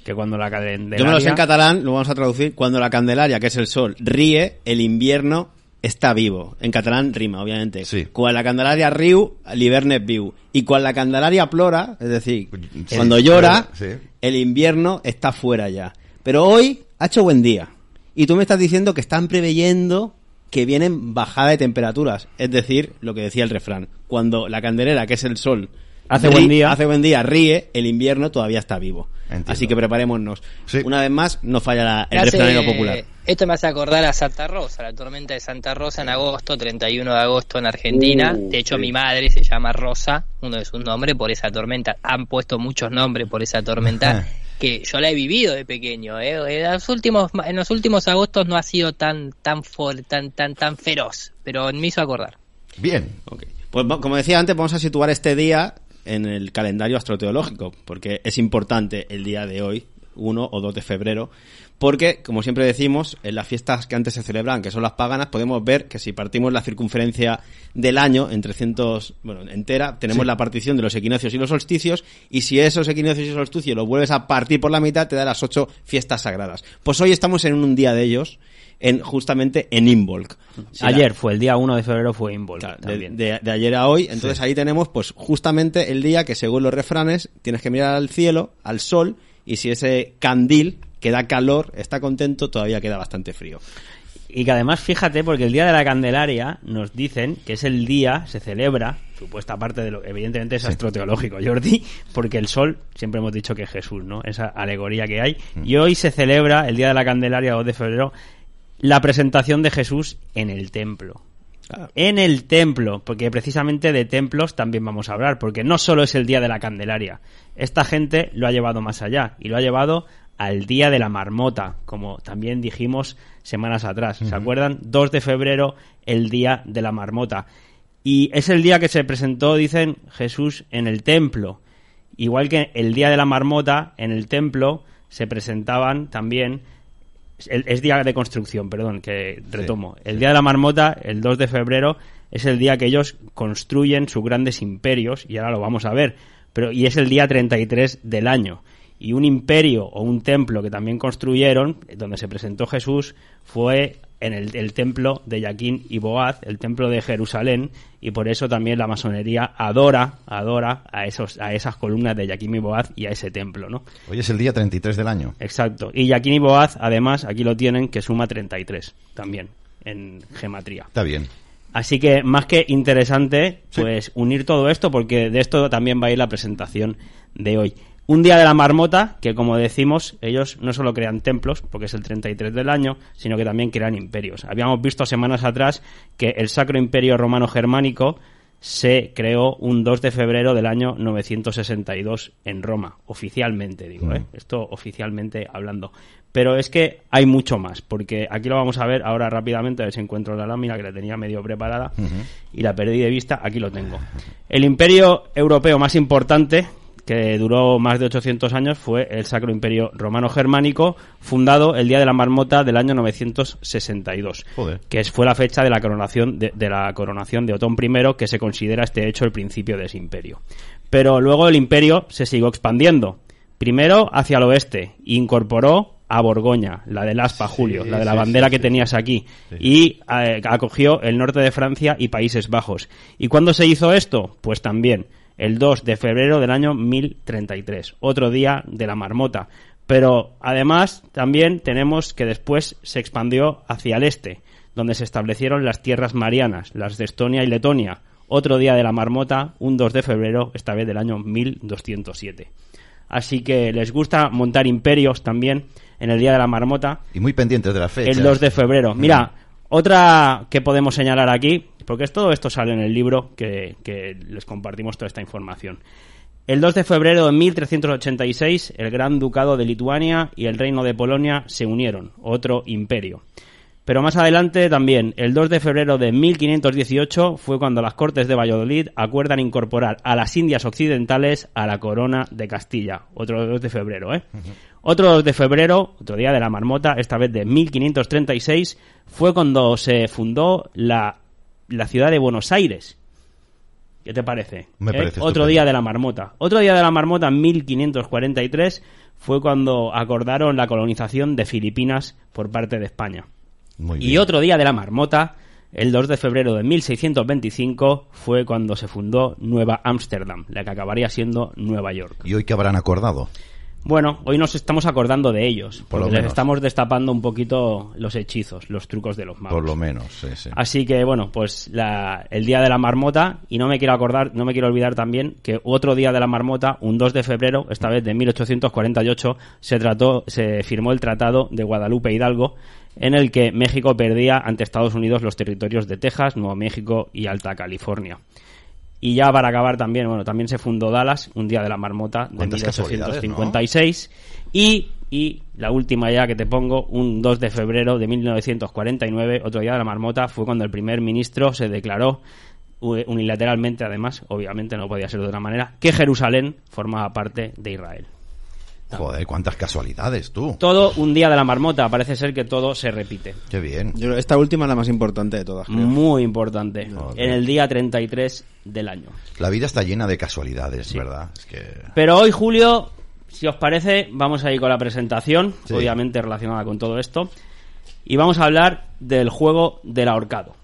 Que cuando la Candelaria... Yo me lo sé en catalán, lo vamos a traducir. Cuando la Candelaria, que es el sol, ríe, el invierno está vivo. En catalán rima, obviamente. Sí. Cuando la Candelaria riu, l'hivern és viu. Y cuando la Candelaria plora, es decir, Sí, cuando llora, sí. el invierno está fuera ya. Pero hoy ha hecho buen día. Y tú me estás diciendo que están preveyendo que vienen bajada de temperaturas. Es decir, lo que decía el refrán. Cuando la candelera, que es el sol, Hace buen día. hace buen día, ríe, el invierno todavía está vivo. Entiendo. Así que preparémonos. Una vez más, no fallará el refranero popular. Esto me hace acordar a Santa Rosa, la tormenta de Santa Rosa en agosto, 31 de agosto en Argentina. Uh, de hecho, sí. mi madre se llama Rosa, uno de sus nombres por esa tormenta. Han puesto muchos nombres por esa tormenta [laughs] que yo la he vivido de pequeño. ¿eh? En, los últimos, en los últimos agostos no ha sido tan tan for- tan tan tan feroz, pero me hizo acordar. Bien. Pues va- como decía antes, vamos a situar este día en el calendario astroteológico, porque es importante el día de hoy, 1 o 2 de febrero, porque, como siempre decimos, en las fiestas que antes se celebran, que son las paganas, podemos ver que si partimos la circunferencia del año en 300, bueno, entera, tenemos Sí. la partición de los equinoccios y los solsticios, y si esos equinoccios y solsticios los vuelves a partir por la mitad, te da las ocho fiestas sagradas. Pues hoy estamos en un día de ellos, en justamente en la- Ayer fue el día 1 de febrero, fue Involk de, de- de ayer a hoy. Entonces ahí tenemos, pues, justamente el día que, según los refranes, tienes que mirar al cielo, al sol, y si ese candil que da calor está contento, todavía queda bastante frío. Y que además, fíjate, porque el día de la Candelaria nos dicen que es el día, se celebra, supuesta parte de lo evidentemente es astroteológico, Jordi, porque el sol, siempre hemos dicho que es Jesús, ¿no? Esa alegoría que hay. Y hoy se celebra, el día de la Candelaria, 2 de febrero, la presentación de Jesús en el templo. En el templo, porque precisamente de templos también vamos a hablar, porque no solo es el día de la Candelaria. Esta gente lo ha llevado más allá y lo ha llevado al día de la marmota, como también dijimos semanas atrás. ¿Se acuerdan? 2 de febrero, el día de la marmota. Y es el día que se presentó, dicen, Jesús en el templo. Igual que el día de la marmota, en el templo se presentaban también el- es día de construcción, perdón, que retomo. El día de la marmota, el 2 de febrero, es el día que ellos construyen sus grandes imperios, y ahora lo vamos a ver, pero y es el día 33 del año. Y un imperio o un templo que también construyeron, donde se presentó Jesús, fue en el, el templo de Jaquín y Boaz, el templo de Jerusalén, y por eso también la masonería adora, adora a esos, a esas columnas de Jaquín y Boaz y a ese templo, ¿no? Hoy es el día 33 del año. Exacto. Y Jaquín y Boaz, además, aquí lo tienen, que suma 33 también en gematría. Está bien. Así que más que interesante, pues unir todo esto, porque de esto también va a ir la presentación de hoy. Un día de la marmota, que como decimos, ellos no solo crean templos, porque es el 33 del año, sino que también crean imperios. Habíamos visto semanas atrás que el Sacro Imperio Romano Germánico se creó un 2 de febrero del año 962 en Roma, oficialmente, digo, ¿eh? Esto oficialmente hablando. Pero es que hay mucho más, porque aquí lo vamos a ver ahora rápidamente, a ver si encuentro la lámina que la tenía medio preparada y la perdí de vista, aquí lo tengo. El imperio europeo más importante, que duró más de 800 años, fue el Sacro Imperio Romano Germánico, fundado el Día de la Marmota del año 962, Joder. que fue la fecha de la coronación de, de la coronación de Otón I, que se considera este hecho el principio de ese imperio. Pero luego el imperio se siguió expandiendo. Primero hacia el oeste, incorporó a Borgoña, la del aspa, Julio, la de la sí, bandera sí, que tenías aquí, y eh, acogió el norte de Francia y Países Bajos. ¿Y cuándo se hizo esto? Pues también el 2 de febrero del año 1033, otro día de la marmota. Pero además también tenemos que después se expandió hacia el este, donde se establecieron las tierras marianas, las de Estonia y Letonia. Otro día de la marmota, un 2 de febrero, esta vez del año 1207. Así que les gusta montar imperios también en el día de la marmota, Y muy pendientes de las fechas. el 2 de febrero. Mira, otra que podemos señalar aquí, porque todo esto sale en el libro que, que les compartimos toda esta información. El 2 de febrero de 1386, el Gran Ducado de Lituania y el Reino de Polonia se unieron, otro imperio. Pero más adelante también, el 2 de febrero de 1518 fue cuando las Cortes de Valladolid acuerdan incorporar a las Indias Occidentales a la corona de Castilla. Otro 2 de febrero, ¿eh? Otro 2 de febrero, otro día de la marmota, esta vez de 1536, fue cuando se fundó la, la ciudad de Buenos Aires. ¿Qué te parece? Me ¿Eh? parece Otro día de la marmota. Otro día de la marmota, en 1543, fue cuando acordaron la colonización de Filipinas por parte de España. Muy Y bien. otro día de la marmota, el 2 de febrero de 1625, fue cuando se fundó Nueva Ámsterdam, la que acabaría siendo Nueva York. ¿Y hoy qué habrán acordado? Bueno, hoy nos estamos acordando de ellos, Por lo les menos. estamos destapando un poquito los hechizos, los trucos de los magos. Por lo menos, sí, sí. Así que bueno, pues la- el día de la marmota y no me quiero acordar, no me quiero olvidar también que otro día de la marmota, un 2 de febrero, esta vez de 1848, se trató, se firmó el Tratado de Guadalupe Hidalgo en el que México perdía ante Estados Unidos los territorios de Texas, Nuevo México y Alta California. Y ya para acabar también, bueno, también se fundó Dallas, un día de la marmota de Cuántas casualidades, 1856 y y la última ya que te pongo, un 2 de febrero de 1949, otro día de la marmota, fue cuando el primer ministro se declaró unilateralmente, además, obviamente no podía ser de otra manera, que Jerusalén formaba parte de Israel. Joder, cuántas casualidades, tú. Todo un día de la marmota, parece ser que todo se repite. Qué bien. Yo creo que esta última es la más importante de todas. creo. Muy importante. Joder. En el día 33 del año. La vida está llena de casualidades, ¿verdad? Es que... Pero hoy, Julio, si os parece, vamos a ir con la presentación, Sí. obviamente relacionada con todo esto. Y vamos a hablar del juego del ahorcado.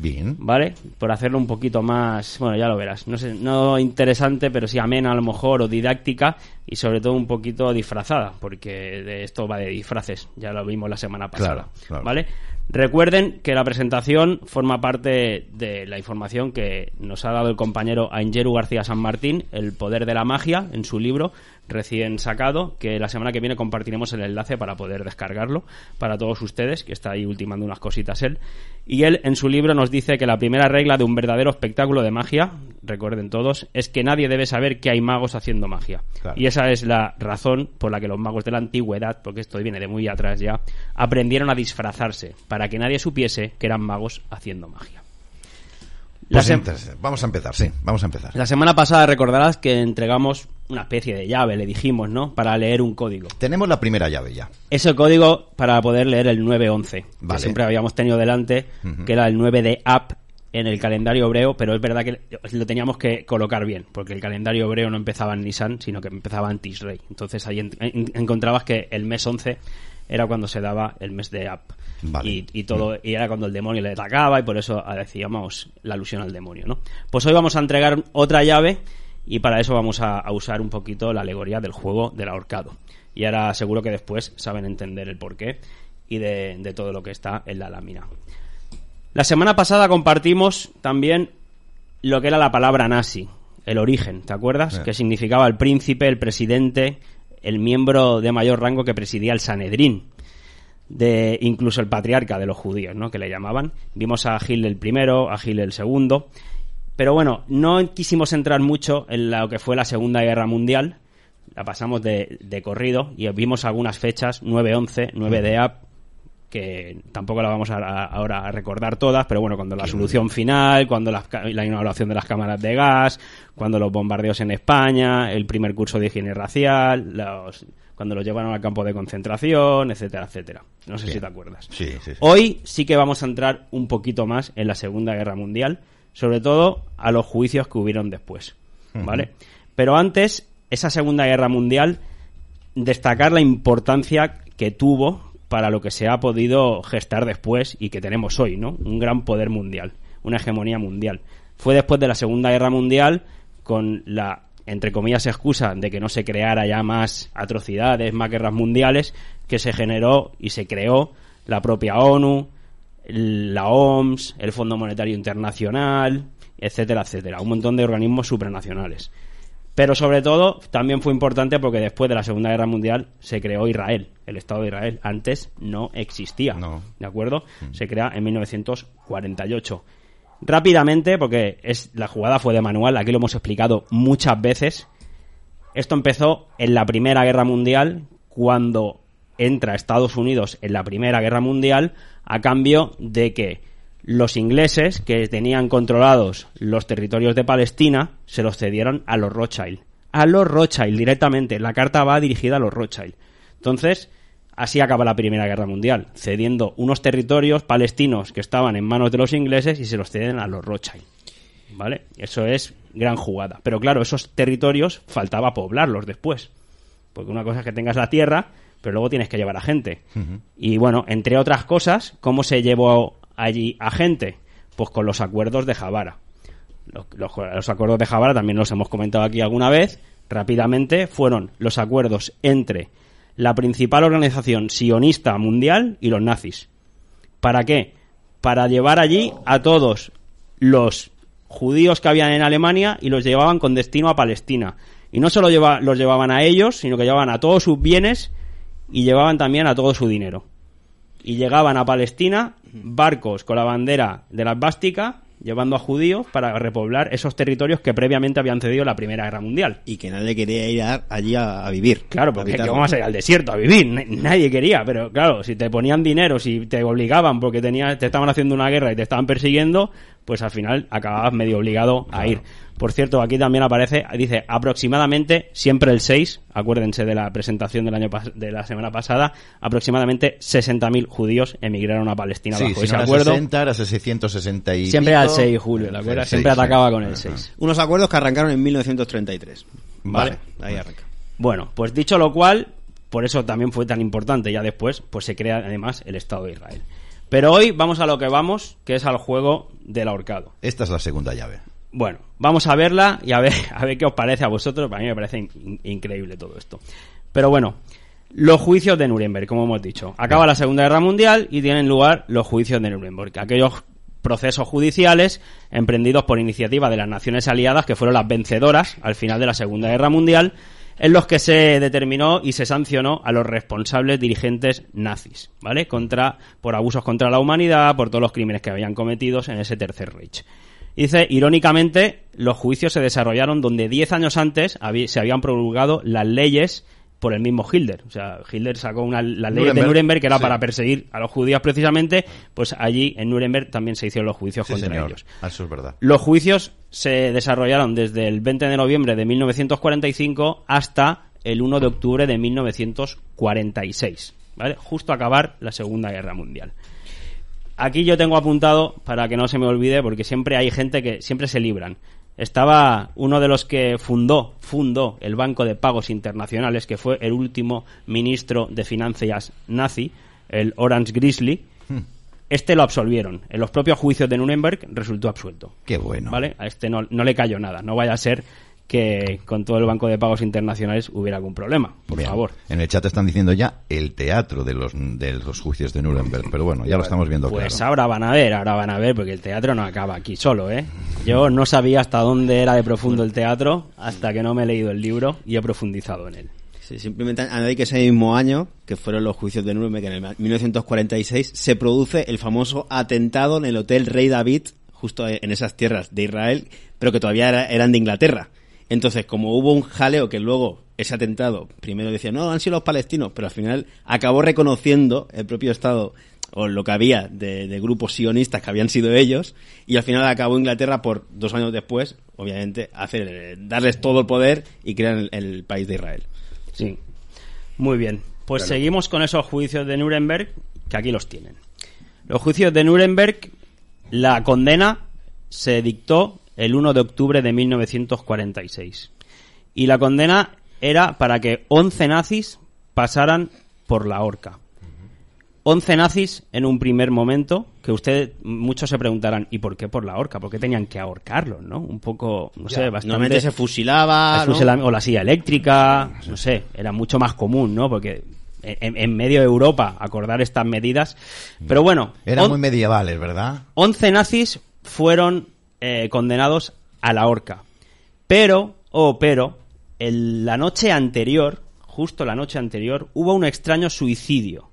Bien. ¿Vale? Por hacerlo un poquito más, bueno, ya lo verás, no sé, no interesante, pero sí amena a lo mejor o didáctica y sobre todo un poquito disfrazada, porque de esto va de disfraces, ya lo vimos la semana pasada, Claro, claro. ¿vale? Recuerden que la presentación forma parte de la información que nos ha dado el compañero Aingeru García San Martín, El poder de la magia, en su libro recién sacado, que la semana que viene compartiremos el enlace para poder descargarlo para todos ustedes, que está ahí ultimando unas cositas él. Y él en su libro nos dice que la primera regla de un verdadero espectáculo de magia, recuerden todos, es que nadie debe saber que hay magos haciendo magia. Claro. Y esa es la razón por la que los magos de la antigüedad, porque esto viene de muy atrás ya, aprendieron a disfrazarse, para que nadie supiese que eran magos haciendo magia. Pues vamos a empezar, sí, vamos a empezar. la semana pasada recordarás que entregamos una especie de llave, le dijimos, ¿no? Para leer un código. Tenemos la primera llave ya. Ese código para poder leer el 911, Vale. que siempre habíamos tenido delante, que era el 9 de App en el calendario hebreo, pero es verdad que lo teníamos que colocar bien, porque el calendario hebreo no empezaba en Nisan, sino que empezaba en Tishrei. Entonces ahí en- en- encontrabas que el mes 11 era cuando se daba el mes de App. Vale. Y, y todo y era cuando el demonio le atacaba y por eso decíamos la alusión al demonio, ¿no? Pues hoy vamos a entregar otra llave y para eso vamos a, a usar un poquito la alegoría del juego del ahorcado. Y ahora seguro que después saben entender el porqué y de, de todo lo que está en la lámina. La semana pasada compartimos también lo que era la palabra nazi, el origen, ¿te acuerdas? Que significaba el príncipe, el presidente, el miembro de mayor rango que presidía el Sanedrín, de incluso el patriarca de los judíos, ¿no? Que le llamaban. Vimos a Gil el primero, a Gil el segundo. Pero bueno, no quisimos entrar mucho en lo que fue la Segunda Guerra Mundial. La pasamos de, de corrido y vimos algunas fechas, 9-11, 9 de Ab, que tampoco la vamos a, a- ahora a recordar todas, pero bueno, cuando la solución final, cuando ca- la inauguración de las cámaras de gas, cuando los bombardeos en España, el primer curso de higiene racial, los, cuando los llevaron al campo de concentración, etcétera, etcétera. No sé si te acuerdas. Sí, sí, sí. Hoy sí que vamos a entrar un poquito más en la Segunda Guerra Mundial, sobre todo a los juicios que hubieron después, ¿vale? Pero antes, esa Segunda Guerra Mundial, destacar la importancia que tuvo para lo que se ha podido gestar después y que tenemos hoy, ¿no? Un gran poder mundial, una hegemonía mundial. Fue después de la Segunda Guerra Mundial con la entre comillas excusa de que no se creara ya más atrocidades, más guerras mundiales, que se generó y se creó la propia ONU, la OMS, el Fondo Monetario Internacional, etcétera, etcétera, un montón de organismos supranacionales. Pero sobre todo también fue importante porque después de la Segunda Guerra Mundial se creó Israel, el Estado de Israel. Antes no existía, ¿de acuerdo? Se crea en 1948. Rápidamente, porque es la jugada fue de manual, aquí lo hemos explicado muchas veces. Esto empezó en la Primera Guerra Mundial, cuando entra Estados Unidos en la Primera Guerra Mundial a cambio de que los ingleses, que tenían controlados los territorios de Palestina, se los cedieron a los Rothschild. A los Rothschild directamente. La carta va dirigida a los Rothschild. Entonces, así acaba la Primera Guerra Mundial, cediendo unos territorios palestinos que estaban en manos de los ingleses y se los ceden a los Rothschild. ¿Vale? Eso es gran jugada. Pero claro, esos territorios faltaba poblarlos después. Porque una cosa es que tengas la tierra, pero luego tienes que llevar a gente. Y bueno, entre otras cosas, ¿cómo se llevó allí a gente? Pues con los acuerdos de Javara. Los, los- los acuerdos de Javara también los hemos comentado aquí alguna vez. Rápidamente fueron los acuerdos entre la principal organización sionista mundial y los nazis. ¿Para qué? Para llevar allí a todos los judíos que habían en Alemania y los llevaban con destino a Palestina. Y no solo lleva- los llevaban a ellos, sino que llevaban a todos sus bienes y llevaban también a todo su dinero. Y llegaban a Palestina barcos con la bandera de la esvástica llevando a judíos para repoblar esos territorios que previamente habían cedido la Primera Guerra Mundial. Y que nadie quería ir a- allí a, a vivir. Claro, porque habitarlo. vamos a ir al desierto a vivir. Nadie quería, pero claro, si te ponían dinero, si te obligaban porque tenía, te estaban haciendo una guerra y te estaban persiguiendo, pues al final acababas medio obligado a ir. Por cierto, aquí también aparece, dice aproximadamente, siempre el 6, acuérdense de la presentación del año pas- de la semana pasada, aproximadamente 60.000 judíos emigraron a Palestina Sí, bajo si ese no era acuerdo. 60, era 660 y Siempre era el pico. 6, Julio, ¿la acuerdas? El Siempre 6, atacaba sí. con el 6. Unos acuerdos que arrancaron en 1933. Vale. Ahí arranca. Bueno, pues dicho lo cual, por eso también fue tan importante. Ya después, pues se crea además el Estado de Israel. Pero hoy vamos a lo que vamos, que es al juego del ahorcado. Esta es la segunda llave. Bueno, vamos a verla y a ver, a ver qué os parece a vosotros. Para mí me parece in- increíble todo esto. Pero bueno, los juicios de Nuremberg, como hemos dicho. Acaba la Segunda Guerra Mundial y tienen lugar los juicios de Nuremberg. Aquellos procesos judiciales emprendidos por iniciativa de las naciones aliadas que fueron las vencedoras al final de la Segunda Guerra Mundial en los que se determinó y se sancionó a los responsables dirigentes nazis, ¿vale? Contra, por abusos contra la humanidad, por todos los crímenes que habían cometidos en ese tercer Reich. Dice, irónicamente, los juicios se desarrollaron donde 10 años antes se habían promulgado las leyes por el mismo Hitler. O sea, Hitler sacó una, las leyes de Nuremberg, Nuremberg que era sí. para perseguir a los judíos precisamente, pues allí en Nuremberg también se hicieron los juicios Sí, contra señor. ellos. Eso es verdad. Los juicios se desarrollaron desde el 20 de noviembre de 1945 hasta el 1 de octubre de 1946, ¿vale? Justo a acabar la Segunda Guerra Mundial. Aquí yo tengo apuntado para que no se me olvide porque siempre hay gente que siempre se libran. Estaba uno de los que fundó, fundó el Banco de Pagos Internacionales, que fue el último ministro de finanzas nazi, el Orange Grizzly. Este lo absolvieron. En los propios juicios de Nuremberg resultó absuelto. Qué bueno. ¿Vale? A este no, no le cayó nada. No vaya a ser que con todo el Banco de Pagos Internacionales hubiera algún problema. Por Bien. favor. En el chat están diciendo ya el teatro de los, de los juicios de Nuremberg, pero bueno, ya lo estamos viendo Pues claro. ahora van a ver, ahora van a ver, porque el teatro no acaba aquí solo, ¿eh? Yo no sabía hasta dónde era de profundo el teatro hasta que no me he leído el libro y he profundizado en él. Sí, simplemente añadir que ese mismo año, que fueron los juicios de Nuremberg, en el 1946, se produce el famoso atentado en el Hotel Rey David, justo en esas tierras de Israel, pero que todavía era- eran de Inglaterra. Entonces, como hubo un jaleo que luego ese atentado, primero decía, no, han sido los palestinos, pero al final acabó reconociendo el propio Estado o lo que había de, de grupos sionistas que habían sido ellos, y al final acabó Inglaterra por dos años después, obviamente, hacer, eh, darles todo el poder y crear el, el país de Israel. Sí. Muy bien. Pues Claro. seguimos con esos juicios de Nuremberg, que aquí los tienen. Los juicios de Nuremberg, la condena se dictó el 1 de octubre de 1946. Y la condena era para que 11 nazis pasaran por la horca. 11 nazis en un primer momento, que ustedes, muchos se preguntarán, ¿y por qué por la horca? ¿Por qué tenían que ahorcarlos, no? Un poco, no Ya, sé, bastante... normalmente se fusilaba, O la silla eléctrica, no sé, era mucho más común, ¿no? Porque en, en medio de Europa acordar estas medidas... Pero bueno... Eran on- muy medievales, ¿verdad? 11 nazis fueron eh, condenados a la horca. Pero, oh, pero, en la noche anterior, justo la noche anterior, hubo un extraño suicidio.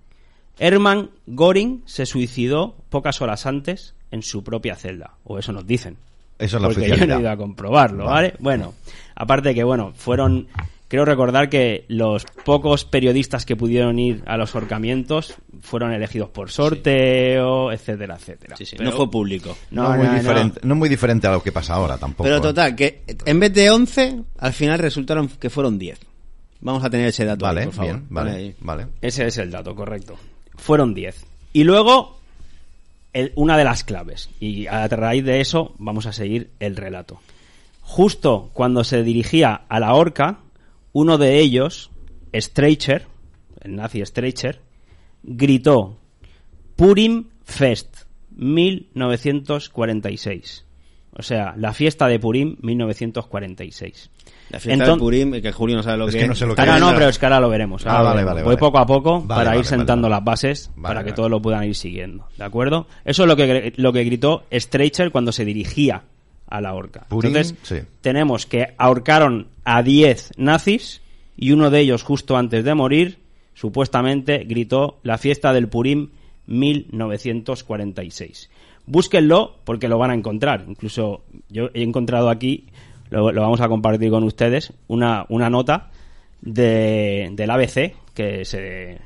Hermann Göring se suicidó pocas horas antes en su propia celda, o eso nos dicen. Eso es la Porque yo no he ido a comprobarlo, ¿vale? Bueno, aparte de que, bueno, fueron... Creo recordar que los pocos periodistas que pudieron ir a los ahorcamientos fueron elegidos por sorteo, etcétera, etcétera. no fue público. No, muy diferente, no muy diferente a lo que pasa ahora tampoco. Pero ¿eh? total, que en vez de 11, al final resultaron que fueron 10. Vamos a tener ese dato. Vale, ahí, por favor. bien, vale, ahí. vale. Ese es el dato, correcto. Fueron 10. Y luego, el- una de las claves. Y a raíz de eso vamos a seguir el relato. Justo cuando se dirigía a la horca, uno de ellos, Streicher, el nazi Streicher, gritó Purim Fest 1946. O sea, la fiesta de Purim 1946. La fiesta de Purim, que Julio no sabe lo Es que que no sé lo que Ahora es. no, pero es que ahora lo veremos. Ah, ahora lo vale, veremos. vale, Voy vale. poco a poco Vale, para vale, ir sentando vale. las bases Vale, para que vale. todos lo puedan ir siguiendo. ¿De acuerdo? Eso es lo que, lo que gritó Streicher cuando se dirigía a la horca. Entonces, sí. tenemos que ahorcaron a 10 nazis y uno de ellos, justo antes de morir, supuestamente gritó la fiesta del Purim 1946. Búsquenlo porque lo van a encontrar. Incluso yo he encontrado aquí, lo, lo vamos a compartir con ustedes, una, una nota de, del ABC, que se,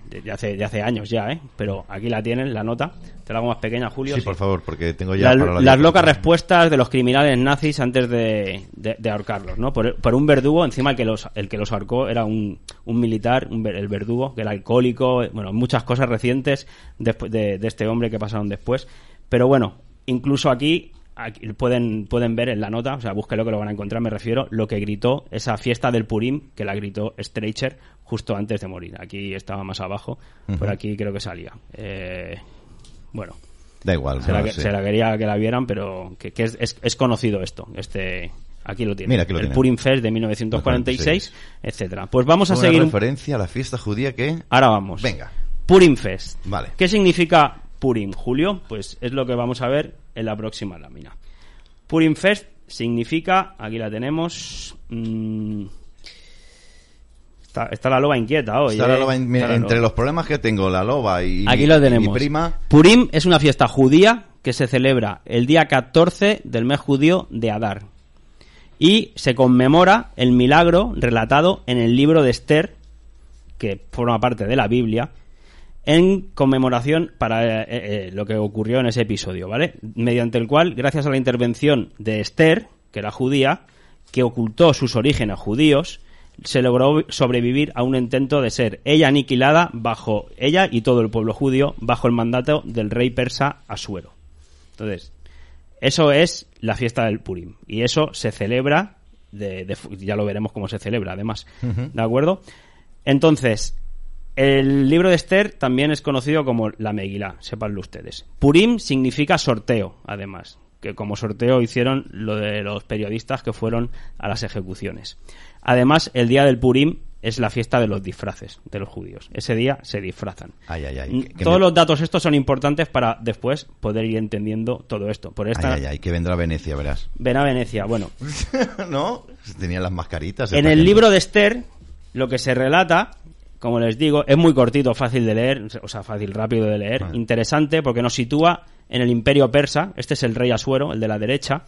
de, de hace, de hace años ya, ¿eh? pero aquí la tienen, la nota. Te la hago más pequeña, Julio. Sí, por favor, porque tengo ya Las, para la las locas respuestas de los criminales nazis antes de, de- de ahorcarlos, ¿no? Por, por un verdugo, encima el que los, el que los ahorcó era un, un militar, un el verdugo, que era alcohólico, bueno, muchas cosas recientes después de, de este hombre que pasaron después. Pero bueno, incluso aquí, aquí pueden, pueden ver en la nota, o sea, búsquelo que lo van a encontrar, me refiero, lo que gritó esa fiesta del Purim, que la gritó Streicher justo antes de morir. Aquí estaba más abajo, por Ujú. aquí creo que salía. Eh, bueno. Da igual. Se la, no, que- sí. se la quería que la vieran, pero que, que es, es- es conocido esto. Este, aquí lo tiene. Mira, aquí lo el tiene. Purim Fest de 1946, etcétera. Pues vamos a Una seguir. referencia a la fiesta judía que... Ahora vamos. Venga. Purim Fest. Vale. ¿Qué significa Purim, Julio? Pues es lo que vamos a ver en la próxima lámina. Purim Fest significa, aquí la tenemos. mm, está, está la loba inquieta hoy. Está la ¿eh? loba en- Está la entre loba. los problemas que tengo, la loba y, Aquí mi- lo y tenemos. mi prima... Purim es una fiesta judía que se celebra el día 14 del mes judío de Adar. Y se conmemora el milagro relatado en el libro de Esther, que forma parte de la Biblia, en conmemoración para eh, eh, lo que ocurrió en ese episodio, ¿vale? Mediante el cual, gracias a la intervención de Esther, que era judía, que ocultó sus orígenes judíos, se logró sobrevivir a un intento de ser ella aniquilada bajo ella y todo el pueblo judío bajo el mandato del rey persa Asuero. Entonces, eso es la fiesta del Purim y eso se celebra de, de- ya lo veremos cómo se celebra además. ¿de acuerdo? Entonces, el libro de Esther también es conocido como la Megilá, sepanlo ustedes. Purim significa sorteo, además, que como sorteo hicieron lo de los periodistas que fueron a las ejecuciones. Además, el día del Purim es la fiesta de los disfraces de los judíos. Ese día se disfrazan. Ay, ay, ay. Mm, que- que Todos me- los datos estos son importantes para después poder ir entendiendo todo esto. Por esta Ay, ay, ay, que vendrá a Venecia, verás. ven a Venecia. Bueno, [laughs] ¿No? Tenían las mascaritas. en el gente. libro de Esther, lo que se relata, como les digo, es muy cortito, fácil de leer, o sea, fácil, rápido de leer, interesante, porque nos sitúa en el imperio persa. Este es el rey Asuero, el de la derecha,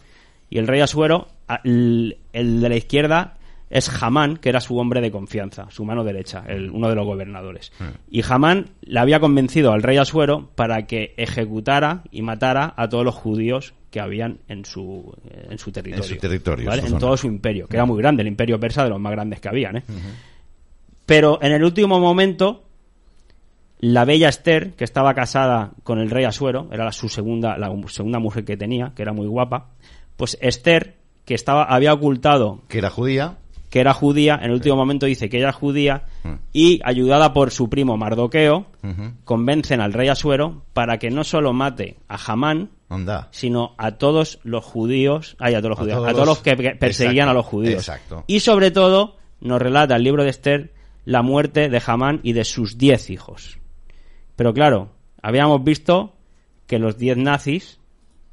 y el rey Asuero, el, el de la izquierda, es Hamán, que era su hombre de confianza, su mano derecha, el, uno de los gobernadores. Y Hamán le había convencido al rey Asuero para que ejecutara y matara a todos los judíos que habían en su, eh, en su territorio. En su territorio, ¿vale? En zona. todo su imperio, que era muy grande, el imperio persa de los más grandes que habían. ¿eh? Pero en el último momento, la bella Esther, que estaba casada con el rey Asuero, era su segunda, la segunda mujer que tenía, que era muy guapa, pues Esther, que estaba, había ocultado Que era judía. que era judía, en el último momento dice que ella era judía Mm. y ayudada por su primo Mardoqueo, convencen al rey Asuero para que no solo mate a Hamán, sino a todos los judíos, ay, a todos los A judíos, todos a todos los- los que que perseguían Exacto, a los judíos. exacto. Y sobre todo nos relata el libro de Esther la muerte de Hamán y de sus diez hijos. Pero claro, habíamos visto que los diez nazis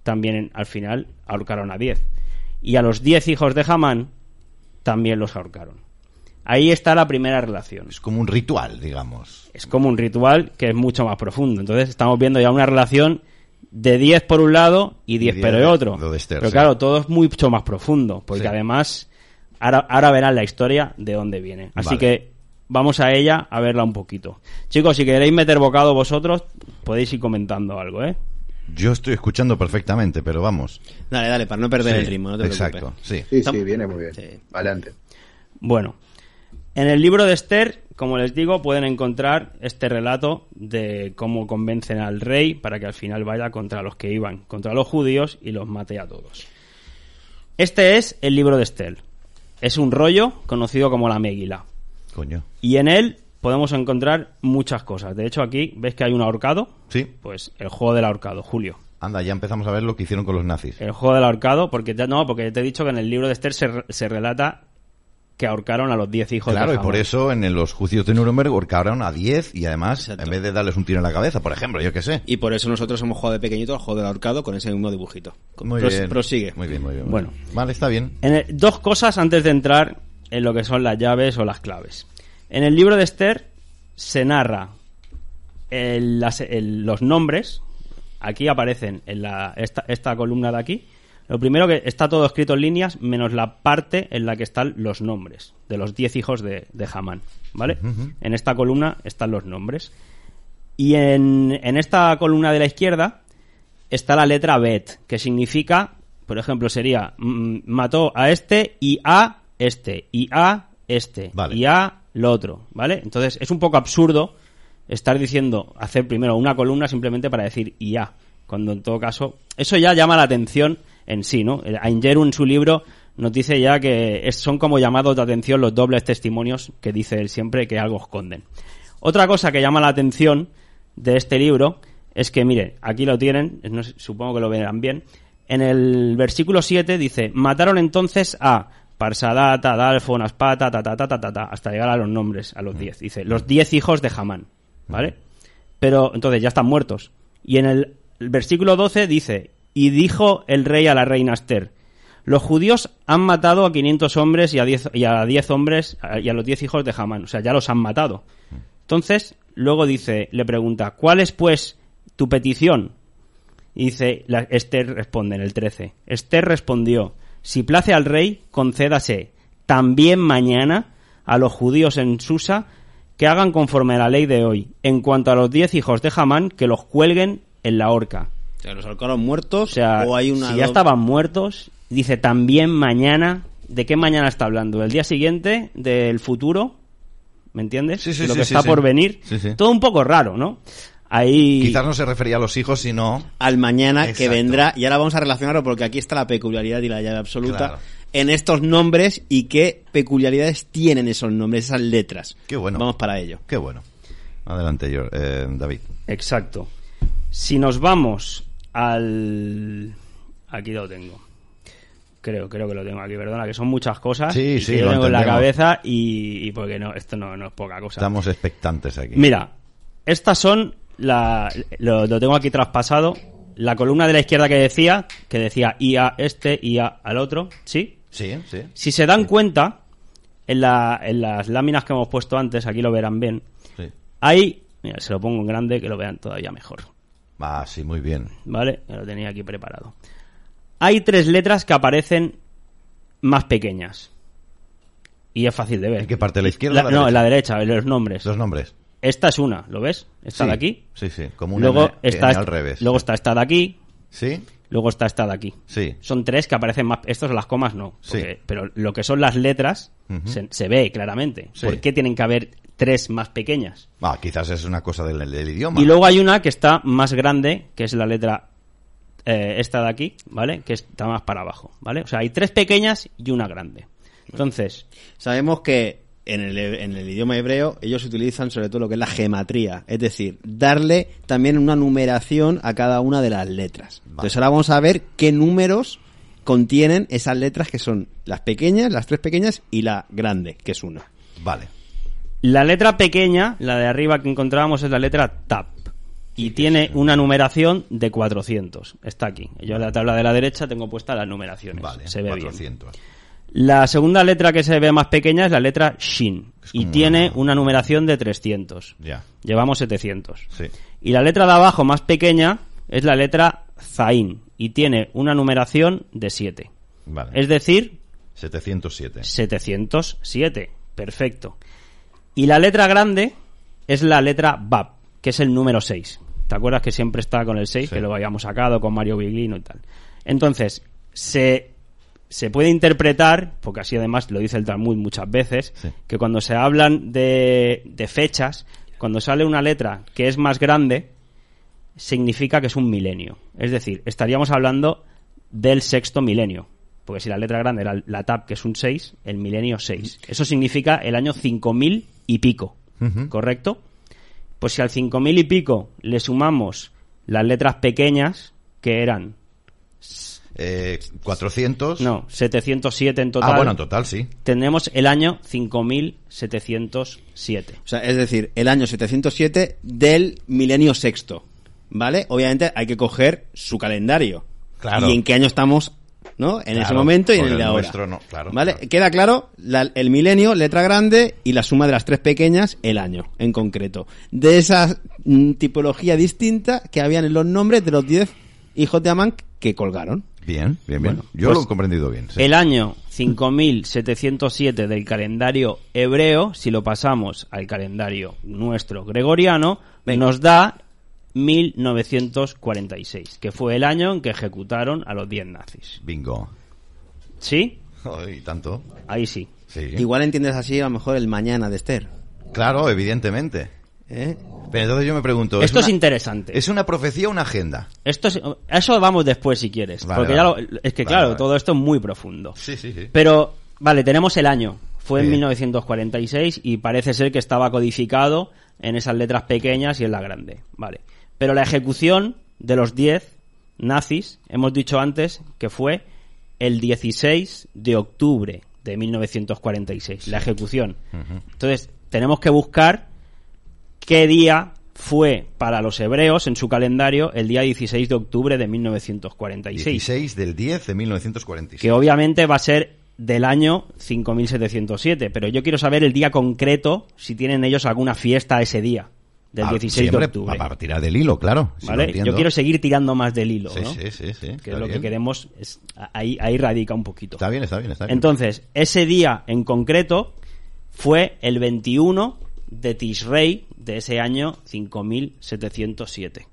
también al final ahorcaron a diez. Y a los diez hijos de Hamán también los ahorcaron. Ahí está la primera relación. Es como un ritual, digamos. Es como un ritual que es mucho más profundo. Entonces estamos viendo ya una relación de 10 por un lado y 10 10 pero de otro. de Esther, pero sí. claro, todo es mucho más profundo, porque Sí. además ahora, ahora verán la historia de dónde viene. Así Vale. que vamos a ella a verla un poquito. Chicos, si queréis meter bocado vosotros, podéis ir comentando algo, ¿eh? Yo estoy escuchando perfectamente, pero vamos. Dale, dale, para no perder Sí, el ritmo, no te exacto, preocupes. sí. Sí, sí, viene muy bien. Adelante. Bueno, en el libro de Esther, como les digo, pueden encontrar este relato de cómo convencen al rey para que al final vaya contra los que iban, contra los judíos y los mate a todos. Este es el libro de Esther. Es un rollo conocido como la Megila. Coño. Y en él podemos encontrar muchas cosas. De hecho, aquí ves que hay un ahorcado. Sí. Pues el juego del ahorcado, Julio. Anda, ya empezamos a ver lo que hicieron con los nazis. El juego del ahorcado, porque te, no, porque te he dicho que en el libro de Esther se, se relata que ahorcaron a los 10 hijos Claro, de y por eso en los juicios de Nuremberg ahorcaron a 10 y además, en vez de darles un tiro en la cabeza, por ejemplo, yo qué sé. Y por eso nosotros hemos jugado de pequeñito al juego del ahorcado con ese mismo dibujito. Muy Pros- bien. Prosigue. Muy bien, muy bien. muy Bueno. bien. Vale, está bien. En el- dos cosas antes de entrar en lo que son las llaves o las claves. En el libro de Esther se narra el- las- el- los nombres. Aquí aparecen en la, esta, esta columna de aquí. Lo primero que está todo escrito en líneas, menos la parte en la que están los nombres de los diez hijos de, de Hamán. ¿Vale? En esta columna están los nombres. Y en, en esta columna de la izquierda está la letra Bet, que significa, por ejemplo, sería mm, mató a este y a este, y a este, Vale. y a lo otro, ¿vale? Entonces es un poco absurdo estar diciendo, hacer primero una columna simplemente para decir y a, cuando en todo caso, eso ya llama la atención en sí, ¿no? Aingeru en su libro nos dice ya que es- son como llamados de atención los dobles testimonios que dice él siempre que algo esconden. Otra cosa que llama la atención de este libro es que, miren, aquí lo tienen, no sé, supongo que lo verán bien. En el versículo 7 dice, mataron entonces a Parsadata, Dalfon, Aspata, ta, ta, ta, ta, ta, ta, hasta llegar a los nombres, a los 10. Dice, los 10 hijos de Hamán, ¿vale? Pero entonces ya están muertos. Y en el, el versículo 12 dice, y dijo el rey a la reina Esther, los judíos han matado a 500 hombres y a 10, y a 10 hombres y a los 10 hijos de Hamán. O sea, ya los han matado. Entonces, luego dice, le pregunta, ¿cuál es pues tu petición? Y dice, la, Esther responde en el 13. Esther respondió, si place al rey, concédase también mañana a los judíos en Susa que hagan conforme a la ley de hoy. En cuanto a los 10 hijos de Hamán, que los cuelguen en la horca. O sea, los ahorcaron muertos O sea, o hay una si ya estaban muertos, dice también mañana. ¿De qué mañana está hablando? ¿Del día siguiente? ¿Del futuro? ¿Me entiendes? Sí, sí, lo sí, que está por venir. Todo un poco raro, ¿no? Ahí... Quizás no se refería a los hijos, sino... al mañana que vendrá y ahora vamos a relacionarlo porque aquí está la peculiaridad y la llave absoluta Claro. en estos nombres y qué peculiaridades tienen esos nombres, esas letras. Qué bueno. Vamos para ello. Qué bueno. Adelante, yo, eh, David. Exacto. Si nos vamos al... Aquí lo tengo. Creo, creo que lo tengo aquí, perdona, que son muchas cosas. Sí, y sí, que yo lo tengo en la cabeza y, y porque no, esto no, no es poca cosa. Estamos expectantes aquí. Mira, estas son la, lo, lo tengo aquí traspasado. La columna de la izquierda que decía, que decía y a este y a al otro, ¿sí? Sí, sí. Si se dan cuenta, en, la, en las láminas que hemos puesto antes, aquí lo verán bien, sí. hay, mira, se lo pongo en grande que lo vean todavía mejor, Ah, sí, muy bien. ¿vale? Ya lo tenía aquí preparado. Hay tres letras que aparecen más pequeñas. Y es fácil de ver. ¿En qué parte? ¿De la izquierda o la No, en la derecha, en los nombres. Los nombres. Esta es una, ¿lo ves? Esta Sí, de aquí. Sí, sí, como una Luego está, al revés. luego está esta de aquí. Sí. Luego está esta de aquí. Sí. Son tres que aparecen más. Estos las comas no. Sí. Pero lo que son las letras se, se ve claramente. Sí. ¿Por qué tienen que haber tres más pequeñas? Ah, quizás es una cosa del, del idioma. Y luego hay una que está más grande, que es la letra eh, esta de aquí, ¿vale? Que está más para abajo, ¿vale? O sea, hay tres pequeñas y una grande. Entonces, Sabemos que en el, en el idioma hebreo ellos utilizan sobre todo lo que es la gematría, es decir, darle también una numeración a cada una de las letras. Entonces ahora vamos a ver qué números contienen esas letras que son las pequeñas, las tres pequeñas y la grande, que es una. Vale. la letra pequeña, la de arriba que encontrábamos es la letra TAP. Y tiene una numeración de 400. Está aquí. Yo en la tabla de la derecha tengo puestas las numeraciones. Vale, Se ve bien. 400. La segunda letra que se ve más pequeña es la letra Shin. Y como tiene una numeración de 300. Ya. Llevamos 700. Sí. Y la letra de abajo más pequeña es la letra Zain. Y tiene una numeración de 7. Vale. Es decir, 707. 707. Perfecto. Y la letra grande es la letra Bab, que es el número 6. ¿Te acuerdas que siempre está con el 6, que lo habíamos sacado con Mario Biglino y tal? Entonces, se, se puede interpretar, porque así además lo dice el Talmud muchas veces, que cuando se hablan de, de fechas, cuando sale una letra que es más grande, significa que es un milenio. Es decir, estaríamos hablando del sexto milenio. Porque si la letra grande era la TAP, que es un 6, el milenio 6. Eso significa el año 5000 y pico. ¿Correcto? Pues si al 5000 y pico le sumamos las letras pequeñas, que eran. Eh, 400. No, 707 en total. Ah, bueno, en total, sí. Tendremos el año 5707. O sea, es decir, el año 707 del milenio sexto, ¿vale? Obviamente hay que coger su calendario. Claro. Y en qué año estamos, ¿no? En ese momento y en el de ahora. nuestro no, claro, ¿Vale? claro. Queda claro la- el milenio, letra grande, y la suma de las tres pequeñas, el año, en concreto. De esa mm, tipología distinta que habían en los nombres de los 10 hijos de Amán que colgaron. Bien, bien, bien. Yo pues lo he comprendido bien. sí. El año 5707 del calendario hebreo, si lo pasamos al calendario nuestro gregoriano, nos da 1946, que fue el año en que ejecutaron a los 10 nazis. Bingo. ¿Sí? Ay, tanto. Ahí sí. Sí. Igual entiendes así a lo mejor el mañana de Esther. Claro, evidentemente. ¿Eh? Pero entonces yo me pregunto. Esto es una- interesante. ¿Es una profecía o una agenda? Esto es, eso vamos después si quieres. Vale, porque vale. ya lo- es que Vale, claro, todo esto es muy profundo. Sí, sí, sí. Pero, vale, tenemos el año. Fue en Sí. 1946 y parece ser que estaba codificado en esas letras pequeñas y en la grande. Vale. Pero la ejecución de los 10 nazis, hemos dicho antes que fue el 16 de octubre de 1946. La ejecución. Entonces, tenemos que buscar qué día fue para los hebreos en su calendario el día 16 de octubre de 1946 16 del 10 de 1946. que obviamente va a ser del año 5707, pero yo quiero saber el día concreto, si tienen ellos alguna fiesta ese día, del Ah, 16 siempre de octubre. Para tirar del hilo, claro. Yo quiero seguir tirando más del hilo, Sí, ¿no? sí, sí, sí, Que es lo que queremos, es, ahí, ahí radica un poquito. Está bien, está bien, está bien. Entonces, ese día en concreto fue el 21 de Tishrei de ese año 5707.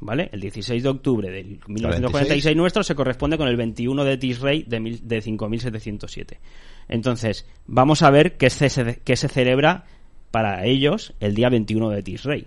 ¿Vale? El 16 de octubre de 1946 nuestro se corresponde con el 21 de Tishrei de, mil- de 5707. Entonces, vamos a ver qué se, qué se celebra para ellos el día 21 de Tishrei.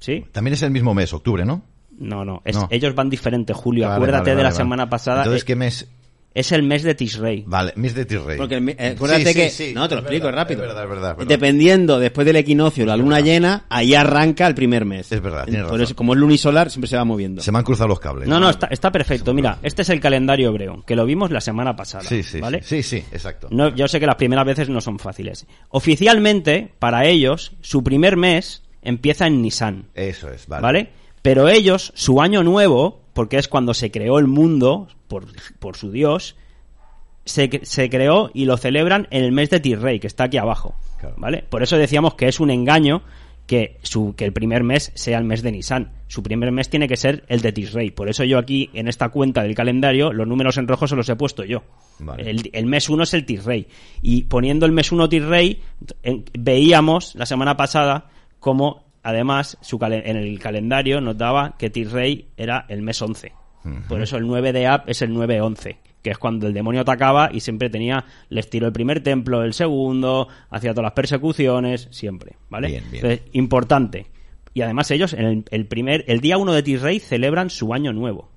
¿Sí? También es el mismo mes, octubre, ¿no? No, no, es- No. ellos van diferente, Julio. Vale, Acuérdate vale, de la semana pasada. Entonces, Eh, ¿qué mes? Es el mes de Tishrei. Vale, mes de Tirrey. Porque el eh, acuérdate Sí, que... sí, sí, no, te lo explico verdad, rápido. Es verdad, es verdad. es verdad. Dependiendo, después del equinoccio, la luna llena, ahí arranca el primer mes. Es verdad, tienes Por razón. eso, como es lunisolar, siempre se va moviendo. Se me han cruzado los cables. No, no, está, está perfecto. Mira, este es el calendario hebreo, que lo vimos la semana pasada. Sí, sí, ¿vale? sí, sí, sí, exacto. No, yo sé que las primeras veces no son fáciles. Oficialmente, para ellos, su primer mes empieza en Nisan. Eso es, vale. ¿Vale? Pero ellos, su año nuevo, porque es cuando se creó el mundo por, por su Dios, se, se creó y lo celebran en el mes de Tirrey, que está aquí abajo. ¿Vale? Por eso decíamos que es un engaño que, su, que el primer mes sea el mes de Nisan. Su primer mes tiene que ser el de Tisrei. Por eso yo aquí, en esta cuenta del calendario, los números en rojo se los he puesto yo. Vale. El, el mes 1 es el Tisrei. Y poniendo el mes 1 Tisrei, en- veíamos la semana pasada como, además, su en el calendario nos daba que Tisrei era el mes 11. Por eso el 9 de Ab es el 9-11, que es cuando el demonio atacaba y siempre tenía, les tiró el primer templo, el segundo, hacía todas las persecuciones, siempre, ¿vale? Bien, bien. Entonces, importante. Y además ellos, en el, el primer, el día 1 de Tisrei celebran su año nuevo.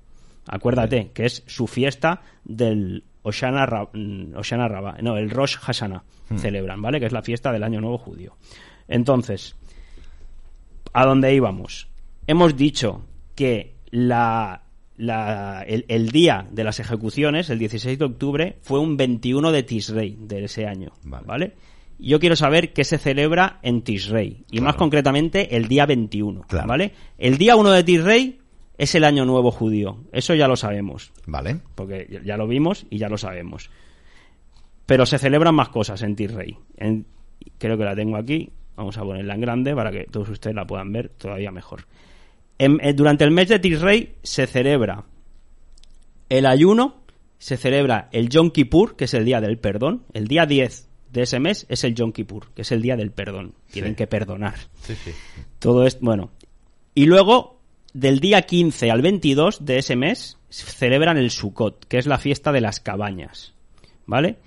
Acuérdate, que es su fiesta del Oshana, Ra- mm, Oshana Rabá, no, el Rosh Hashanah Hmm. celebran, ¿vale? Que es la fiesta del año nuevo judío. Entonces, ¿a dónde íbamos? Hemos dicho que la, la- el, el día de las ejecuciones, el 16 de octubre, fue un 21 de Tisrei de ese año, ¿vale? Yo quiero saber qué se celebra en Tisrei, y más concretamente el día 21, ¿vale? El día 1 de Tisrei es el año nuevo judío, eso ya lo sabemos. Vale. Porque ya- lo vimos y ya lo sabemos. Pero se celebran más cosas en Tisrei. En- creo que la tengo aquí. Vamos a ponerla en grande para que todos ustedes la puedan ver todavía mejor. En- eh, durante el mes de Tisrei se celebra el ayuno, se celebra el Yom Kippur, que es el día del perdón. El día 10 de ese mes es el Yom Kippur, que es el día del perdón. Tienen Sí. que perdonar. Sí, sí. Todo esto, bueno. Y luego, del día 15 al 22 de ese mes, celebran el Sukkot, que es la fiesta de las cabañas. ¿Vale?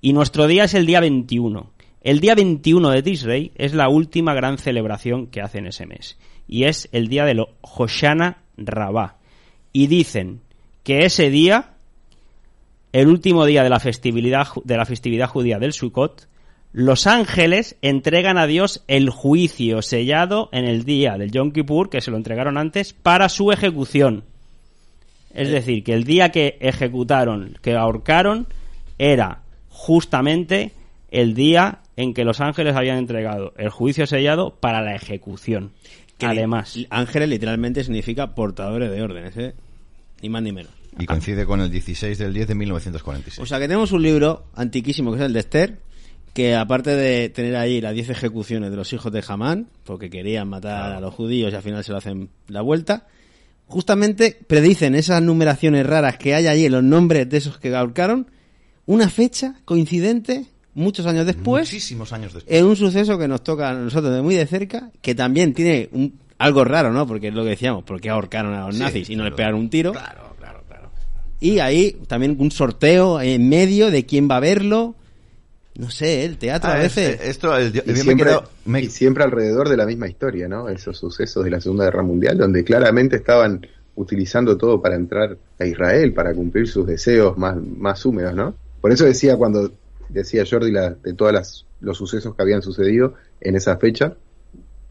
Y nuestro día es el día 21. El día 21 de Tisrei es la última gran celebración que hacen ese mes. Y es el día de lo Hoshana Rabá. Y dicen que ese día, el último día de la festividad, de la festividad judía del Sukkot, los ángeles entregan a Dios el juicio sellado en el día del Yom Kippur, que se lo entregaron antes, para su ejecución. Es decir, que el día que ejecutaron, que ahorcaron, era justamente el día en que los ángeles habían entregado el juicio sellado para la ejecución. Que Además, Ángeles literalmente significa portadores de órdenes, ¿eh? Ni más ni menos. Y coincide con el 16 del 10 de 1946. O sea que tenemos un libro antiquísimo que es el de Esther, que aparte de tener ahí las 10 ejecuciones de los hijos de Hamán, porque querían matar a los judíos y al final se lo hacen la vuelta, justamente predicen esas numeraciones raras que hay allí en los nombres de esos que ahorcaron, una fecha coincidente muchos años después, Muchísimos años después. en un suceso que nos toca a nosotros de muy de cerca, que también tiene un- algo raro, ¿no? Porque es lo que decíamos, porque ahorcaron a los Sí, nazis y no les claro. pegaron un tiro. Y ahí también un sorteo en medio de quién va a verlo. No sé, el teatro Ah, a veces. es- esto, el- yo- Y me siempre, y siempre alrededor de la misma historia, ¿no? Esos sucesos de la Segunda Guerra Mundial, donde claramente estaban utilizando todo para entrar a Israel, para cumplir sus deseos más, más húmedos, ¿no? Por eso decía cuando decía Jordi la- de todos las, los sucesos que habían sucedido en esa fecha,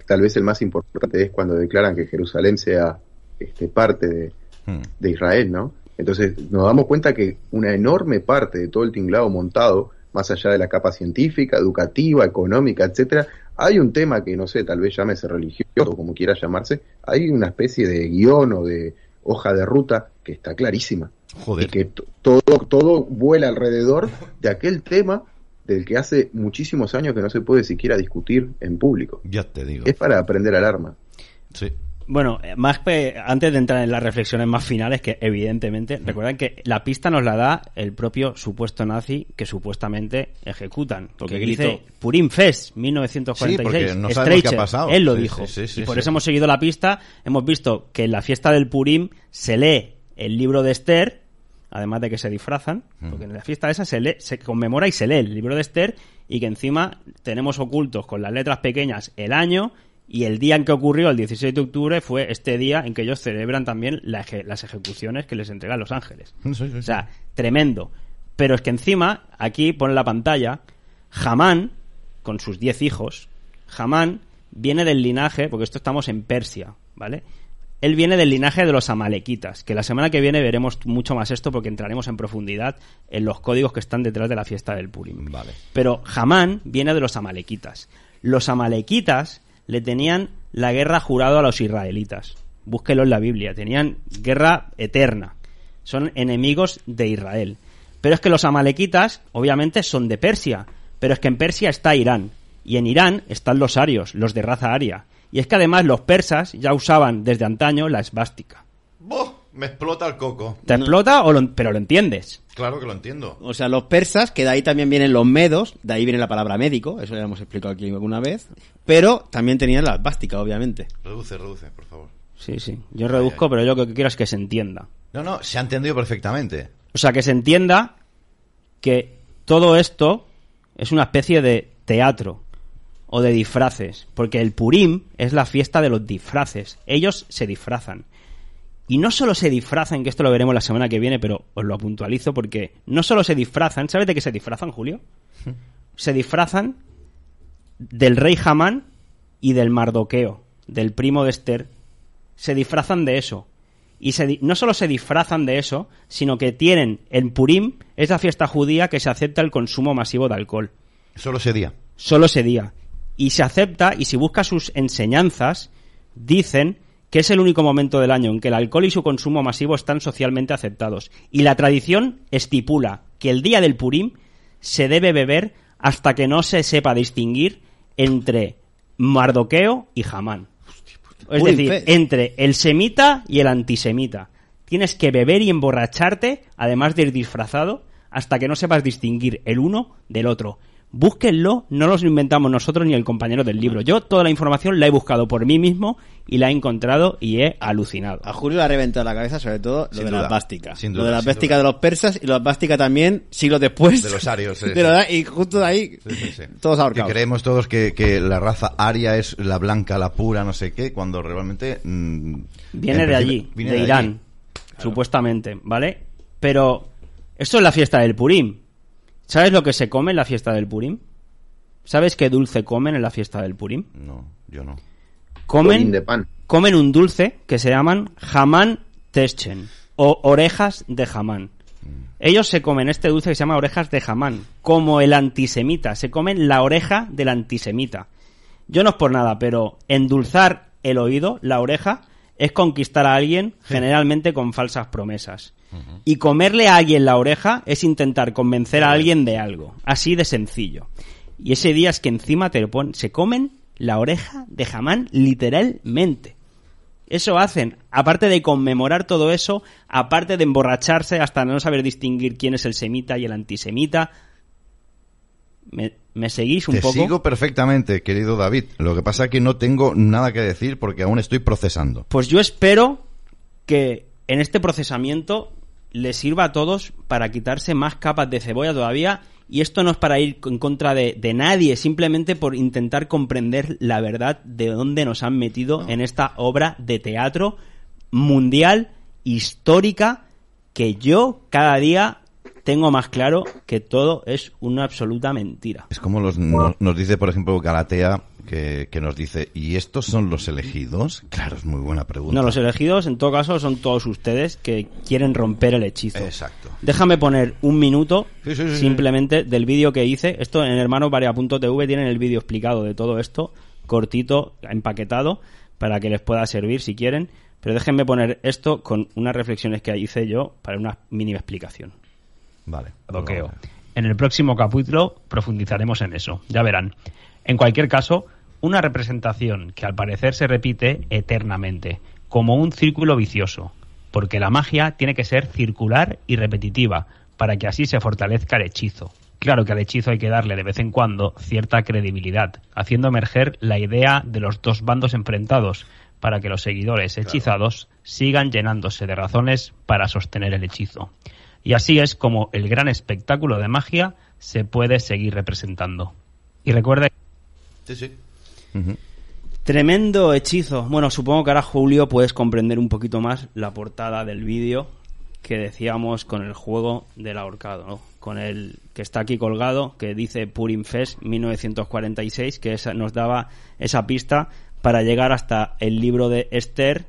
tal vez el más importante es cuando declaran que Jerusalén sea este, parte de, Hmm. de Israel, ¿no? Entonces nos damos cuenta que una enorme parte de todo el tinglado montado, más allá de la capa científica, educativa, económica, etcétera, hay un tema que no sé, tal vez llámese religioso o como quiera llamarse, hay una especie de guion o de hoja de ruta que está clarísima. Joder. Y que todo, todo vuela alrededor de aquel tema del que hace muchísimos años que no se puede siquiera discutir en público. Ya te digo. Es para aprender alarma. Sí. Bueno, eh, más que antes de entrar en las reflexiones más finales, que evidentemente, recuerden que la pista nos la da el propio supuesto nazi que supuestamente ejecutan. Porque que dice Purim Fest 1946. Sí, porque no Streicher, qué ha pasado. Él lo Sí, dijo. sí, sí, sí, y por sí. eso hemos seguido la pista. Hemos visto que en la fiesta del Purim se lee el libro de Esther, además de que se disfrazan, porque en la fiesta esa se lee, se conmemora y se lee el libro de Esther, y que encima tenemos ocultos con las letras pequeñas el año y el día en que ocurrió, el 16 de octubre, fue este día en que ellos celebran también la eje- las ejecuciones que les entregan los ángeles. Sí, sí, sí. O sea, tremendo. Pero es que encima, aquí pone la pantalla, Hamán, con sus diez hijos, Hamán viene del linaje, porque esto estamos en Persia, ¿vale? Él viene del linaje de los amalequitas, que la semana que viene veremos mucho más esto porque entraremos en profundidad en los códigos que están detrás de la fiesta del Purim. Vale. Pero Hamán viene de los amalequitas. Los amalequitas le tenían la guerra jurado a los israelitas. Búsquelo en la Biblia. Tenían guerra eterna. Son enemigos de Israel. Pero es que los amalequitas, obviamente, son de Persia. Pero es que en Persia está Irán. Y en Irán están los arios, los de raza aria. Y es que además los persas ya usaban desde antaño la esvástica. ¡Boh! Me explota el coco. ¿Te explota o lo- pero lo entiendes? Claro que lo entiendo. O sea, los persas, que de ahí también vienen los medos, de ahí viene la palabra médico, eso ya lo hemos explicado aquí alguna vez, pero también tenían la esvástica, obviamente. Reduce, reduce, por favor. Sí, sí. Yo reduzco, pero yo lo que quiero es que se entienda. No, no, se ha entendido perfectamente. O sea, que se entienda que todo esto es una especie de teatro o de disfraces, porque el Purim es la fiesta de los disfraces. Ellos se disfrazan. Y no solo se disfrazan, que esto lo veremos la semana que viene, pero os lo puntualizo porque no solo se disfrazan, ¿sabes de qué se disfrazan, Julio? [laughs] Se disfrazan del rey Hamán y del Mardoqueo, del primo de Esther. Se disfrazan de eso. Y se di- no solo se disfrazan de eso, sino que tienen el Purim, es la fiesta judía que se acepta el consumo masivo de alcohol. Solo ese día. Solo ese día. Y se acepta, y si busca sus enseñanzas, dicen que es el único momento del año en que el alcohol y su consumo masivo están socialmente aceptados. Y la tradición estipula que el día del Purim se debe beber hasta que no se sepa distinguir entre Mardoqueo y Hamán. Es Purim decir, entre el semita y el antisemita. Tienes que beber y emborracharte, además de ir disfrazado, hasta que no sepas distinguir el uno del otro. Búsquenlo, no los inventamos nosotros ni el compañero del libro. Yo toda la información la he buscado por mí mismo y la he encontrado y he alucinado. A Julio le ha reventado la cabeza sobre todo lo Sin de duda, la esvástica. sin lo de la duda. de los persas y la esvástica también siglos después. De los arios, sí, [laughs] De sí. verdad, y justo de ahí, todos Que ahorcados. creemos todos que, que la raza aria es la blanca, la pura, no sé qué, cuando realmente... mm, Viene en de allí, viene de, allí. Irán, supuestamente, ¿vale? Pero esto es la fiesta del Purim. ¿Sabes lo que se come en la fiesta del Purim? ¿Sabes qué dulce comen en la fiesta del Purim? No, yo no. Comen, de pan. comen un dulce que se llaman jamán teschen o orejas de jamán. Ellos se comen este dulce que se llama orejas de jamán, como el antisemita. Se comen la oreja del antisemita. Yo no es por nada, pero endulzar el oído, la oreja, es conquistar a alguien generalmente con falsas promesas. Y comerle a alguien la oreja es intentar convencer a alguien de algo. Así de sencillo. Y ese día es que encima te lo ponen, se comen la oreja de jamán literalmente. Eso hacen, aparte de conmemorar todo eso, aparte de emborracharse hasta no saber distinguir quién es el semita y el antisemita. ¿Me, me seguís un Te poco? sigo perfectamente, querido David. Lo que pasa es que no tengo nada que decir porque aún estoy procesando. Pues yo espero que en este procesamiento les sirva a todos para quitarse más capas de cebolla todavía. Y esto no es para ir en contra de, de nadie, simplemente por intentar comprender la verdad de dónde nos han metido en esta obra de teatro mundial, histórica, que yo cada día tengo más claro que todo es una absoluta mentira. Es como los, nos, nos dice, por ejemplo, Galatea, que, que nos dice, ¿y estos son los elegidos? Claro, es muy buena pregunta. No, los elegidos en todo caso son todos ustedes que quieren romper el hechizo. Exacto. Déjame poner un minuto Sí, sí, sí, simplemente del vídeo que hice. Esto en hermanosvaria.tv tienen el vídeo explicado de todo esto, cortito, empaquetado, para que les pueda servir si quieren. Pero déjenme poner esto con unas reflexiones que hice yo para una mínima explicación. Vale. Doqueo. En el próximo capítulo profundizaremos en eso, ya verán. En cualquier caso, una representación que al parecer se repite eternamente, como un círculo vicioso, porque la magia tiene que ser circular y repetitiva, para que así se fortalezca el hechizo. Claro que al hechizo hay que darle de vez en cuando cierta credibilidad, haciendo emerger la idea de los dos bandos enfrentados, para que los seguidores hechizados sigan llenándose de razones para sostener el hechizo. Y así es como el gran espectáculo de magia se puede seguir representando. Y recuerda Sí, sí. Tremendo hechizo. Bueno, supongo que ahora Julio puedes comprender un poquito más la portada del vídeo que decíamos con el juego del ahorcado, ¿no? Con el que está aquí colgado, que dice Purim Fest 1946, que esa, nos daba esa pista para llegar hasta el libro de Esther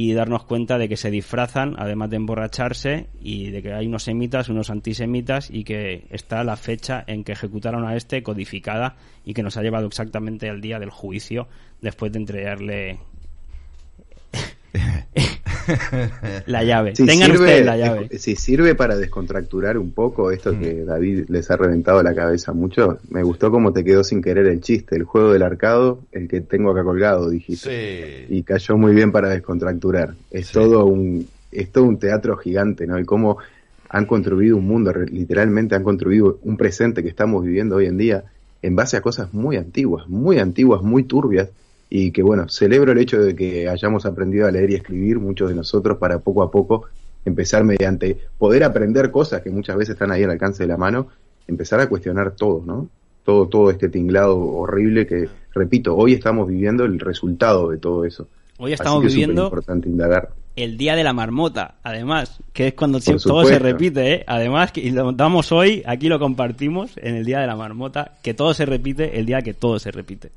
y darnos cuenta de que se disfrazan, además de emborracharse, y de que hay unos semitas, unos antisemitas, y que está la fecha en que ejecutaron a este codificada y que nos ha llevado exactamente al día del juicio, después de entregarle [laughs] [laughs] la llave. Si Tengan sirve, ustedes la llave. Si sirve para descontracturar un poco esto Mm. que David les ha reventado la cabeza mucho, me gustó cómo te quedó sin querer el chiste, el juego del arcado, el que tengo acá colgado, dijiste. Y cayó muy bien para descontracturar. Es todo un es todo un teatro gigante, ¿no? Y cómo han construido un mundo, literalmente han construido un presente que estamos viviendo hoy en día en base a cosas muy antiguas, muy antiguas, muy turbias, y que bueno, celebro el hecho de que hayamos aprendido a leer y escribir muchos de nosotros para poco a poco empezar mediante poder aprender cosas que muchas veces están ahí al alcance de la mano, empezar a cuestionar todo, ¿no? Todo, todo este tinglado horrible que, repito, hoy estamos viviendo el resultado de todo eso. Hoy Así estamos es viviendo importante indagar. el día de la marmota, además, que es cuando todo se repite, ¿eh? Además, que y lo damos hoy, aquí lo compartimos en el día de la marmota, que todo se repite el día que todo se repite.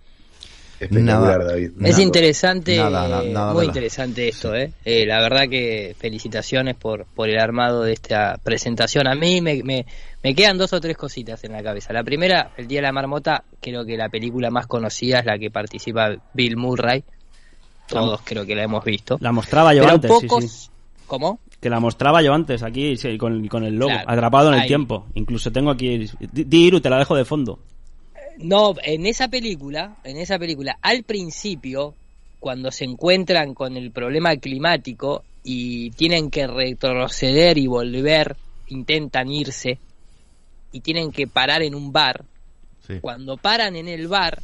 Espectacular, David. Es interesante, Nada, eh, nada muy interesante esto, ¿eh? Eh, La verdad que felicitaciones por, por el armado de esta presentación. A mí me, me, me quedan dos o tres cositas en la cabeza. La primera, el Día de la Marmota, creo que la película más conocida es la que participa Bill Murray. Todos creo que la hemos visto. La mostraba yo Pero antes, pocos- sí. ¿Cómo? Que la mostraba yo antes, aquí, sí, con, con el logo, Claro, atrapado en el tiempo. Incluso tengo aquí... Di, di, Iru, te la dejo de fondo. No, en esa película, en esa película, al principio, cuando se encuentran con el problema climático y tienen que retroceder y volver, intentan irse y tienen que parar en un bar. Cuando paran en el bar,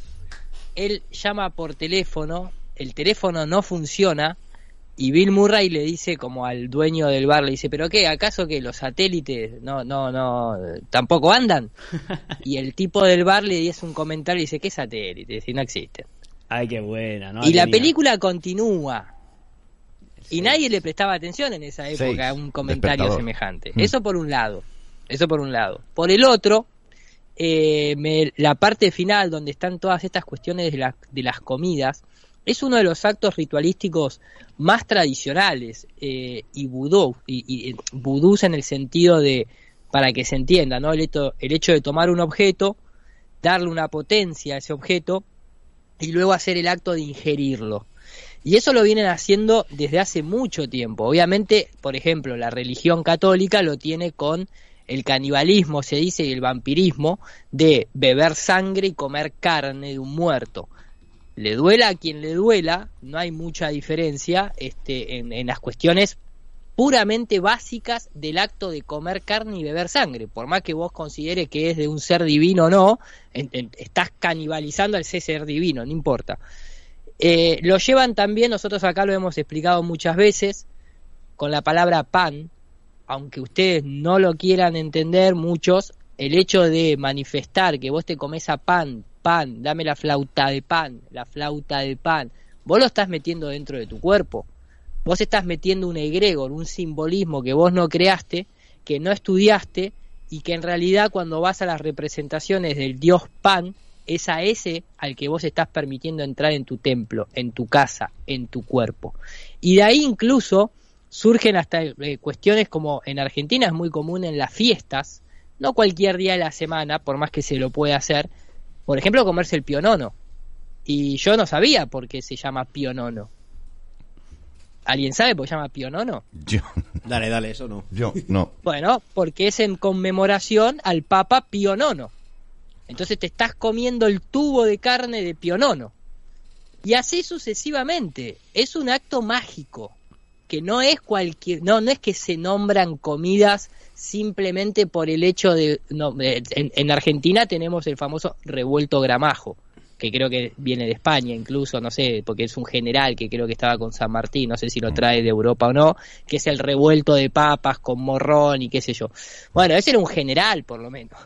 él llama por teléfono, el teléfono no funciona y Bill Murray le dice como al dueño del bar, le dice, pero qué, ¿acaso que los satélites no, no, no, tampoco andan? [laughs] y el tipo del bar le dice un comentario y dice, ¿qué satélite? Si no existen. Ay, qué buena, ¿no? y la película continúa. Y nadie le prestaba atención en esa época a un comentario semejante. Mm. Eso por un lado. Eso por un lado. Por el otro, eh, me- la parte final donde están todas estas cuestiones de, la- de las comidas es uno de los actos ritualísticos más tradicionales eh, y vudú y, y, eh, en el sentido de para que se entienda no el hecho, el hecho de tomar un objeto darle una potencia a ese objeto y luego hacer el acto de ingerirlo y eso lo vienen haciendo desde hace mucho tiempo. Obviamente, por ejemplo, la religión católica lo tiene con el canibalismo, se dice, y el vampirismo, de beber sangre y comer carne de un muerto. Le duela a quien le duela, no hay mucha diferencia este, en, en las cuestiones puramente básicas del acto de comer carne y beber sangre. Por más que vos consideres que es de un ser divino o no, estás canibalizando al ser divino, no importa. Eh, lo llevan también, nosotros acá lo hemos explicado muchas veces, con la palabra pan, aunque ustedes no lo quieran entender muchos, el hecho de manifestar que vos te comes a pan, pan, dame la flauta de pan, la flauta de pan, vos lo estás metiendo dentro de tu cuerpo. Vos estás metiendo un egregor, un simbolismo que vos no creaste, que no estudiaste y que en realidad cuando vas a las representaciones del dios pan, es a ese al que vos estás permitiendo entrar en tu templo, en tu casa, en tu cuerpo. Y de ahí incluso surgen hasta eh, cuestiones como en Argentina es muy común en las fiestas, no cualquier día de la semana, por más que se lo pueda hacer, por ejemplo, comerse el pionono. Y yo no sabía por qué se llama pionono. ¿Alguien sabe por qué se llama pionono? Yo. Dale, dale, eso no. Yo, no. Bueno, porque es en conmemoración al Papa IX. Entonces te estás comiendo el tubo de carne de IX. Y así sucesivamente. Es un acto mágico. Que no es cualquier. No, no es que se nombran comidas simplemente por el hecho de. No, eh, en, en Argentina tenemos el famoso revuelto gramajo. Que creo que viene de España, incluso, no sé, porque es un general que creo que estaba con San Martín, no sé si lo trae de Europa o no, que es el revuelto de papas con morrón y qué sé yo. Bueno, ese era un general, por lo menos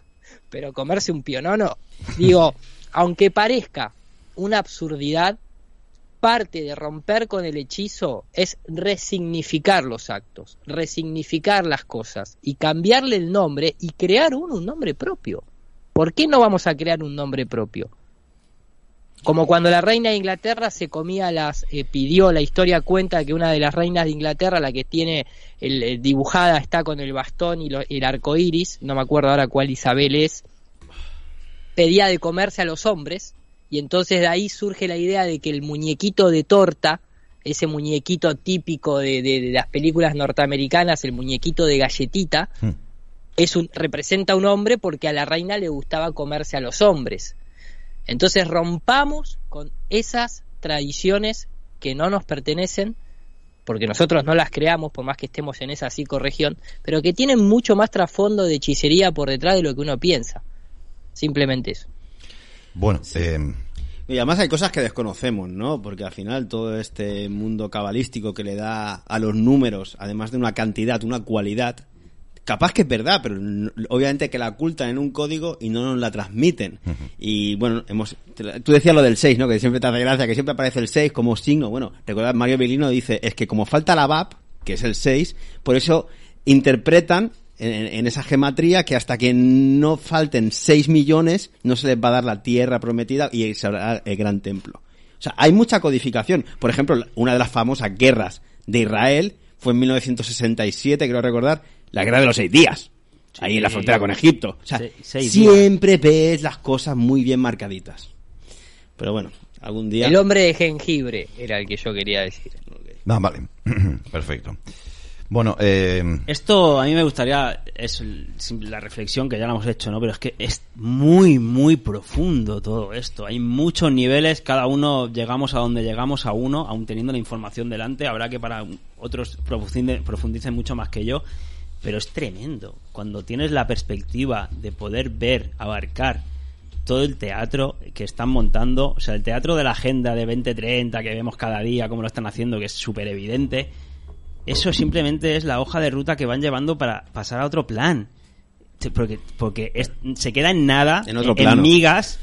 pero comerse un pionono, digo, [laughs] aunque parezca una absurdidad, parte de romper con el hechizo es resignificar los actos, resignificar las cosas y cambiarle el nombre y crear uno un nombre propio. ¿Por qué no vamos a crear un nombre propio? Como cuando la reina de Inglaterra se comía las, eh, pidió, la historia cuenta que una de las reinas de Inglaterra, la que tiene el, eh, dibujada, está con el bastón y lo- el arco iris, no me acuerdo ahora cuál Isabel es, pedía de comerse a los hombres, y entonces de ahí surge la idea de que el muñequito de torta ese muñequito típico de, de- de las películas norteamericanas, el muñequito de galletita, Hmm. es un, representa a un hombre porque a la reina le gustaba comerse a los hombres. Entonces rompamos con esas tradiciones que no nos pertenecen, porque nosotros no las creamos, por más que estemos en esa psicorregión, pero que tienen mucho más trasfondo de hechicería por detrás de lo que uno piensa. Simplemente eso. Bueno, eh, Y además hay cosas que desconocemos, ¿no? Porque al final todo este mundo cabalístico que le da a los números, además de una cantidad, una cualidad, capaz que es verdad, pero obviamente que la ocultan en un código y no nos la transmiten. Y bueno, hemos tú decías lo del 6, ¿no? Que siempre te hace gracia, que siempre aparece el 6 como signo. Bueno, recuerda Mario Belino dice, es que como falta la VAP, que es el 6, por eso interpretan en, en esa gematría que hasta que no falten 6 millones no se les va a dar la tierra prometida y se hará el gran templo. O sea, hay mucha codificación. Por ejemplo, una de las famosas guerras de Israel fue en 1967, creo recordar, la guerra de los seis días. Ahí en la frontera con Egipto. O sea, seis siempre ves las cosas muy bien marcaditas. Pero bueno, algún día... El hombre de jengibre era el que yo quería decir. no, vale. [clears throat] Perfecto. Bueno, eh, Esto a mí me gustaría, es la reflexión que ya la hemos hecho, ¿no? Pero es que es muy, muy profundo todo esto. Hay muchos niveles, cada uno llegamos a donde llegamos a uno, aún teniendo la información delante. Habrá que para otros profundicen mucho más que yo. Pero es tremendo. Cuando tienes la perspectiva de poder ver, abarcar todo el teatro que están montando, o sea, el teatro de la agenda de 2030 que vemos cada día, cómo lo están haciendo, que es súper evidente, eso simplemente es la hoja de ruta que van llevando para pasar a otro plan. Porque, porque es- se queda en nada, En otro en migas,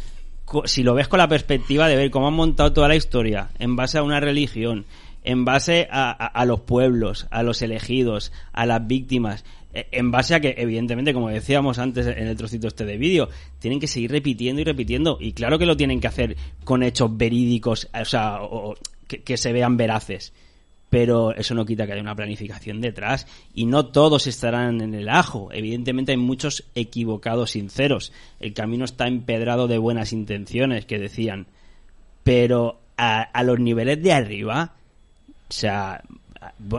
si lo ves con la perspectiva de ver cómo han montado toda la historia en base a una religión, en base a, a- a los pueblos, a los elegidos, a las víctimas, eh, en base a que, evidentemente, como decíamos antes en el trocito este de vídeo, tienen que seguir repitiendo y repitiendo. Y claro que lo tienen que hacer con hechos verídicos, o sea, o- o que- que se vean veraces pero eso no quita que haya una planificación detrás y no todos estarán en el ajo. Evidentemente hay muchos equivocados sinceros. El camino está empedrado de buenas intenciones, que decían. Pero a, los niveles de arriba, o sea,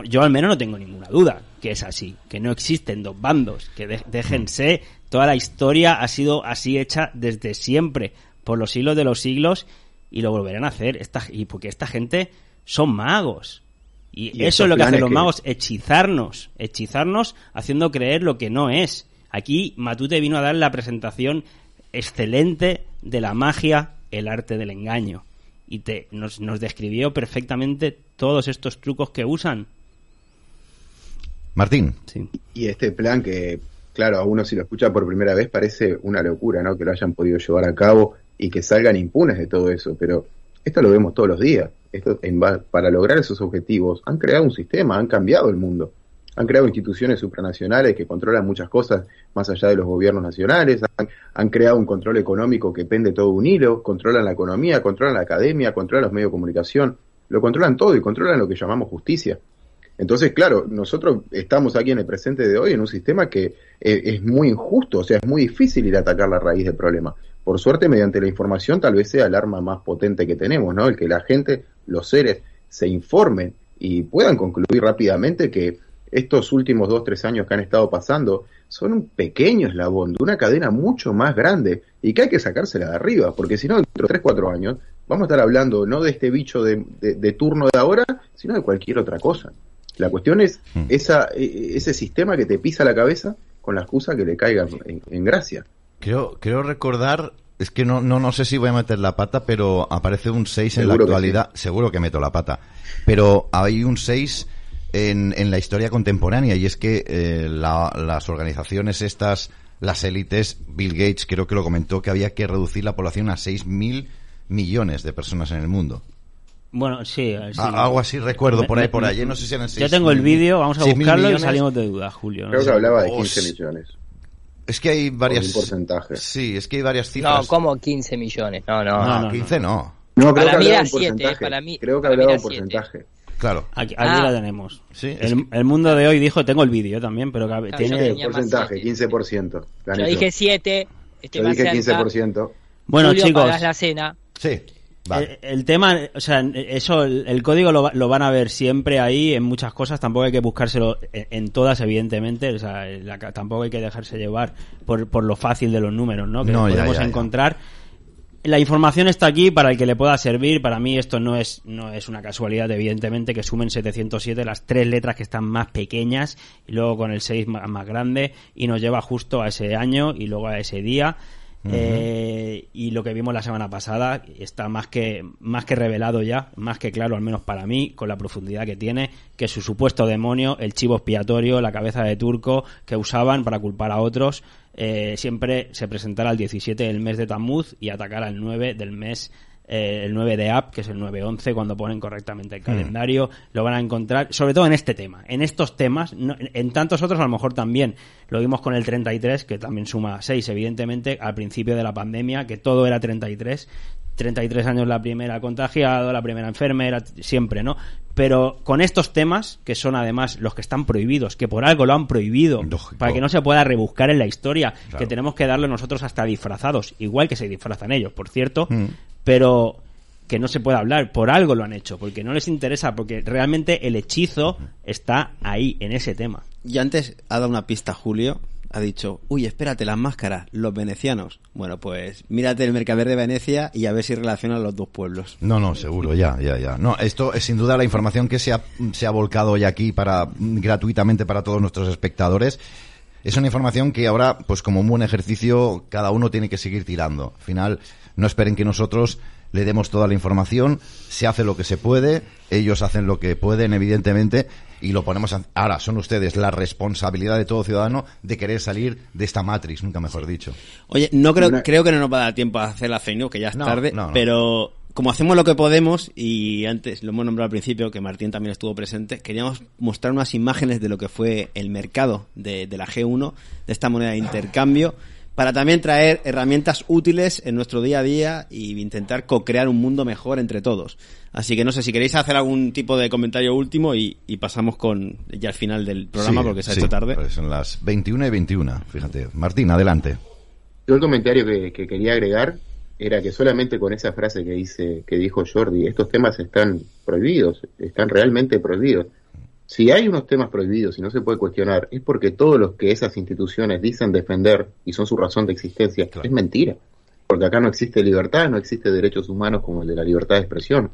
yo al menos no tengo ninguna duda que es así, que no existen dos bandos, que déjense, toda la historia ha sido así hecha desde siempre, por los siglos de los siglos, y lo volverán a hacer, esta, y porque esta gente son magos. Y, Y eso es lo que hacen los que- magos, hechizarnos, hechizarnos haciendo creer lo que no es. Aquí Matute vino a dar la presentación excelente de la magia, el arte del engaño. Y te, nos, nos describió perfectamente todos estos trucos que usan. Martín. Sí. Y este plan que, claro, a uno si lo escucha por primera vez parece una locura, ¿no? Que lo hayan podido llevar a cabo y que salgan impunes de todo eso, pero esto lo vemos todos los días. Esto, en para lograr esos objetivos, han creado un sistema, han cambiado el mundo. Han creado instituciones supranacionales que controlan muchas cosas más allá de los gobiernos nacionales. Han, han creado un control económico que pende todo un hilo. Controlan la economía, controlan la academia, controlan los medios de comunicación. Lo controlan todo y controlan lo que llamamos justicia. Entonces, claro, nosotros estamos aquí en el presente de hoy en un sistema que eh, es muy injusto, o sea, es muy difícil ir a atacar la raíz del problema. Por suerte, mediante la información, tal vez sea el arma más potente que tenemos, ¿no? El que la gente, los seres, se informen y puedan concluir rápidamente que estos últimos dos, tres años que han estado pasando son un pequeño eslabón de una cadena mucho más grande y que hay que sacársela de arriba, porque si no, dentro de tres, cuatro años, vamos a estar hablando no de este bicho de, de- de turno de ahora, sino de cualquier otra cosa. La cuestión es esa, e- ese sistema que te pisa la cabeza con la excusa que le caiga en, en gracia. Creo, creo recordar, es que no, no, no sé si voy a meter la pata, pero aparece un 6 en la que actualidad. Seguro que meto la pata. Pero hay un 6 en, en la historia contemporánea y es que eh, la- las organizaciones estas, las élites, Bill Gates creo que lo comentó que había que reducir la población a 6 mil millones de personas en el mundo. Bueno, sí. sí. A- algo así recuerdo por ahí, por me- ahí. No sé si eran Yo 6 tengo el vídeo, vamos a 6.000 buscarlo y millones. salimos de duda, Julio. no Creo sé. que hablaba de Oh, 15 sí. millones. Es que hay varias. un porcentaje. Sí, es que hay varias cifras. No, como 15 millones. No, no. No, no, no. 15 no. No, creo Para que mí era un siete, porcentaje. para mí- creo que hablaba un siete. porcentaje. Claro. Aquí, aquí Ah. la tenemos. Sí, el, el mundo de hoy dijo, tengo el vídeo también, pero que Claro, tiene... más porcentaje, siete. 15%. Gané Yo dije 7. Este Yo dije cerca. 15%. Bueno, Julio, chicos, la cena. Sí. Vale. El, el tema, o sea, eso, el, el código lo, lo van a ver siempre ahí en muchas cosas. Tampoco hay que buscárselo en, en todas, evidentemente. O sea, la tampoco hay que dejarse llevar por, por lo fácil de los números, ¿no? Que No, ya, podemos ya, ya. encontrar. La información está aquí para el que le pueda servir. Para mí esto no es, no es una casualidad, evidentemente, que sumen 707 las tres letras que están más pequeñas y luego con el 6 más, más grande y nos lleva justo a ese año y luego a ese día. Eh, y lo que vimos la semana pasada está más que más que revelado ya, más que claro, al menos para mí, con la profundidad que tiene, que su supuesto demonio, el chivo expiatorio, la cabeza de turco que usaban para culpar a otros, eh, siempre se presentará el 17 del mes de Tammuz y atacará el 9 del mes eh, el 9 de App, que es el 9-11, cuando ponen correctamente el calendario, lo van a encontrar, sobre todo en este tema, en estos temas, no- en, tantos otros a lo mejor también, lo vimos con el 33, que también suma 6, evidentemente, al principio de la pandemia, que todo era 33, 33 años la primera contagiado, la primera enfermera, siempre, ¿no? Pero con estos temas, que son además los que están prohibidos, que por algo lo han prohibido, para que no se pueda rebuscar en la historia, Claro. que tenemos que darle nosotros hasta disfrazados, igual que se disfrazan ellos, por cierto, Mm. Pero que no se puede hablar, por algo lo han hecho, porque no les interesa, porque realmente el hechizo está ahí, en ese tema. Y antes ha dado una pista Julio, ha dicho, uy, espérate, las máscaras, los venecianos. Bueno, pues mírate el Mercader de Venecia y a ver si relacionan los dos pueblos. No, no, seguro, ya, ya, ya. No, esto es sin duda la información que se ha, se ha volcado hoy aquí para gratuitamente para todos nuestros espectadores. Es una información que ahora, pues como un buen ejercicio, cada uno tiene que seguir tirando. Al final, no esperen que nosotros le demos toda la información, se hace lo que se puede, ellos hacen lo que pueden, evidentemente, y lo ponemos. a- Ahora, son ustedes la responsabilidad de todo ciudadano de querer salir de esta matrix, nunca mejor dicho. Oye, no creo, Una- creo que no nos va a dar tiempo a hacer la fake news, que ya es No, tarde, no, no. pero como hacemos lo que podemos, y antes lo hemos nombrado al principio, que Martín también estuvo presente, queríamos mostrar unas imágenes de lo que fue el mercado de, de la G1, de esta moneda de intercambio, para también traer herramientas útiles en nuestro día a día y intentar co-crear un mundo mejor entre todos. Así que no sé si queréis hacer algún tipo de comentario último y, y pasamos con ya al final del programa Sí, porque se ha sí, hecho tarde. pues son las 21 y 21, fíjate. Martín, adelante. Yo el comentario que, que quería agregar era que solamente con esa frase que dice que dijo Jordi, estos temas están prohibidos, están realmente prohibidos. Si hay unos temas prohibidos y no se puede cuestionar, es porque todos los que esas instituciones dicen defender y son su razón de existencia, es mentira. Porque acá no existe libertad, no existe derechos humanos como el de la libertad de expresión.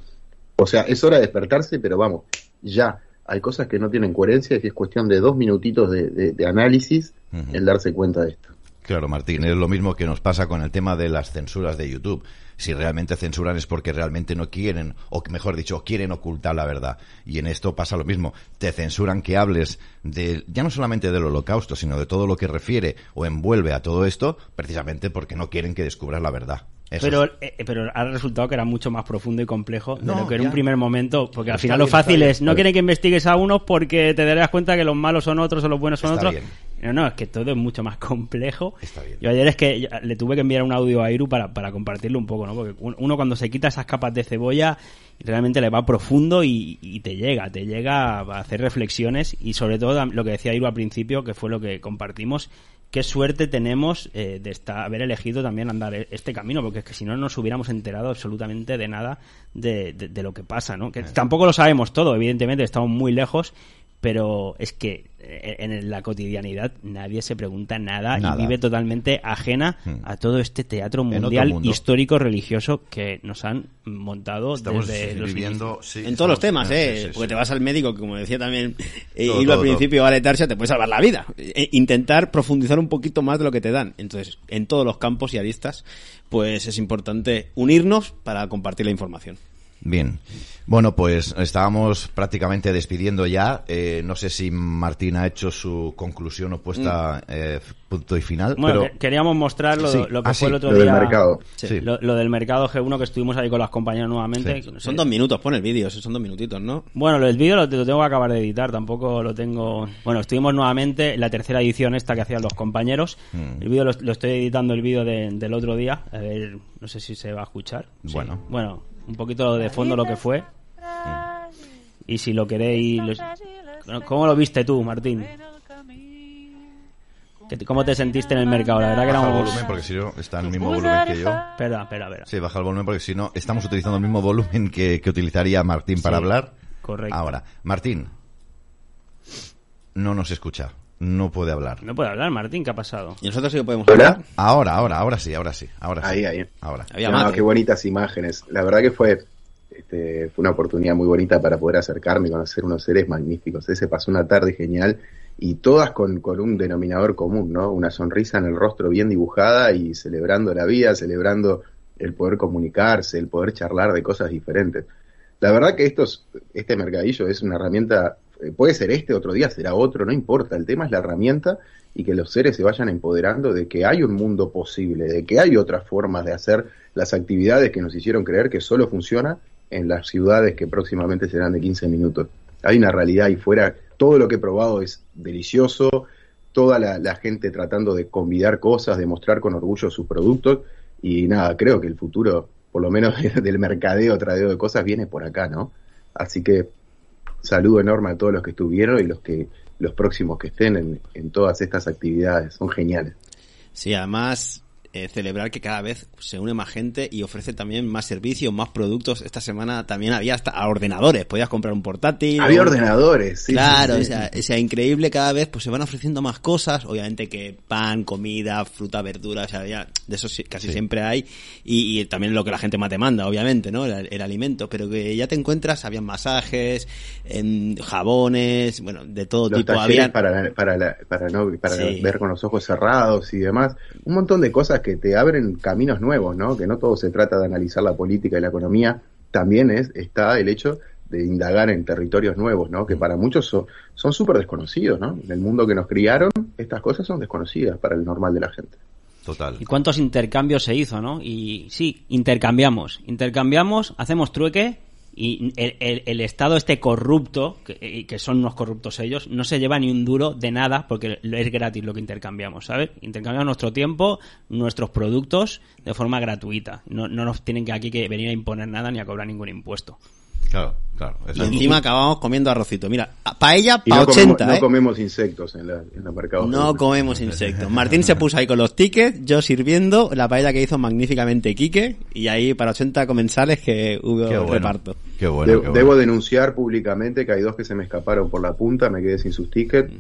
O sea, es hora de despertarse, pero vamos, ya. Hay cosas que no tienen coherencia y es cuestión de dos minutitos de, de- de análisis el darse cuenta de esto. Claro, Martín, es lo mismo que nos pasa con el tema de las censuras de YouTube. Si realmente censuran es porque realmente no quieren, o mejor dicho, quieren ocultar la verdad. Y en esto pasa lo mismo. Te censuran que hables de, ya no solamente del holocausto, sino de todo lo que refiere o envuelve a todo esto, precisamente porque no quieren que descubras la verdad. Eso Pero, es- eh, pero ha resultado que era mucho más profundo y complejo de lo que en un primer momento, porque al final bien, lo fácil es, no quieren que investigues a unos porque te darás cuenta que los malos son otros o los buenos son Está otros. bien. No, no, es que todo es mucho más [laughs] complejo. Yo ayer es que le tuve que enviar un audio a Iru para, para compartirlo un poco, ¿no? Porque un- uno cuando se quita esas capas de cebolla realmente le va profundo y, y te llega, te llega a hacer reflexiones y sobre todo lo que decía Iru al principio, que fue lo que compartimos, qué suerte tenemos eh, de estar, haber elegido también andar e- este camino, porque es que si no nos hubiéramos enterado absolutamente de nada de, de- de lo que pasa, ¿no? Que tampoco lo sabemos todo, evidentemente, estamos muy lejos, pero es que eh, en la cotidianidad nadie se pregunta nada, Nada. y vive totalmente ajena Hmm. a todo este teatro mundial histórico religioso que nos han montado Estamos desde los viviendo, sí, en todos los temas, ¿eh? sí, sí, Porque sí. te vas al médico, que como decía también eh, Todo, al todo, principio, Vale Tarsia, te puede salvar la vida. Eh, intentar profundizar un poquito más de lo que te dan. Entonces, en todos los campos y aristas, pues es importante unirnos para compartir la información. Bien. Bueno, pues estábamos prácticamente despidiendo ya. Eh, no sé si Martín ha hecho su conclusión o puesta eh, punto y final. Bueno, pero... que- queríamos mostrar lo, Sí. lo que Ah, fue sí, el otro lo del día. mercado. Sí. Lo, lo del mercado G1 que estuvimos ahí con las compañeras nuevamente. Sí. No sé. Son dos minutos, pon el vídeo, son dos minutitos, ¿no? Bueno, del vídeo lo, lo tengo que acabar de editar, tampoco lo tengo... Bueno, estuvimos nuevamente en la tercera edición esta que hacían los compañeros. Mm. El vídeo lo, lo estoy editando el vídeo de- del otro día. A ver, no sé si se va a escuchar. Sí. Bueno. Bueno, un poquito de fondo lo que fue. Y si lo queréis... los- ¿Cómo lo viste tú, Martín? ¿Qué- ¿Cómo te sentiste en el mercado? La verdad que Baja el volumen porque si no está en el mismo volumen que yo. Espera, espera, espera. Sí, baja el volumen porque si no estamos utilizando el mismo volumen que, que utilizaría Martín para Sí, hablar. correcto. Ahora, Martín no nos escucha, no puede hablar. No puede hablar, Martín, ¿qué ha pasado? Y nosotros sí que podemos ¿Hola? hablar. Ahora, ahora, ahora sí, ahora sí, ahora sí. Ahí, ahí. Ahora. Había No, qué bonitas imágenes. La verdad que fue, este, fue una oportunidad muy bonita para poder acercarme y conocer unos seres magníficos. Ese pasó una tarde genial y todas con, con un denominador común, ¿no? Una sonrisa en el rostro bien dibujada y celebrando la vida, celebrando el poder comunicarse, el poder charlar de cosas diferentes. La verdad que estos, este mercadillo es una herramienta, puede ser este, otro día será otro, no importa. El tema es la herramienta y que los seres se vayan empoderando de que hay un mundo posible, de que hay otras formas de hacer las actividades que nos hicieron creer que solo funciona en las ciudades que próximamente serán de 15 minutos. Hay una realidad ahí fuera, todo lo que he probado es delicioso, toda la, la gente tratando de convidar cosas, de mostrar con orgullo sus productos y nada, creo que el futuro, por lo menos [laughs] del mercadeo, tradeo de cosas, viene por acá, ¿no? Así que saludo enorme a todos los que estuvieron y los que los próximos que estén en, en todas estas actividades, son geniales. Sí, además eh, celebrar que cada vez se une más gente y ofrece también más servicios, más productos. Esta semana también había hasta ordenadores, podías comprar un portátil. Había ordenadores, sí. claro, sí, o sea, o sea, increíble cada vez, pues se van ofreciendo más cosas, obviamente que pan, comida, fruta, verdura, o sea, ya de eso sí- casi siempre hay, y, y también lo que la gente más demanda, obviamente, ¿no? El, el alimento, pero que ya te encuentras, habían masajes, em, jabones, bueno, de todo los tipo, talleres había... para, la- para, la- para, no, para Sí. ver con los ojos cerrados y demás. Un montón de cosas que te abren caminos nuevos, ¿no? Que no todo se trata de analizar la política y la economía, también es está el hecho de indagar en territorios nuevos, ¿no? Que para muchos son son súper desconocidos, ¿no? En el mundo que nos criaron, estas cosas son desconocidas para el normal de la gente. Total. ¿Y cuántos intercambios se hizo, no? Y sí, intercambiamos. Intercambiamos, hacemos trueque y el, el- Estado este corrupto, que, que son unos corruptos ellos, no se lleva ni un duro de nada porque es gratis lo que intercambiamos, ¿sabes? Intercambiamos nuestro tiempo, nuestros productos de forma gratuita. No, no nos tienen que aquí que venir a imponer nada ni a cobrar ningún impuesto. Claro, claro. Y encima acabamos comiendo arrocito. Mira, paella para no, comemos, 80, no ¿eh? comemos insectos en la, en la mercado. No comemos insectos. Martín se puso ahí con los tickets, yo sirviendo, la paella que hizo magníficamente Quique, y ahí para 80 comensales que hubo Qué bueno. reparto. Qué De- bueno, qué bueno. Debo denunciar públicamente que hay dos que se me escaparon por la punta, me quedé sin sus tickets.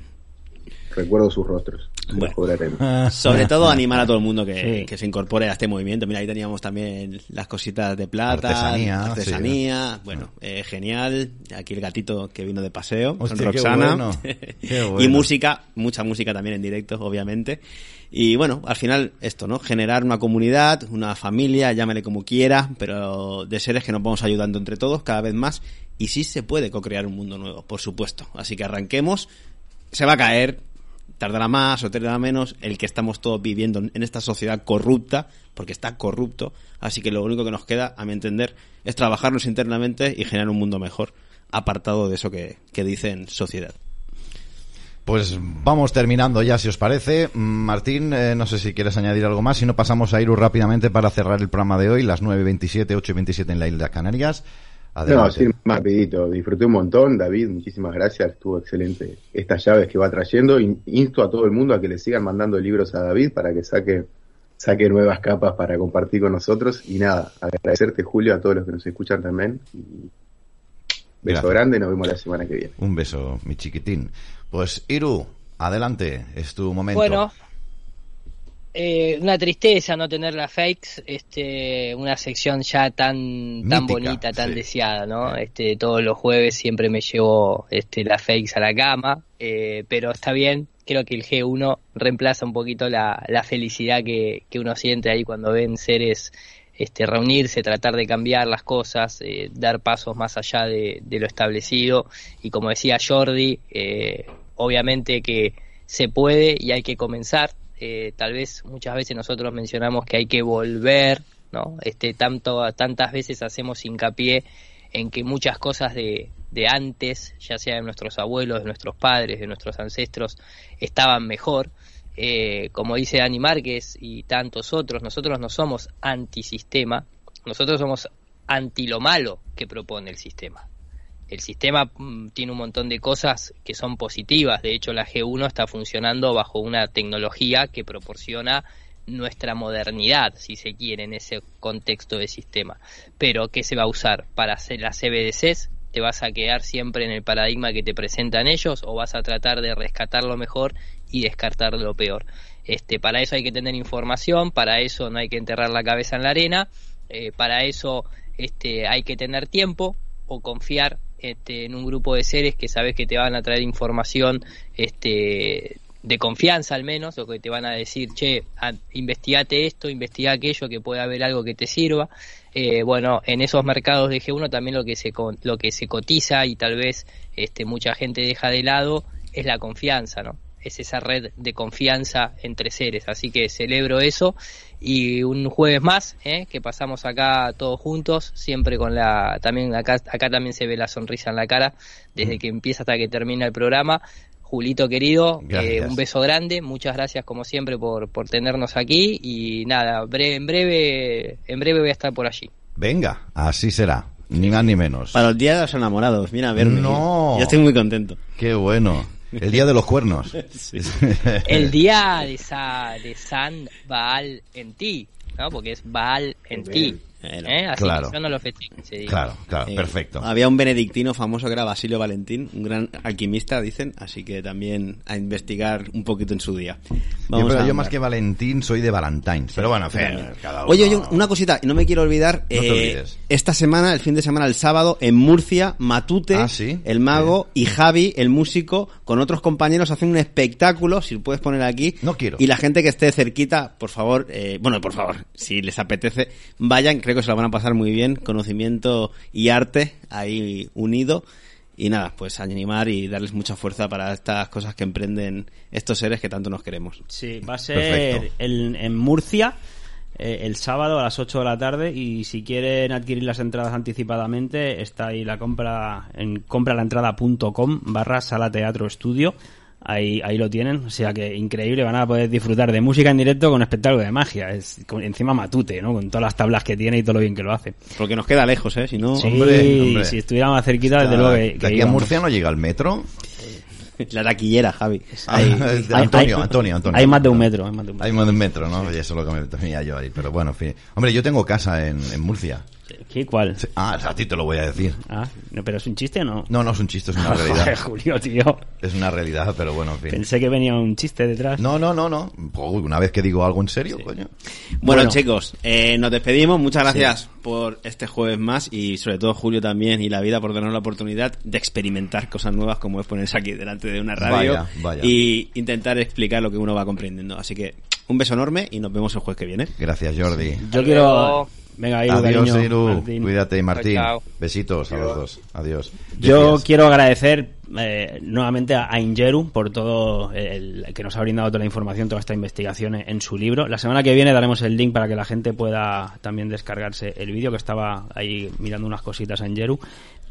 Recuerdo sus rostros. Bueno. cobraremos. [laughs] Sobre todo animar a todo el mundo que, Sí. que se incorpore a este movimiento. Mira, ahí teníamos también las cositas de plata, Artesanía, artesanía. Bueno, eh, genial. Aquí el gatito que vino de paseo con Hostia, qué Roxana. bueno, [laughs] qué y música, mucha música también en directo, obviamente. Y bueno, al final esto, ¿no? Generar una comunidad, una familia, llámale como quiera, pero de seres que nos vamos ayudando entre todos cada vez más. Y sí se puede co-crear un mundo nuevo, por supuesto. Así que arranquemos. Se va a caer, tardará más o tardará menos el que estamos todos viviendo en esta sociedad corrupta, porque está corrupto, así que lo único que nos queda, a mi entender, es trabajarnos internamente y generar un mundo mejor, apartado de eso que, que dicen sociedad. Pues vamos terminando ya, si os parece. Martín, eh, no sé si quieres añadir algo más. Si no, pasamos a Iru rápidamente para cerrar el programa de hoy, las 9.27, 8.27 en la isla Canarias. No, sí, más rapidito. Disfruté un montón, David, muchísimas gracias. Estuvo excelente estas llaves que va trayendo. In- Insto a todo el mundo a que le sigan mandando libros a David para que saque, saque nuevas capas para compartir con nosotros. Y nada, agradecerte, Julio, a todos los que nos escuchan también. Y beso Gracias. grande, nos vemos la semana que viene. Un beso, mi chiquitín. Pues Iru, adelante, es tu momento. Bueno, eh, una tristeza no tener las fakes, este, una sección ya tan tan bonita, tan sí. deseada, ¿no? Este, todos los jueves siempre me llevo este las fakes a la cama, eh, pero está bien. Creo que el G1 reemplaza un poquito la, la felicidad que, que uno siente ahí cuando ven seres este, reunirse, tratar de cambiar las cosas, eh, dar pasos más allá de, de lo establecido. Y como decía Jordi, eh, obviamente que se puede y hay que comenzar. Eh, tal vez muchas veces nosotros mencionamos que hay que volver, ¿no? Este, tanto, tantas veces hacemos hincapié en que muchas cosas de, antes, ya sea de nuestros abuelos, de nuestros padres, de nuestros ancestros, estaban mejor. Eh, como dice Dani Márquez y tantos otros, nosotros no somos antisistema, nosotros somos anti lo malo que propone el sistema. El sistema mm, tiene un montón de cosas que son positivas. De hecho, la G1 está funcionando bajo una tecnología que proporciona nuestra modernidad, si se quiere, en ese contexto de sistema. Pero, ¿qué se va a usar? Para hacer las CBDCs, ¿te vas a quedar siempre en el paradigma que te presentan ellos o vas a tratar de rescatar lo mejor y descartar lo peor? Este, para eso hay que tener información, para eso no hay que enterrar la cabeza en la arena, eh, para eso este, hay que tener tiempo o confiar este, en un grupo de seres que sabes que te van a traer información este, de confianza al menos, o que te van a decir, che, investigate esto, investiga aquello, que puede haber algo que te sirva. Eh, bueno, en esos mercados de G1 también lo que se, lo que se cotiza y tal vez este, mucha gente deja de lado es la confianza, ¿no? Es esa red de confianza entre seres. Así que celebro eso. Y un jueves más ¿eh? que pasamos acá todos juntos siempre con la también acá acá también se ve la sonrisa en la cara desde que empieza hasta que termina el programa. Julito querido eh, un beso grande. Muchas gracias como siempre por, por tenernos aquí. Y nada breve, en breve en breve voy a estar por allí. Venga así será. Ni más ni menos. Para el día de los enamorados mira a verme. No. Yo estoy muy contento. Qué bueno el día de los cuernos. [laughs] [laughs] El día de, de San Baal en ti, ¿no? Porque es Baal en ti. ¿Eh? Así claro. Claro, claro, Eh, perfecto. Había un benedictino famoso que era Basilio Valentín, un gran alquimista, dicen, así que también a investigar un poquito en su día. Yo, Vamos pero a yo andar. más que Valentín soy de Valentines. Pero bueno, en fin, cada uno. Oye, oye, una cosita, y no me quiero olvidar, No te eh, olvides. esta semana, el fin de semana, el sábado, en Murcia, Matute, Ah, ¿sí? el mago, y Javi, el músico, con otros compañeros hacen un espectáculo, si lo puedes poner aquí. No quiero. Y la gente que esté cerquita, por favor, eh, bueno, por favor, si les apetece, vayan, creo que se lo van a pasar muy bien, conocimiento y arte ahí unido. Y nada, pues animar y darles mucha fuerza para estas cosas que emprenden estos seres que tanto nos queremos. Sí, va a ser el- en Murcia eh, el sábado a las 8 de la tarde y si quieren adquirir las entradas anticipadamente está ahí la compra en compralaentrada.com barra sala teatro estudio. Ahí, ahí lo tienen, o sea que increíble, van a poder disfrutar de música en directo con espectáculo de magia, es con- encima matute, ¿no? Con todas las tablas que tiene y todo lo bien que lo hace. Porque nos queda lejos, ¿eh? Si no, Sí, Hombre, hombre. si estuviéramos más cerquita, desde luego que, de aquí a. Murcia no llega el metro. [laughs] La taquillera, Javi. [laughs] Ah, Hay- de hay- Antonio, hay- Antonio, Antonio. Hay más de un metro, hay más de un metro. ¿no? Y eso es lo que me temía yo ahí. Pero bueno, en fin. Hombre, yo tengo casa en, en Murcia. ¿Qué? ¿Cuál? Ah, a ti te lo voy a decir. Ah, no, pero es un chiste o no? No, no es un chiste, es una [laughs] Joder, realidad. Julio, tío. Es una realidad, pero bueno, en fin. Pensé que venía un chiste detrás. No, no, no, no. Uy, una vez que digo algo en serio, coño. Bueno, Bueno. chicos, eh, nos despedimos. Muchas gracias por este jueves más y sobre todo Julio también y la vida por darnos la oportunidad de experimentar cosas nuevas como es ponerse aquí delante de una radio Vaya, vaya. y intentar explicar lo que uno va comprendiendo. Así que un beso enorme y nos vemos el jueves que viene. Gracias, Jordi. Yo quiero... Venga, Iru, Adiós, cariño, Iru. Martín. Cuídate, Martín. Chao, chao. Besitos a los dos. Adiós. Yo quiero agradecer eh, nuevamente a, a Ingeru por todo el que nos ha brindado toda la información, toda esta investigación en, en su libro. La semana que viene daremos el link para que la gente pueda también descargarse el vídeo, que estaba ahí mirando unas cositas a Ingeru.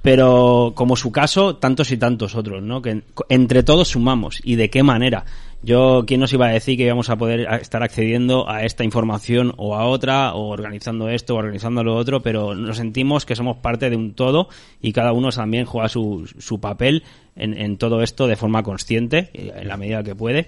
Pero como su caso, tantos y tantos otros, ¿no? Que en- entre todos sumamos. ¿Y de qué manera? Yo, ¿quién nos iba a decir que íbamos a poder estar accediendo a esta información o a otra, o organizando esto o organizando lo otro? Pero nos sentimos que somos parte de un todo y cada uno también juega su, su papel en, en todo esto de forma consciente, eh, en la medida que puede.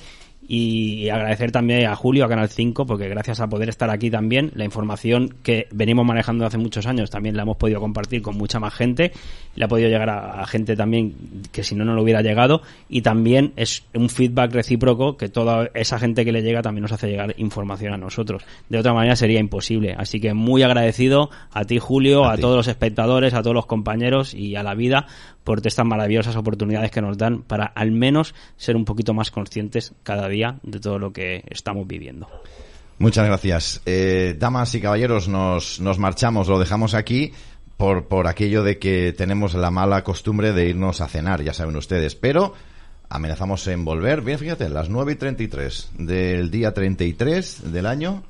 Y agradecer también a Julio, a Canal 5, porque gracias a poder estar aquí también, la información que venimos manejando hace muchos años también la hemos podido compartir con mucha más gente, le ha podido llegar a, a gente también que si no, no lo hubiera llegado, y también es un feedback recíproco que toda esa gente que le llega también nos hace llegar información a nosotros. De otra manera sería imposible. Así que muy agradecido a ti, Julio, A a, ti. todos los espectadores, a todos los compañeros y a la vida por estas maravillosas oportunidades que nos dan para al menos ser un poquito más conscientes cada día de todo lo que estamos viviendo. Muchas gracias. Eh, damas y caballeros, nos, nos marchamos, lo dejamos aquí por, por aquello de que tenemos la mala costumbre de irnos a cenar, ya saben ustedes, pero amenazamos en volver. Bien, fíjate, las 9 y 33 del día 33 del año.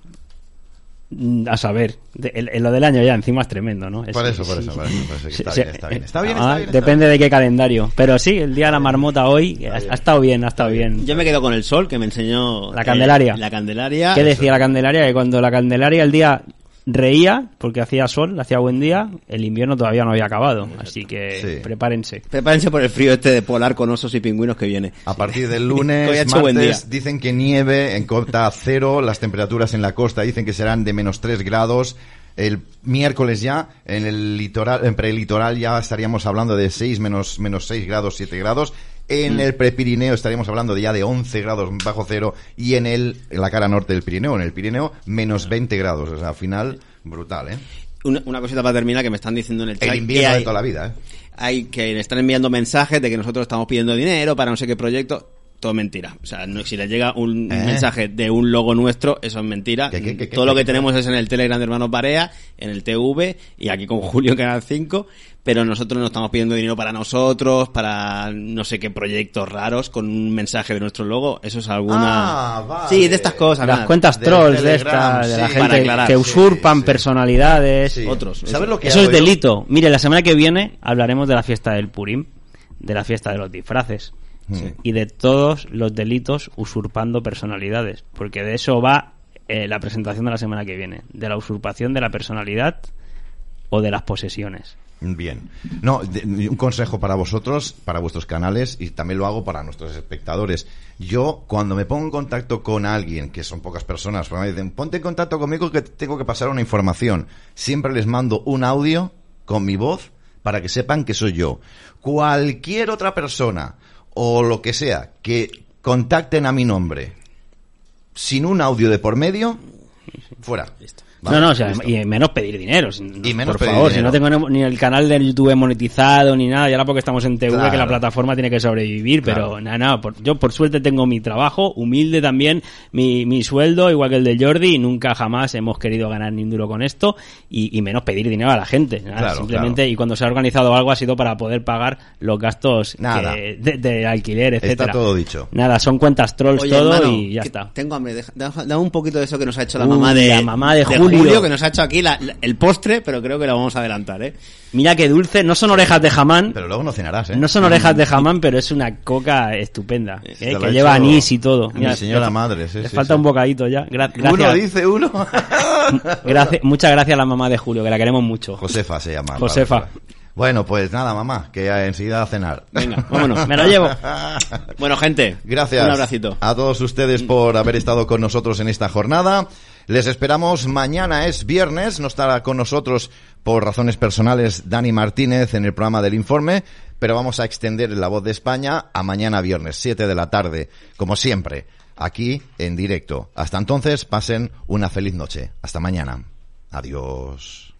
A saber, de- el- el- lo del año ya encima es tremendo, ¿no? Es- Por eso, por eso, por eso, por eso que Sí, está sí, bien, está bien. Está bien, ah, está bien, está Depende de qué calendario. Pero sí, el día de la marmota hoy ha, ha estado bien, ha estado bien. Yo me quedo con el sol que me enseñó La eh, Candelaria. la Candelaria. ¿Qué decía la Candelaria? Que cuando la Candelaria el día reía porque hacía sol, hacía buen día, el invierno todavía no había acabado, así que prepárense. Prepárense por el frío este de polar con osos y pingüinos que viene. A partir del [laughs] lunes, martes, dicen que nieve en cota cero, las temperaturas en la costa dicen que serán de menos 3 grados, el miércoles ya, en el litoral, en prelitoral ya estaríamos hablando de 6 menos, menos 6 grados, 7 grados. En Mm. el prepirineo estaríamos hablando de ya de 11 grados bajo cero y en el, en la cara norte del Pirineo, en el Pirineo, menos 20 grados. O sea, al final, brutal, ¿eh? Una, una cosita para terminar que me están diciendo en el chat. El que invierno de toda la vida, ¿eh? hay que están enviando mensajes de que nosotros estamos pidiendo dinero para no sé qué proyecto. Todo mentira. O sea, no, si les llega un ¿Eh? mensaje de un logo nuestro, eso es mentira. ¿Qué, qué, qué, Todo qué, lo que qué? tenemos es en el Telegram de Hermanos Barea, en el TV y aquí con [laughs] Julio Canal 5. Pero nosotros no estamos pidiendo dinero para nosotros, para no sé qué proyectos raros con un mensaje de nuestro logo. Eso es alguna. Ah, vale. Sí, de estas cosas. Las nada. cuentas trolls de Telegram, esta, de la sí. Gente aclarar, que sí, usurpan personalidades. Sí. Otros. ¿Sabes lo que Eso es delito. Mire, la semana que viene hablaremos de la fiesta del Purim, de la fiesta de los disfraces Sí. y de todos los delitos usurpando personalidades, porque de eso va eh, la presentación de la semana que viene, de la usurpación de la personalidad o de las posesiones. Bien. No, de- un consejo para vosotros, para vuestros canales y también lo hago para nuestros espectadores. Yo, cuando me pongo en contacto con alguien, que son pocas personas, me dicen, ponte en contacto conmigo que tengo que pasar una información. Siempre les mando un audio con mi voz para que sepan que soy yo. Cualquier otra persona o lo que sea que contacten a mi nombre sin un audio de por medio, fuera. No, no, o sea, y menos pedir dinero. sin- Y menos por pedir favor, dinero. si no tengo ni el canal de YouTube monetizado ni nada, y ahora porque estamos en TV, Claro. que la plataforma tiene que sobrevivir, Claro. pero nada, nada, por- yo por suerte tengo mi trabajo, humilde también, mi, mi sueldo, igual que el de Jordi, y nunca jamás hemos querido ganar ni un duro con esto, y, y menos pedir dinero a la gente. nada, Claro, simplemente, y cuando se ha organizado algo ha sido para poder pagar los gastos Nada. que- de, de alquiler, etcétera. Está todo dicho. Nada, son cuentas trolls Oye, todo hermano, y ya está. Tengo hambre. Deja- Dame un poquito de eso que nos ha hecho la Uy, mamá de, la mamá de Julio. Que nos ha hecho aquí la- la- el postre, pero creo que lo vamos a adelantar, ¿eh? Mira qué dulce, no son orejas de jamán, Pero luego no cenarás, ¿eh? No son orejas de jamán, pero es una coca estupenda. ¿eh? Que lleva hecho anís y todo. mi señora madre, sí, Le sí, falta sí. un bocadito ya. Gra- Uno gracias. dice uno. [laughs] Gracias- muchas gracias a la mamá de Julio, que la queremos mucho. Josefa se llama. Josefa. Bueno, pues nada, mamá, que enseguida a cenar. Venga, vámonos. Me lo llevo. [laughs] Bueno, gente. Gracias Un abracito. a todos ustedes por haber estado con nosotros en esta jornada. Les esperamos mañana, es viernes, no estará con nosotros por razones personales Dani Martínez en el programa del informe, pero vamos a extender la voz de España a mañana viernes, 7 de la tarde, como siempre, aquí en directo. Hasta entonces, pasen una feliz noche. Hasta mañana. Adiós.